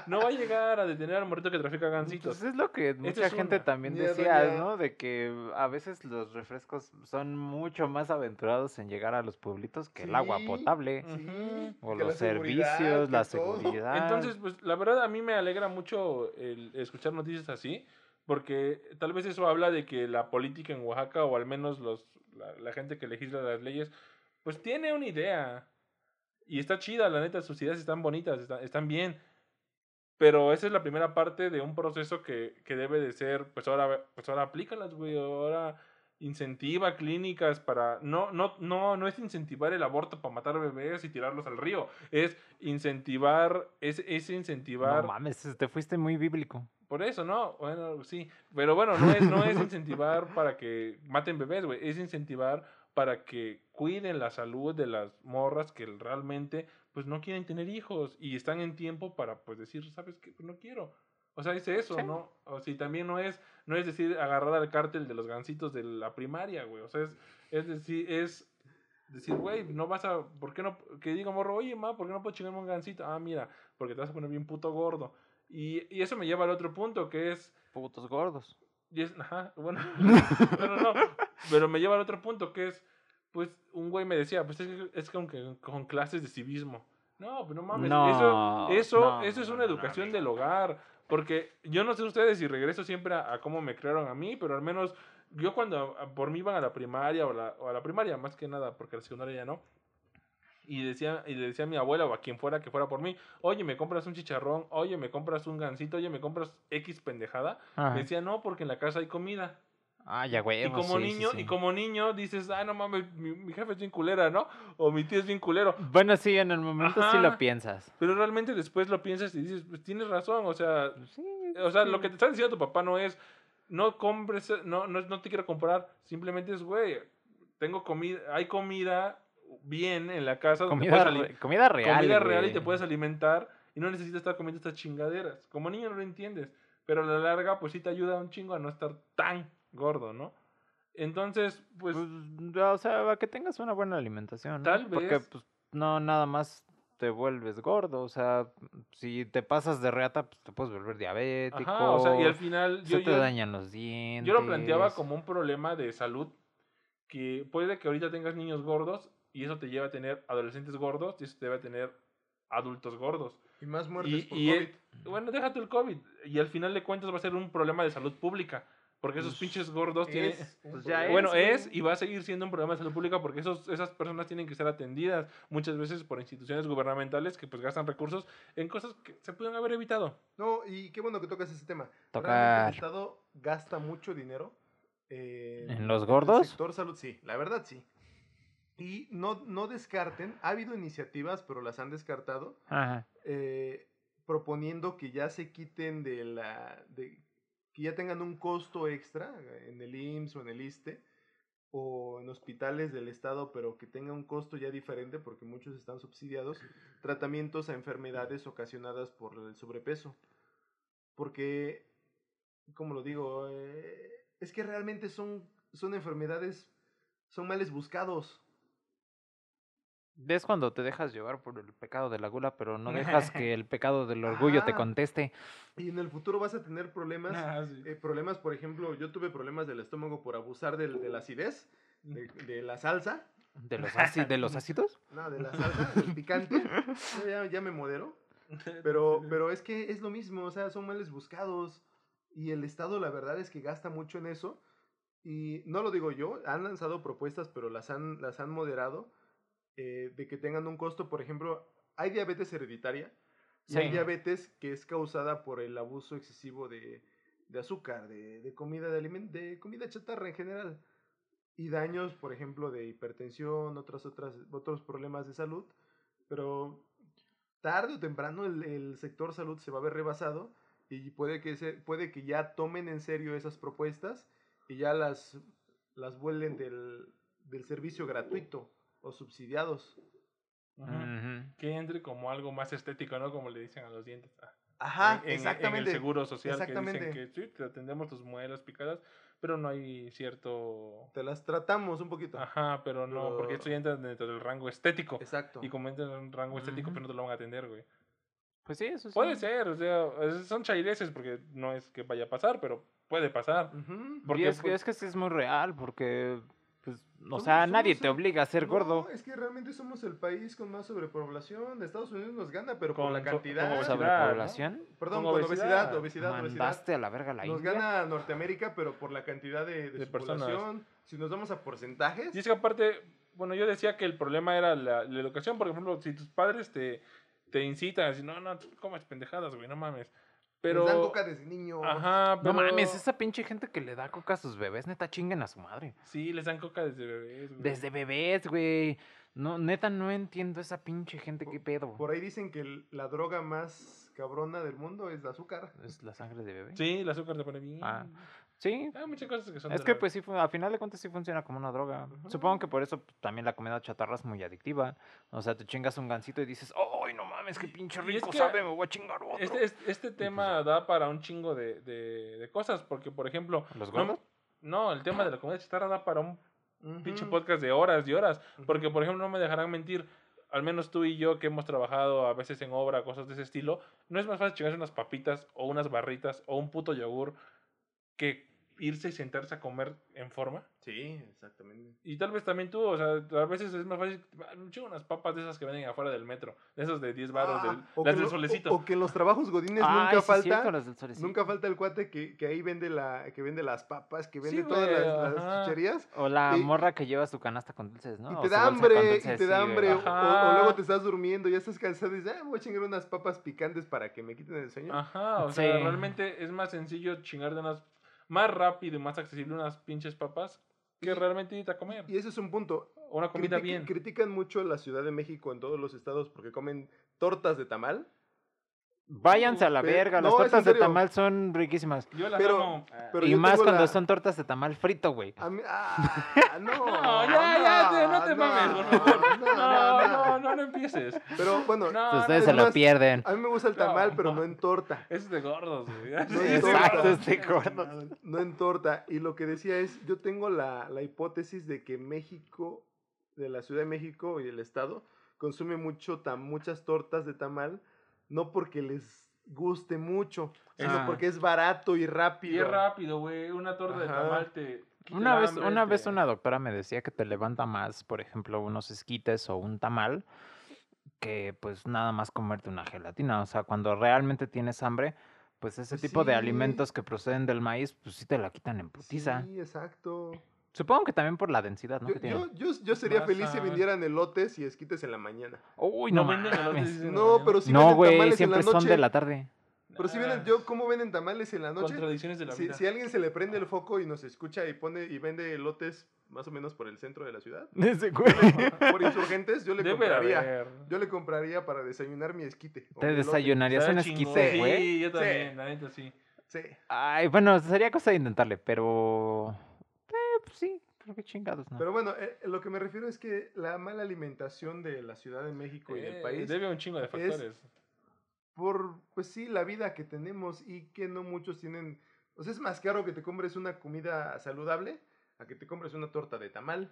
No va a llegar a detener al morrito que trafica gancitos. Pues es lo que mucha gente también decía no de que a veces los refrescos son mucho más aventurados en llegar a los pueblitos que el agua potable o los servicios la seguridad. Entonces pues la verdad a mí me alegra mucho el escuchar noticias así porque tal vez eso habla de que la política en Oaxaca o al menos los la, gente que legisla las leyes, pues tiene una idea. Y está chida, la neta, sus ideas están bonitas, están, bien. Pero esa es la primera parte de un proceso que, que debe de ser, pues ahora, pues ahora aplícalas, güey, ahora incentiva clínicas para no no no no es incentivar el aborto para matar bebés y tirarlos al río es incentivar es, es incentivar no mames te fuiste muy bíblico por eso, ¿no? Bueno, sí. Pero bueno, no es, no es incentivar para que maten bebés, güey. Es incentivar para que cuiden la salud de las morras que realmente, pues, no quieren tener hijos y están en tiempo para, pues, decir, ¿sabes qué? Pues no quiero. O sea, dice eso, ¿no? O si también no es, no es decir agarrar al cártel de los gancitos de la primaria, güey. O sea, es, es decir, es decir, güey, no vas a, ¿por qué no? Que diga morro, oye, ma, ¿por qué no puedo chingarme un gancito? Ah, mira, porque te vas a poner bien puto gordo. Y, y eso me lleva al otro punto, que es... Putos gordos. Y es, ajá, bueno, *laughs* pero no, pero me lleva al otro punto, que es, pues, un güey me decía, pues es, que, es como que con clases de civismo. No, pero no mames, eso, eso, eso es una educación del hogar. Porque yo no sé ustedes si regreso siempre a, cómo me crearon a mí, pero al menos yo cuando por mí iban a la primaria o, la, o a la primaria, más que nada, porque a la secundaria ya no, y decía y le decía a mi abuela o a quien fuera que fuera por mí, oye, me compras un chicharrón, oye, me compras un gansito, oye, me compras X pendejada. Me decía, no, porque en la casa hay comida. Ah, ya güey. Y como niño, y como niño dices, ah, no mames, mi, jefe es bien culera, ¿no? O mi tío es bien culero. Bueno, sí, en el momento sí lo piensas. Pero realmente después lo piensas y dices, pues tienes razón, o sea, o sea, lo que te está diciendo tu papá no es, no compres, no, no, no te quiero comprar, simplemente es, güey, tengo comida, hay comida, bien en la casa. Comida, comida real. Comida real y te puedes alimentar y no necesitas estar comiendo estas chingaderas. Como niño no lo entiendes, pero a la larga pues sí te ayuda un chingo a no estar tan gordo, ¿no? Entonces, pues... pues o sea, a que tengas una buena alimentación. Tal vez. Porque pues no nada más te vuelves gordo, o sea, si te pasas de reata, pues te puedes volver diabético. o sea, y al final se te dañan los dientes. Yo lo planteaba como un problema de salud que puede que ahorita tengas niños gordos y eso te lleva a tener adolescentes gordos y eso te lleva a tener adultos gordos. Y más muertes por COVID. bueno, déjate el COVID. Y al final de cuentas va a ser un problema de salud pública. Porque esos pinches gordos tienen... Pues bueno, es, y va a seguir siendo un problema de salud pública porque esos, esas personas tienen que ser atendidas muchas veces por instituciones gubernamentales que pues gastan recursos en cosas que se pueden haber evitado. No, y qué bueno que tocas ese tema. el Estado gasta mucho dinero. ¿En los gordos? En el sector salud, sí, la verdad sí. Y no, no descarten, ha habido iniciativas, pero las han descartado, eh, proponiendo que ya se quiten de la, de, que ya tengan un costo extra en el IMSS o en el ISTE o en hospitales del Estado, pero que tenga un costo ya diferente porque muchos están subsidiados, tratamientos a enfermedades ocasionadas por el sobrepeso. Porque, como lo digo, eh, es que realmente son, son enfermedades, son males buscados. Ves cuando te dejas llevar por el pecado de la gula, pero no dejas *laughs* que el pecado del orgullo te conteste. Y en el futuro vas a tener problemas. Ah, eh, problemas, por ejemplo, yo tuve problemas del estómago por abusar del, de la acidez, de, de la salsa. ¿De los, ¿De los *laughs* ácidos? No, de la salsa, del picante. *laughs* ya, ya, me modero. Pero, pero es que es lo mismo, o sea, son males buscados. Y el Estado, la verdad es que gasta mucho en eso. Y no lo digo yo, han lanzado propuestas, pero las han, las han moderado eh, de que tengan un costo, por ejemplo, hay diabetes hereditaria y hay diabetes que es causada por el abuso excesivo de, de azúcar, de, de comida de de comida chatarra en general. Y daños, por ejemplo, de hipertensión, otras, otras, otros problemas de salud. Pero tarde o temprano el, el sector salud se va a ver rebasado y puede que, se, puede que ya tomen en serio esas propuestas y ya las, las vuelven del, del servicio gratuito o subsidiados. Que entre como algo más estético, ¿no? Como le dicen a los dientes. Ah, Ajá, exactamente. En el seguro social exactamente. que dicen que sí, te atendemos tus muelas picadas, pero no hay cierto... Te las tratamos un poquito. Ajá, pero no, porque esto ya entra dentro del rango estético. Exacto. Y como entra en un rango estético, pero no te lo van a atender, güey. Pues sí, eso sí. Puede ser, o sea, son chaireses porque no es que vaya a pasar, pero puede pasar. porque es, es que sí es muy real, porque pues, o sea, nadie te obliga a ser gordo. Es que realmente somos el país con más sobrepoblación. Estados Unidos nos gana, pero con, la cantidad. ¿Con sobrepoblación? Perdón, con obesidad, obesidad, Mandaste a la verga la Nos gana Norteamérica, pero por la cantidad de, de, población. Si nos vamos a porcentajes. Y es que aparte, bueno, yo decía que el problema era la, educación. Por ejemplo, si tus padres te, te incitan, así, no, no, comes pendejadas, güey, no mames. Pero... Les dan coca desde niños. Ajá, pero... No mames, esa pinche gente que le da coca a sus bebés, neta, chinguen a su madre. Sí, les dan coca desde bebés, güey. Desde bebés, güey. No, neta, no entiendo esa pinche gente, qué pedo. Por ahí dicen que la droga más cabrona del mundo es el azúcar. ¿Es la sangre de bebé? Sí, el azúcar te pone bien. Ah. Sí. Hay muchas cosas que son. Es que, pues sí, a final de cuentas sí funciona como una droga. Supongo que por eso pues, también la comida chatarra es muy adictiva. O sea, te chingas un gansito y dices, ¡ay, no mames, qué pinche rico sabe! Me voy a chingar otro. Este, este, este tema da para un chingo de, de, de, cosas. Porque, por ejemplo. ¿Los gordos? No, el tema de la comida chatarra da para un pinche podcast de horas y horas. Porque, por ejemplo, no me dejarán mentir al menos tú y yo que hemos trabajado a veces en obra, cosas de ese estilo, no es más fácil chingarse unas papitas o unas barritas o un puto yogur que irse y sentarse a comer en forma. Sí, exactamente. Y tal vez también tú, o sea, a veces es más fácil, chingo unas papas de esas que venden afuera del metro, de esos de 10 baros, ah, las del solecito. O, que en los trabajos godines nunca falta, nunca falta el cuate que, que, ahí vende la, que vende las papas, que vende todas las, chucherías. O la morra que lleva su canasta con dulces, ¿no? Y te da hambre, y te da hambre, o, luego te estás durmiendo, ya estás cansado y dices, ah, voy a chingar unas papas picantes para que me quiten el sueño. Ajá, o sea, realmente es más sencillo chingar de unas más rápido y más accesible unas pinches papas que realmente ir a comer. Y ese es un punto. Una comida bien. Critican mucho la Ciudad de México en todos los estados porque comen tortas de tamal. Váyanse a la verga, las tortas de tamal son riquísimas. Yo las amo. y más cuando son tortas de tamal frito, güey. ah, *laughs* no, no, ya, ya, no te mames, por favor. No, no, no, no, empieces. Pero bueno, ustedes se lo pierden. A mí me gusta el tamal, pero no en torta. Es de gordos, güey. Exacto, es de gordos. No en torta. Y lo que decía es, yo tengo la, la hipótesis de que México, de la Ciudad de México y el Estado, consume mucho, muchas tortas de tamal no porque les guste mucho, sino porque es barato y rápido. Y es rápido, güey. Una torta de tamal te. Una vez, una vez una doctora me decía que te levanta más, por ejemplo, unos esquites o un tamal, que pues nada más comerte una gelatina. O sea, cuando realmente tienes hambre, pues ese pues tipo de alimentos que proceden del maíz, pues sí te la quitan en putiza. Sí, exacto. Supongo que también por la densidad, ¿no? Yo, yo, yo, sería feliz si vendieran elotes y esquites en la mañana. Uy, no, no venden elotes. No, pero sí no, venden tamales en la noche. son de la tarde. Pero si venden, yo, ¿cómo venden tamales en la noche? Contradicciones de la si, vida. Si alguien se le prende el foco y nos escucha y pone y vende elotes más o menos por el centro de la ciudad. *laughs* *laughs* por insurgentes, yo le compraría. Yo le compraría para desayunar mi esquite. ¿Te desayunarías un esquite, güey? Sí, yo también, la neta sí. Sí. Ay, bueno, sería cosa de intentarle, pero... Eh, sí, qué chingados, ¿no? Pero bueno, eh, lo que me refiero es que la mala alimentación de la Ciudad de México y del eh, país. Debe un chingo de factores. por, pues sí, la vida que tenemos y que no muchos tienen. O sea, es más caro que te compres una comida saludable a que te compres una torta de tamal.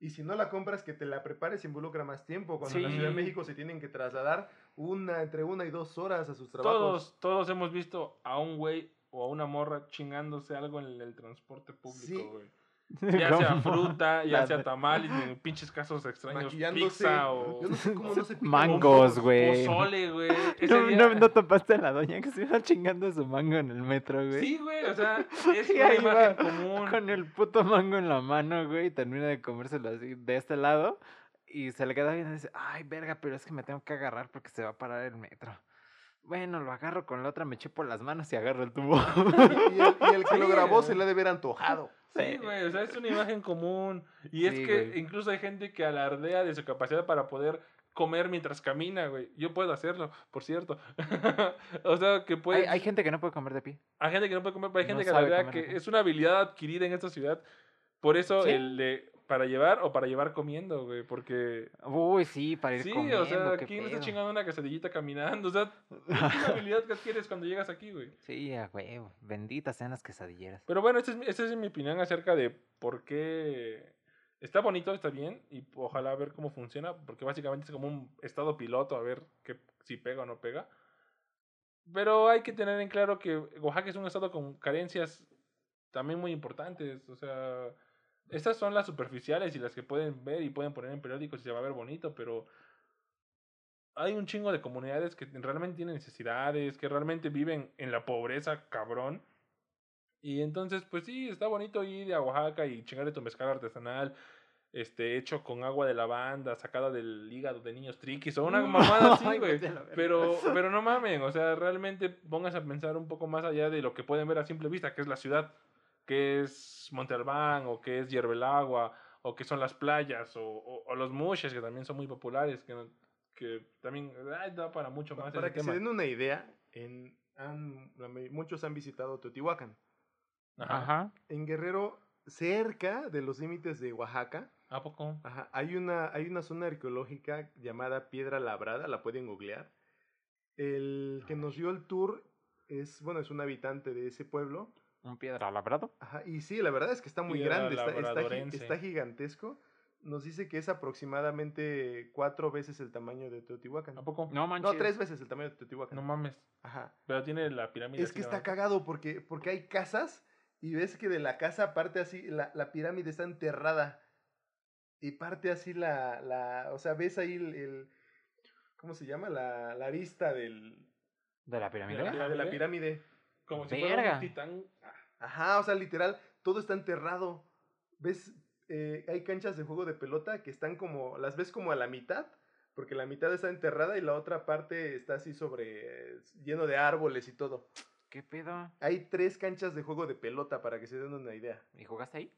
Y si no la compras, que te la prepares involucra más tiempo. Cuando en la Ciudad de México se tienen que trasladar una, entre una y dos horas a sus trabajos. Todos, todos hemos visto a un güey o a una morra chingándose algo en el, transporte público, güey. *laughs* Ya sea fruta, ya sea tamal, en pinches casos extraños, pizza o... Yo no sé cómo no se Mangos, güey. Pozole, güey. *laughs* No, no, no, topaste a la doña que se iba chingando su mango en el metro, güey. Sí, güey, o sea, *laughs* es una imagen común. Con el puto mango en la mano, güey, y termina de comérselo así de este lado. Y se le queda bien y dice, ay, verga, pero es que me tengo que agarrar porque se va a parar el metro. Bueno, lo agarro con la otra, me chupo las manos y agarro el tubo. y, el, que lo grabó se le ha de ver antojado. Sí, güey, o sea, es una *laughs* imagen común. Y es que incluso hay gente que alardea de su capacidad para poder comer mientras camina, güey. Yo puedo hacerlo, por cierto. *laughs* o sea, que puede... Hay, gente que no puede comer de pie. Hay gente que no puede comer, pero hay gente que alardea que es una habilidad adquirida en esta ciudad. Por eso el de para llevar o para llevar comiendo, güey, porque... Uy, sí, para ir comiendo. Sí, o sea, ¿quién está chingando una quesadillita caminando? O sea, *laughs* es una habilidad que adquieres cuando llegas aquí, güey. Sí, güey, benditas sean las quesadilleras. Pero bueno, esta es, esta es mi opinión acerca de por qué... Está bonito, está bien, y ojalá ver cómo funciona, porque básicamente es como un estado piloto, a ver que, si pega o no pega. Pero hay que tener en claro que Oaxaca es un estado con carencias también muy importantes, o sea estas son las superficiales y las que pueden ver y pueden poner en periódicos y se va a ver bonito, pero hay un chingo de comunidades que realmente tienen necesidades, que realmente viven en la pobreza, cabrón. Y entonces, pues sí, está bonito ir a Oaxaca y chingarle tu mezcal artesanal, este, hecho con agua de lavanda, sacada del hígado de niños triquis, o una mamada así, *laughs* güey. Pero, *laughs* pero no mamen, o sea, realmente pongas a pensar un poco más allá de lo que pueden ver a simple vista, que es la ciudad que es Monte Albán o que es Hierbelagua o que son las playas o, o, los mushes que también son muy populares que, que también da para mucho más. Para que se den una idea, en, han, muchos han visitado Teotihuacán. Ajá. En Guerrero, cerca de los límites de Oaxaca. ¿A poco? Ajá, hay una, hay una zona arqueológica llamada Piedra Labrada, la pueden googlear. El que nos dio el tour es, bueno, es un habitante de ese pueblo ¿Un piedra labrado? Ajá, y sí, la verdad es que está muy grande, está, está, gigantesco. Nos dice que es aproximadamente cuatro veces el tamaño de Teotihuacán. ¿A poco? No manches. No, tres veces el tamaño de Teotihuacán. No mames. Ajá. Pero tiene la pirámide. Es que está cagado porque, porque hay casas y ves que de la casa parte así, la, la pirámide está enterrada. Y parte así la, la o sea, ves ahí el, ¿cómo se llama? La, la arista del... ¿De la pirámide? De la, pirámide. Como si fuera un titán Ajá, o sea, literal, todo está enterrado. ¿Ves? Eh, hay canchas de juego de pelota que están como, las ves como a la mitad, porque la mitad está enterrada y la otra parte está así sobre, lleno de árboles y todo. ¿Qué pedo? Hay tres canchas de juego de pelota para que se den una idea. ¿Y jugaste ahí?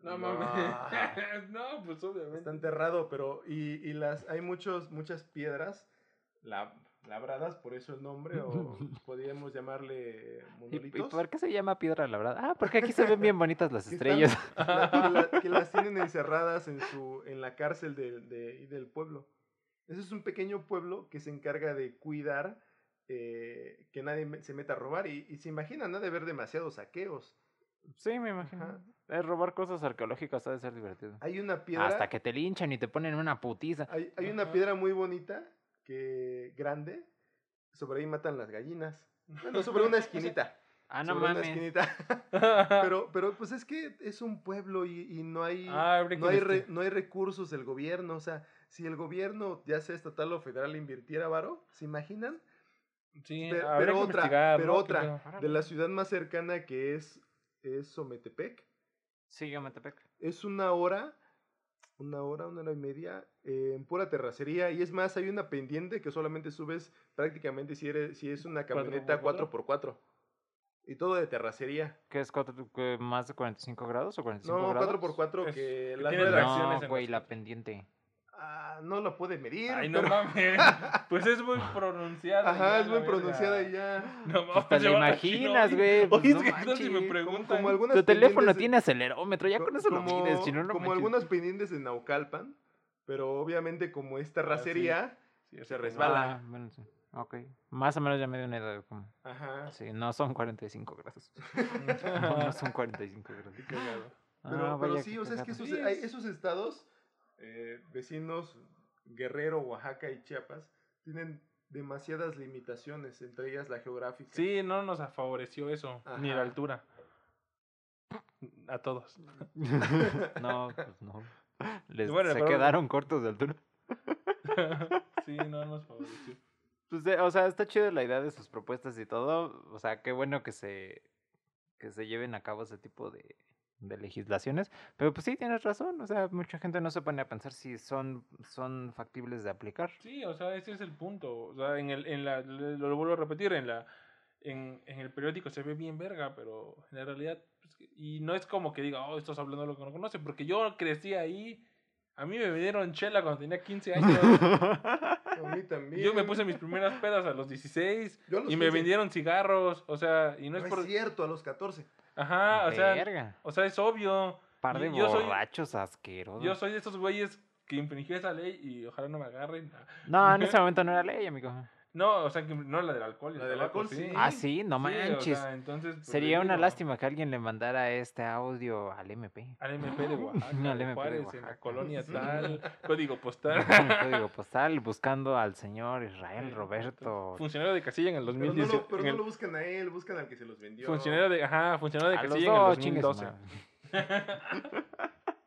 No, mames. no, *laughs* pues obviamente. Está enterrado, pero y, y las hay muchos muchas piedras. La labradas, por eso el nombre, o *laughs* podríamos llamarle monolitos. ¿Y, por qué se llama piedra labrada? Ah, porque aquí se ven bien bonitas las estrellas. *laughs* que, las tienen encerradas en, su, en la cárcel de, de, del pueblo. Ese es un pequeño pueblo que se encarga de cuidar eh, que nadie se meta a robar. Y, y se imaginan, ¿no? De ver demasiados saqueos. Sí, me imagino. Es robar cosas arqueológicas ha de ser divertido. Hay una piedra. Hasta que te linchan y te ponen una putiza. Hay, hay una piedra muy bonita que grande, sobre ahí matan las gallinas. *laughs* Bueno, sobre una esquinita. Ah, no mames. Una esquinita. *laughs* pero, pero pues es que es un pueblo y, no hay, ah, no, hay no hay recursos del gobierno. O sea, si el gobierno, ya sea estatal o federal, invirtiera varo, ¿se imaginan? Sí, pero, otra, pero otra, de la ciudad más cercana que es, es Sometepec. Sí, Sometepec. Es una hora una hora, una hora y media en pura terracería. Y es más, hay una pendiente que solamente subes prácticamente si, eres, si es una camioneta 4x4. Y todo de terracería. ¿Qué es más de 45 grados o 45 no, grados? No, 4x4 que las no, güey, la pendiente. Ah, no lo puede medir. Ay, no mames. *laughs* Pues es muy pronunciada. Ajá, es muy pronunciada y ya. *laughs* No mames. Pues te lo imaginas, güey. Pues Oye, es que si me preguntan. Como, algunas tu teléfono tiene acelerómetro, ya con eso lo mides. No, como algunas pendientes en Naucalpan, pero obviamente como esta racería ah, se resbala. Ah, bueno, sí. Ok. Más o menos ya me dio una idea como. Ajá. Sí, no son 45 grados. *laughs* no, son 45 grados. Pero, ah, pero sí, o sea, es que esos, hay, esos estados eh, vecinos Guerrero, Oaxaca y Chiapas tienen demasiadas limitaciones, entre ellas la geográfica. Sí, no nos favoreció eso, ni la altura. A todos. *laughs* no, pues no. Les, se quedaron cortos de altura. *laughs* sí, no nos favoreció. Pues, o sea, está chido la idea de sus propuestas y todo. O sea, qué bueno que se, que se lleven a cabo ese tipo de, de legislaciones, pero pues sí, tienes razón, o sea, mucha gente no se pone a pensar si son, son factibles de aplicar. Sí, o sea, ese es el punto, o sea, en, el, en la, lo, vuelvo a repetir, en la, en, en, el periódico se ve bien verga, pero en la realidad, pues, y no es como que diga, oh, estás hablando de lo que no conoce, porque yo crecí ahí, a mí me vendieron chela cuando tenía 15 años. *laughs* a mí también. Yo me puse mis primeras pedas a los 16 y me vendieron cigarros, o sea, y no, es por... cierto, a los 14. Ajá, o sea, o sea, es obvio. Par de borrachos asquerosos. Yo soy de esos güeyes que infringió esa ley y ojalá no me agarren. No, en ese *laughs* momento no era ley, amigo. No, o sea, que no la del alcohol. La del alcohol, sí. Ah, sí, no manches. entonces, pues, Sería una lástima que alguien le mandara este audio al MP. Al MP de *laughs* Oaxaca, al MP Juárez, de Oaxaca. en la colonia tal, *laughs* código postal. código postal, buscando al señor Israel Roberto. Funcionario de casilla en el 2018. Pero, no lo, buscan a él, buscan al que se los vendió. Funcionario de, ajá, funcionario de casilla en el 2012.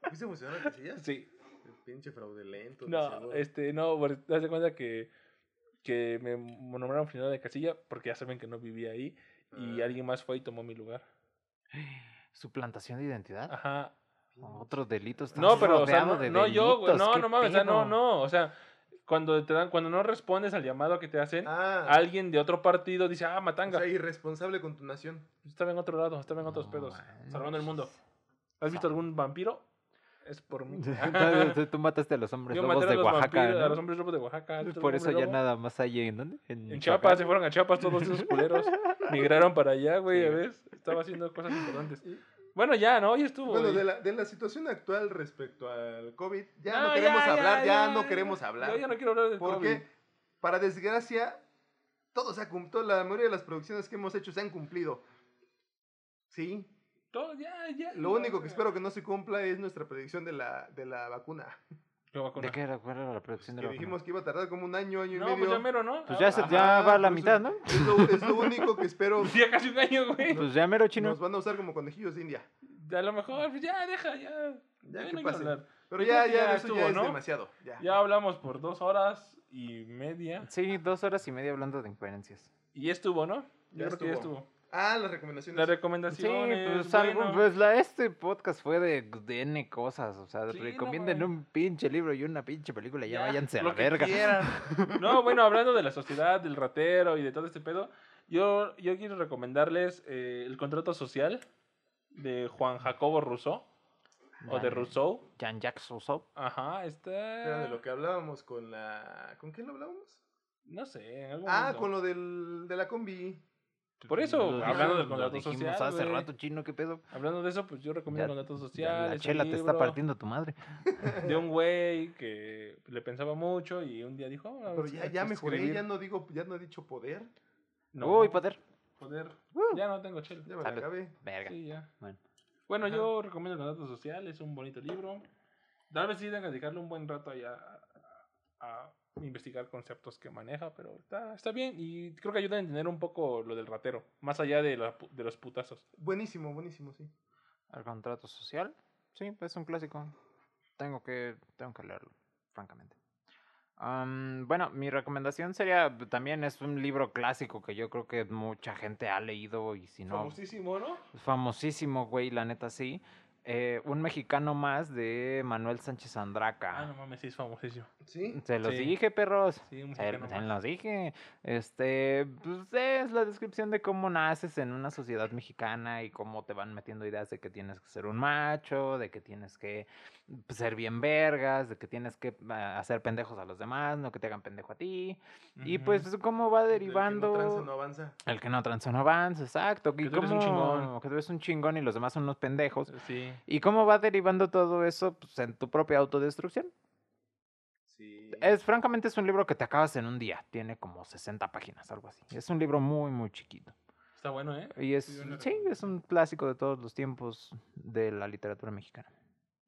¿Viste *laughs* funcionario de casilla? Sí. El pinche fraudulento. No, este, no, te das cuenta que que me nombraron funcionario de casilla porque ya saben que no vivía ahí y ah. alguien más fue y tomó mi lugar. *gasps* ¿Suplantación de identidad? Ajá. Otros delitos. No, pero o sea, no, no yo, güey, no, no mames, o sea, no, no, o sea, cuando te dan, cuando no respondes al llamado que te hacen, ah. alguien de otro partido dice, ah, matanga. O sea, irresponsable con tu nación. Estaba en otro lado, estaba en otros pedos, salvando el mundo. ¿Has visto algún vampiro? Es por mí. *laughs* tú, mataste a los hombres lobos de Oaxaca. A los hombres lobos de Oaxaca. Por eso ya nada más hay en dónde? En, Chiapas, se fueron a Chiapas todos esos *laughs* culeros. Migraron para allá, güey, ¿ves? Estaba haciendo cosas importantes. Bueno, ya, ¿no? Ya estuvo. Bueno, de la, de la, situación actual respecto al COVID, ya no, queremos hablar, ya, no queremos hablar. Yo ya no quiero hablar del porque, COVID. Porque, para desgracia, todo se ha cumplido, la mayoría de las producciones que hemos hecho se han cumplido. Sí, todo, ya, ya. Lo único que espero que no se cumpla es nuestra predicción de la, de la vacuna. ¿De qué era? ¿Cuál era la predicción de la vacuna? dijimos que iba a tardar como un año, año y no, medio. Pues ya mero, ¿no? Pues ya, se, ya va a la pues mitad, ¿no? Es lo, es lo, único que espero. *laughs* ya casi un año, güey. Pues ya mero, chino. Nos van a usar como conejillos de India. A lo mejor, pues ya, deja, ya. Ya, que pase. Pero ya, ya, eso ya es demasiado. Ya. ya hablamos por dos horas y media. Sí, dos horas y media hablando de incoherencias. Y estuvo, ¿no? Ya, creo que ya estuvo. Ah, las recomendaciones. Las recomendaciones. Sí, pues, algo, pues la, este podcast fue de, de N cosas. O sea, recomienden un pinche libro y una pinche película. Ya, ya váyanse a la verga. *laughs* no, bueno, hablando de la sociedad, del ratero y de todo este pedo, yo, yo quiero recomendarles eh, El contrato social de Juan Jacobo Rousseau. O de Rousseau. Jean-Jacques Rousseau. Ajá, está. Era de lo que hablábamos con la. ¿Con quién lo hablábamos? No sé, en algún Ah, con lo del, de la combi. Por eso, hablando del contrato social. hace rato, chino, ¿qué pedo? Hablando de eso, pues yo recomiendo el contrato social. La chela te está partiendo tu madre. *laughs* De un güey que le pensaba mucho y un día dijo. Oh, Pero ya, ya mejoré, ya no, digo, ya no he dicho poder. No, Uy, poder. Poder. Ya no tengo chela. Ya me la acabé. Verga. Sí, ya. Bueno, bueno yo recomiendo el contrato social, es un bonito libro. Tal vez sí tenga que dedicarle un buen rato allá a investigar conceptos que maneja, pero está, está bien y creo que ayuda a entender un poco lo del ratero, más allá de, de los putazos. Buenísimo, buenísimo, sí. El contrato social, sí, es un clásico. Tengo que, tengo que leerlo, francamente. bueno, mi recomendación sería, también es un libro clásico que yo creo que mucha gente ha leído y si no... Famosísimo, ¿no? Famosísimo, güey, la neta sí. Eh, un mexicano más de Manuel Sánchez Andraca. Ah, no mames, sí es famosísimo. ¿Sí? Se los dije, perros. Sí, un se, se los dije. Este, pues es la descripción de cómo naces en una sociedad mexicana y cómo te van metiendo ideas de que tienes que ser un macho, de que tienes que ser bien vergas, de que tienes que ah, hacer pendejos a los demás, no que te hagan pendejo a ti. Y pues cómo va derivando... El que no tranza no avanza. El que no tranza no avanza, exacto. Que y tú un chingón. Que tú eres un chingón y los demás son unos pendejos. Sí. ¿Y cómo va derivando todo eso pues, en tu propia autodestrucción? Sí. Es, francamente, es un libro que te acabas en un día. Tiene como 60 páginas, algo así. Es un libro muy, muy chiquito. Está bueno, ¿eh? Y es, sí, es un clásico de todos los tiempos de la literatura mexicana.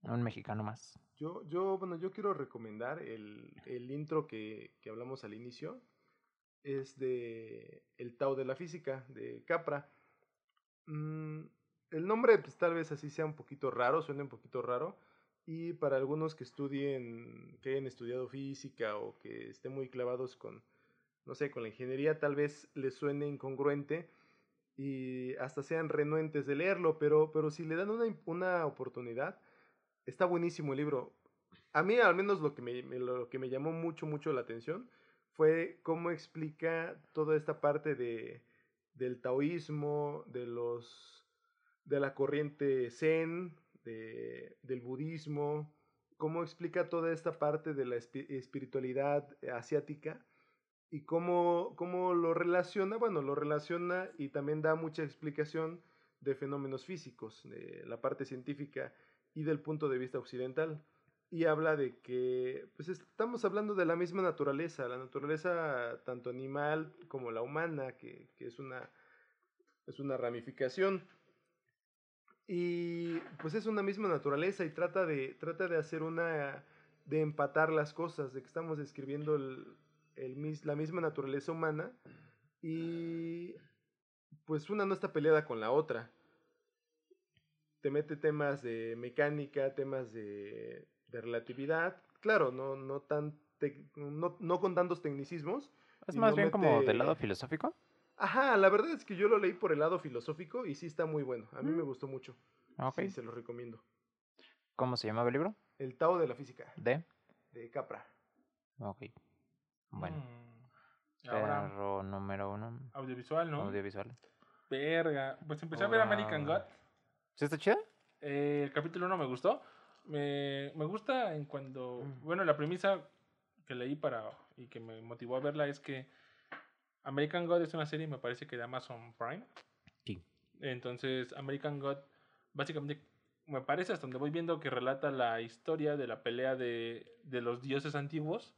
Un mexicano más. Yo, yo, bueno, yo quiero recomendar el, el intro que, que hablamos al inicio. Es de El Tao de la Física, de Capra. Mm, el nombre pues tal vez así sea un poquito raro, suena un poquito raro. Y para algunos que estudien, que hayan estudiado física o que estén muy clavados con, no sé, con la ingeniería, tal vez les suene incongruente. y hasta sean renuentes de leerlo, pero, pero si le dan una, una oportunidad, está buenísimo el libro. A mí al menos lo que me, lo que me llamó mucho, mucho la atención fue cómo explica toda esta parte de, del taoísmo, de los de la corriente zen, de, del budismo, cómo explica toda esta parte de la espiritualidad asiática y cómo, cómo lo relaciona, bueno, lo relaciona y también da mucha explicación de fenómenos físicos, de la parte científica y del punto de vista occidental. Y habla de que pues estamos hablando de la misma naturaleza, la naturaleza tanto animal como la humana, que, que es, una, es una ramificación. Y pues es una misma naturaleza y trata de, trata de hacer una, de empatar las cosas, de que estamos describiendo el, el, la misma naturaleza humana y pues una no está peleada con la otra. Te mete temas de mecánica, temas de, de relatividad, claro, no, no, tan no, no, con tantos tecnicismos. Es más bien como del lado filosófico. Ajá, la verdad es que yo lo leí por el lado filosófico y sí está muy bueno. A mí me mm. gustó mucho. Sí, se lo recomiendo. ¿Cómo se llamaba el libro? El Tao de la Física. ¿De? De Capra. Ok. Bueno. Mm. Perro número uno. Audiovisual, ¿no? Audiovisual. Verga. Pues empecé a ver American God. ¿Sí está chido? Eh, el capítulo uno me gustó. Me, me gusta en cuando... Mm. Bueno, la premisa que leí para y que me motivó a verla es que American God es una serie, me parece que de Amazon Prime. Sí. Entonces, American God, básicamente, me parece hasta donde voy viendo que relata la historia de la pelea de, de los dioses antiguos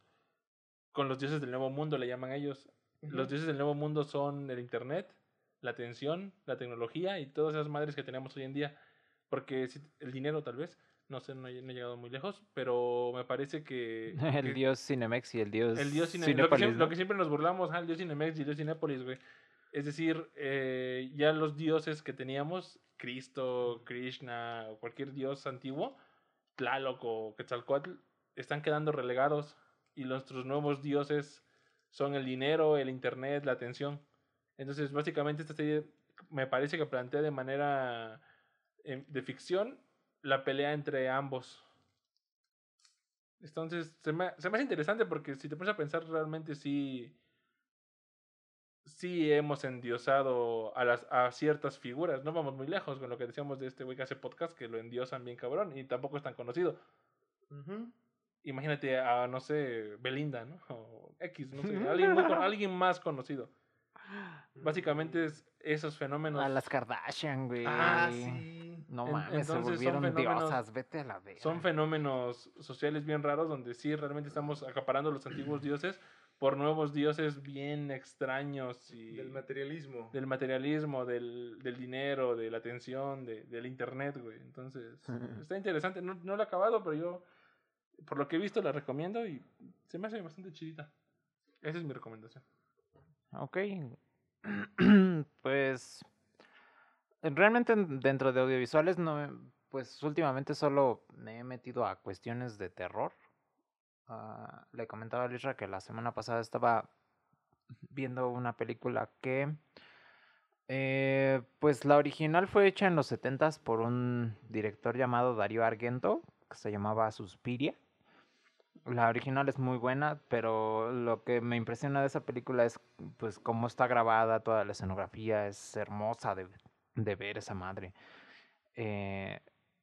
con los dioses del nuevo mundo, le llaman ellos. Los dioses del nuevo mundo son el Internet, la atención, la tecnología y todas esas madres que tenemos hoy en día. Porque el dinero, tal vez. No sé, no he, llegado muy lejos, pero me parece que... *laughs* el dios Cinemex y el dios... El dios Cinemex. Lo, que siempre, nos burlamos, el dios Cinemex y el dios Cinépolis, güey. Es decir, eh, ya los dioses que teníamos, Cristo, Krishna o cualquier dios antiguo, Tlaloc o Quetzalcoatl, están quedando relegados y nuestros nuevos dioses son el dinero, el internet, la atención. Entonces, básicamente esta serie me parece que plantea de manera em, de ficción la pelea entre ambos. Entonces, se me, se me hace interesante porque si te pones a pensar, realmente sí, sí hemos endiosado a, las, a ciertas figuras. No vamos muy lejos con lo que decíamos de este güey que hace podcast, que lo endiosan bien cabrón y tampoco es tan conocido. Imagínate a, no sé, Belinda, ¿no? *laughs* O X, no sé, *laughs* alguien, alguien más conocido. *gasps* Básicamente es esos fenómenos. A las Kardashian, güey. Ah, sí. No mames, se volvieron diosas, vete a la vez. Son fenómenos sociales bien raros donde sí realmente estamos acaparando los antiguos dioses por nuevos dioses bien extraños y del materialismo. Del materialismo, del, del dinero, de la atención, de, del internet, güey. Entonces, *laughs* está interesante. No, no lo he acabado, pero yo, por lo que he visto, la recomiendo y se me hace bastante chidita. Esa es mi recomendación. Ok. *clears throat* pues realmente dentro de audiovisuales no, pues últimamente solo me he metido a cuestiones de terror. Ah, le comentaba a Lisra que la semana pasada estaba viendo una película que, eh, pues la original fue hecha en los 70 por un director llamado Darío Argento, que se llamaba Suspiria. La original es muy buena, pero lo que me impresiona de esa película es pues cómo está grabada, toda la escenografía es hermosa de, de ver esa madre. Eh,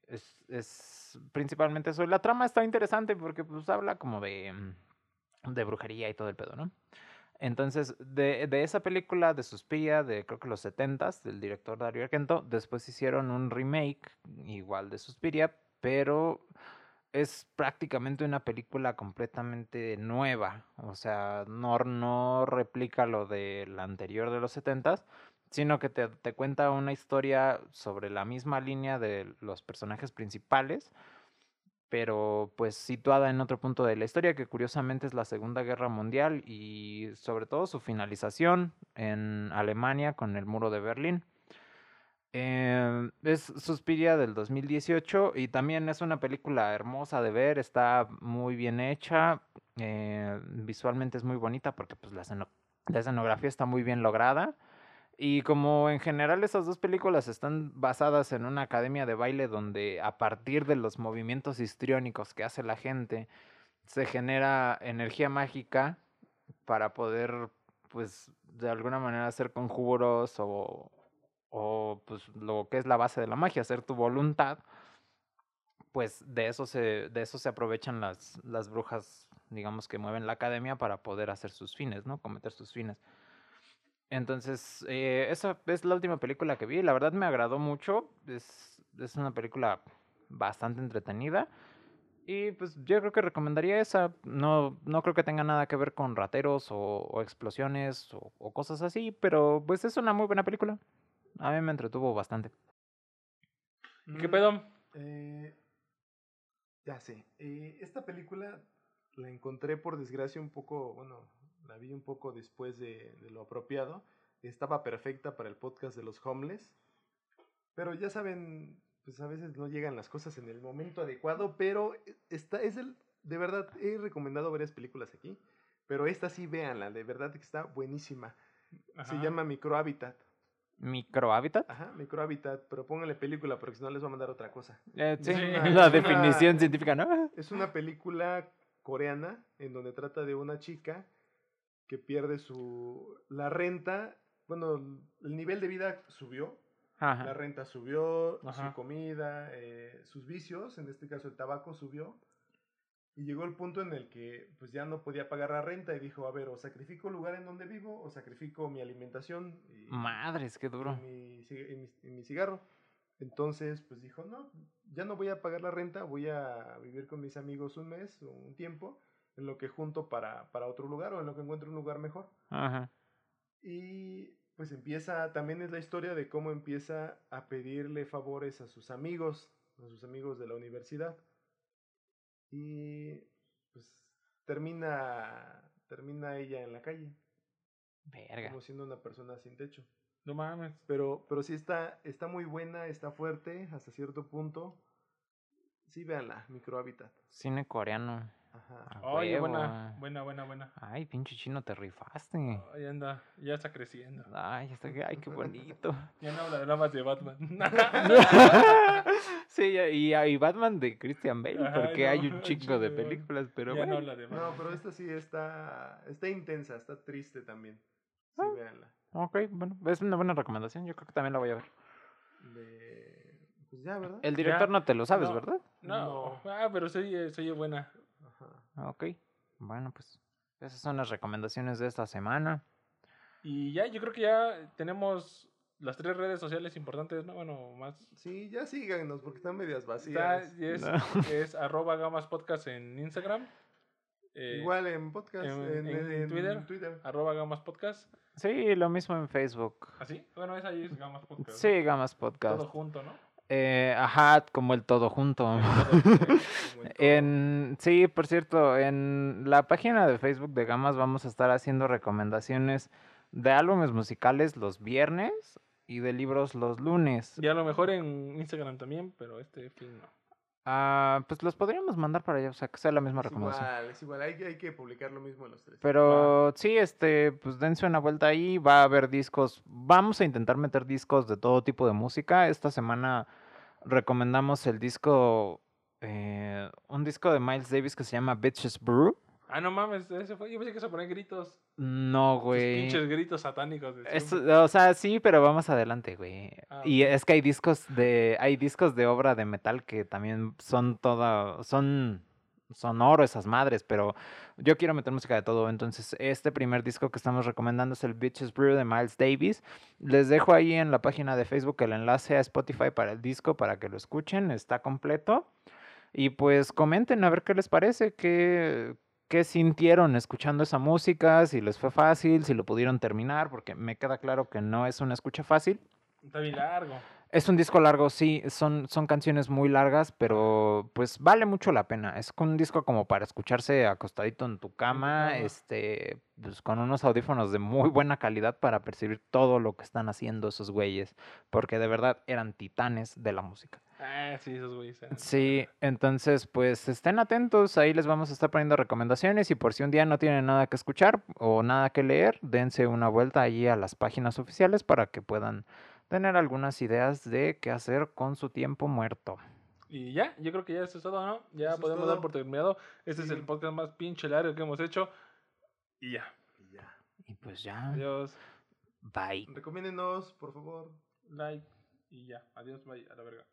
es, es, principalmente eso. La trama está interesante porque pues habla como de, mm, de brujería y todo el pedo, ¿no? Entonces, de, de esa película de Suspiria, de creo que los 70 del director Dario Argento, después hicieron un remake igual de Suspiria, pero es prácticamente una película completamente nueva. O sea, no, no replica lo de la anterior de los 70 sino que te, te, cuenta una historia sobre la misma línea de los personajes principales, pero pues situada en otro punto de la historia, que curiosamente es la Segunda Guerra Mundial y sobre todo su finalización en Alemania con el muro de Berlín. Eh, es Suspiria del 2018 y también es una película hermosa de ver, está muy bien hecha, eh, visualmente es muy bonita porque pues la, la escenografía está muy bien lograda Y como en general esas dos películas están basadas en una academia de baile donde a partir de los movimientos histriónicos que hace la gente se genera energía mágica para poder pues de alguna manera hacer conjuros o, o pues lo que es la base de la magia, hacer tu voluntad, pues de eso se, de eso se aprovechan las, las brujas, digamos, que mueven la academia para poder hacer sus fines, ¿no? Cometer sus fines. Entonces, eh, esa es la última película que vi. La verdad me agradó mucho. Es, es una película bastante entretenida. Y pues yo creo que recomendaría esa. No, no creo que tenga nada que ver con rateros o, explosiones o, cosas así, pero pues es una muy buena película. A mí me entretuvo bastante. ¿Qué pedo? Mm, eh, ya sé. Eh, esta película la encontré por desgracia un poco, bueno, la vi un poco después de, lo apropiado. Estaba perfecta para el podcast de los homeless. Pero ya saben, pues a veces no llegan las cosas en el momento adecuado, pero está, es el, de verdad, he recomendado varias películas aquí, pero esta sí véanla, de verdad que está buenísima. Se llama Microhabitat. ¿Microhabitat? Ajá, Microhabitat, pero pónganle película porque si no les va a mandar otra cosa. Eh, sí, *laughs* la definición científica, ¿no? Es una película coreana en donde trata de una chica que pierde su la renta, bueno, el nivel de vida subió, la renta subió, su comida, eh, sus vicios, en este caso el tabaco subió, y llegó el punto en el que pues ya no podía pagar la renta y dijo, a ver, o sacrifico el lugar en donde vivo, o sacrifico mi alimentación. Y, Madres, qué duro. Y mi, mi, cigarro. Entonces, pues dijo, no, ya no voy a pagar la renta, voy a vivir con mis amigos un mes o un tiempo en lo que junto para, para otro lugar o en lo que encuentro un lugar mejor. Ajá. Y pues empieza, también es la historia de cómo empieza a pedirle favores a sus amigos, a sus amigos de la universidad. Y pues termina, termina ella en la calle. Verga. Como siendo una persona sin techo. No mames. Pero, pero sí está, está muy buena, está fuerte hasta cierto punto. Sí, véanla, Microhabitat. Cine coreano. Ajá. Oye, buena, buena, buena, buena. Ay, pinche chino, te rifaste. Ay, anda, ya está creciendo. Ay, está, ay, qué bonito. *laughs* ya no habla nada más de Batman. *laughs* sí, y, y, Batman de Christian Bale, porque hay un *laughs* chico de películas, pero ya bueno. No, habla de no, pero esta sí está, está intensa, está triste también. Sí, ah, véanla. Ok, bueno, es una buena recomendación, yo creo que también la voy a ver. Pues ya, ¿verdad? El director no te lo sabes, ¿verdad? No, Ah, pero soy, soy buena. Ajá. Ok, bueno, pues esas son las recomendaciones de esta semana. Y ya, yo creo que ya tenemos las tres redes sociales importantes, ¿no? Bueno, más. Sí, ya síganos porque están medias vacías. es, *laughs* es arroba gamas podcast en Instagram. Eh, Igual en podcast, en, Twitter, Twitter, arroba gamas podcast. Sí, lo mismo en Facebook. ¿Ah, sí? Bueno, esa ahí es gamas podcast. Sí, gamas podcast. Todo junto, ¿no? Eh, ajá, como el todo junto. *laughs* en, sí, por cierto, en la página de Facebook de Gamas vamos a estar haciendo recomendaciones de álbumes musicales los viernes y de libros los lunes. Y a lo mejor en Instagram también, pero este fin no. Ah, pues los podríamos mandar para allá, o sea, que sea la misma recomendación. Igual, es igual, hay, hay, que publicar lo mismo en los tres. Pero sí, este, pues dense una vuelta ahí, va a haber discos, vamos a intentar meter discos de todo tipo de música. Esta semana recomendamos el disco, eh, un disco de Miles Davis que se llama Bitches Brew. Ah, no mames, ese fue. Yo pensé que se poner gritos. No, güey. pinches gritos satánicos. o sea, sí, pero vamos adelante, güey. Ah, y es que hay discos de, hay discos de obra de metal que también son toda, son sonoro esas madres, pero yo quiero meter música de todo. Entonces, este primer disco que estamos recomendando es el Bitches Brew de Miles Davis. Les dejo ahí en la página de Facebook el enlace a Spotify para el disco para que lo escuchen. Está completo. Y pues comenten a ver qué les parece, qué, qué sintieron escuchando esa música, si les fue fácil, si lo pudieron terminar, porque me queda claro que no es una escucha fácil. Está bien largo. Es un disco largo, sí, son, son canciones muy largas, pero pues vale mucho la pena. Es un disco como para escucharse acostadito en tu cama, este, pues con unos audífonos de muy buena calidad para percibir todo lo que están haciendo esos güeyes, porque de verdad eran titanes de la música. Ah, sí, esos güeyes. Sí, entonces pues estén atentos, ahí les vamos a estar poniendo recomendaciones y por si un día no tienen nada que escuchar o nada que leer, dense una vuelta allí a las páginas oficiales para que puedan tener algunas ideas de qué hacer con su tiempo muerto. Y ya, yo creo que ya eso es todo, ¿no? Ya podemos dar por terminado. Este es el podcast más pinche largo que hemos hecho. Y ya. Y ya. Y pues ya. Adiós. Bye. Recomiéndenos, por favor. Like. Y ya. Adiós, bye. A la verga.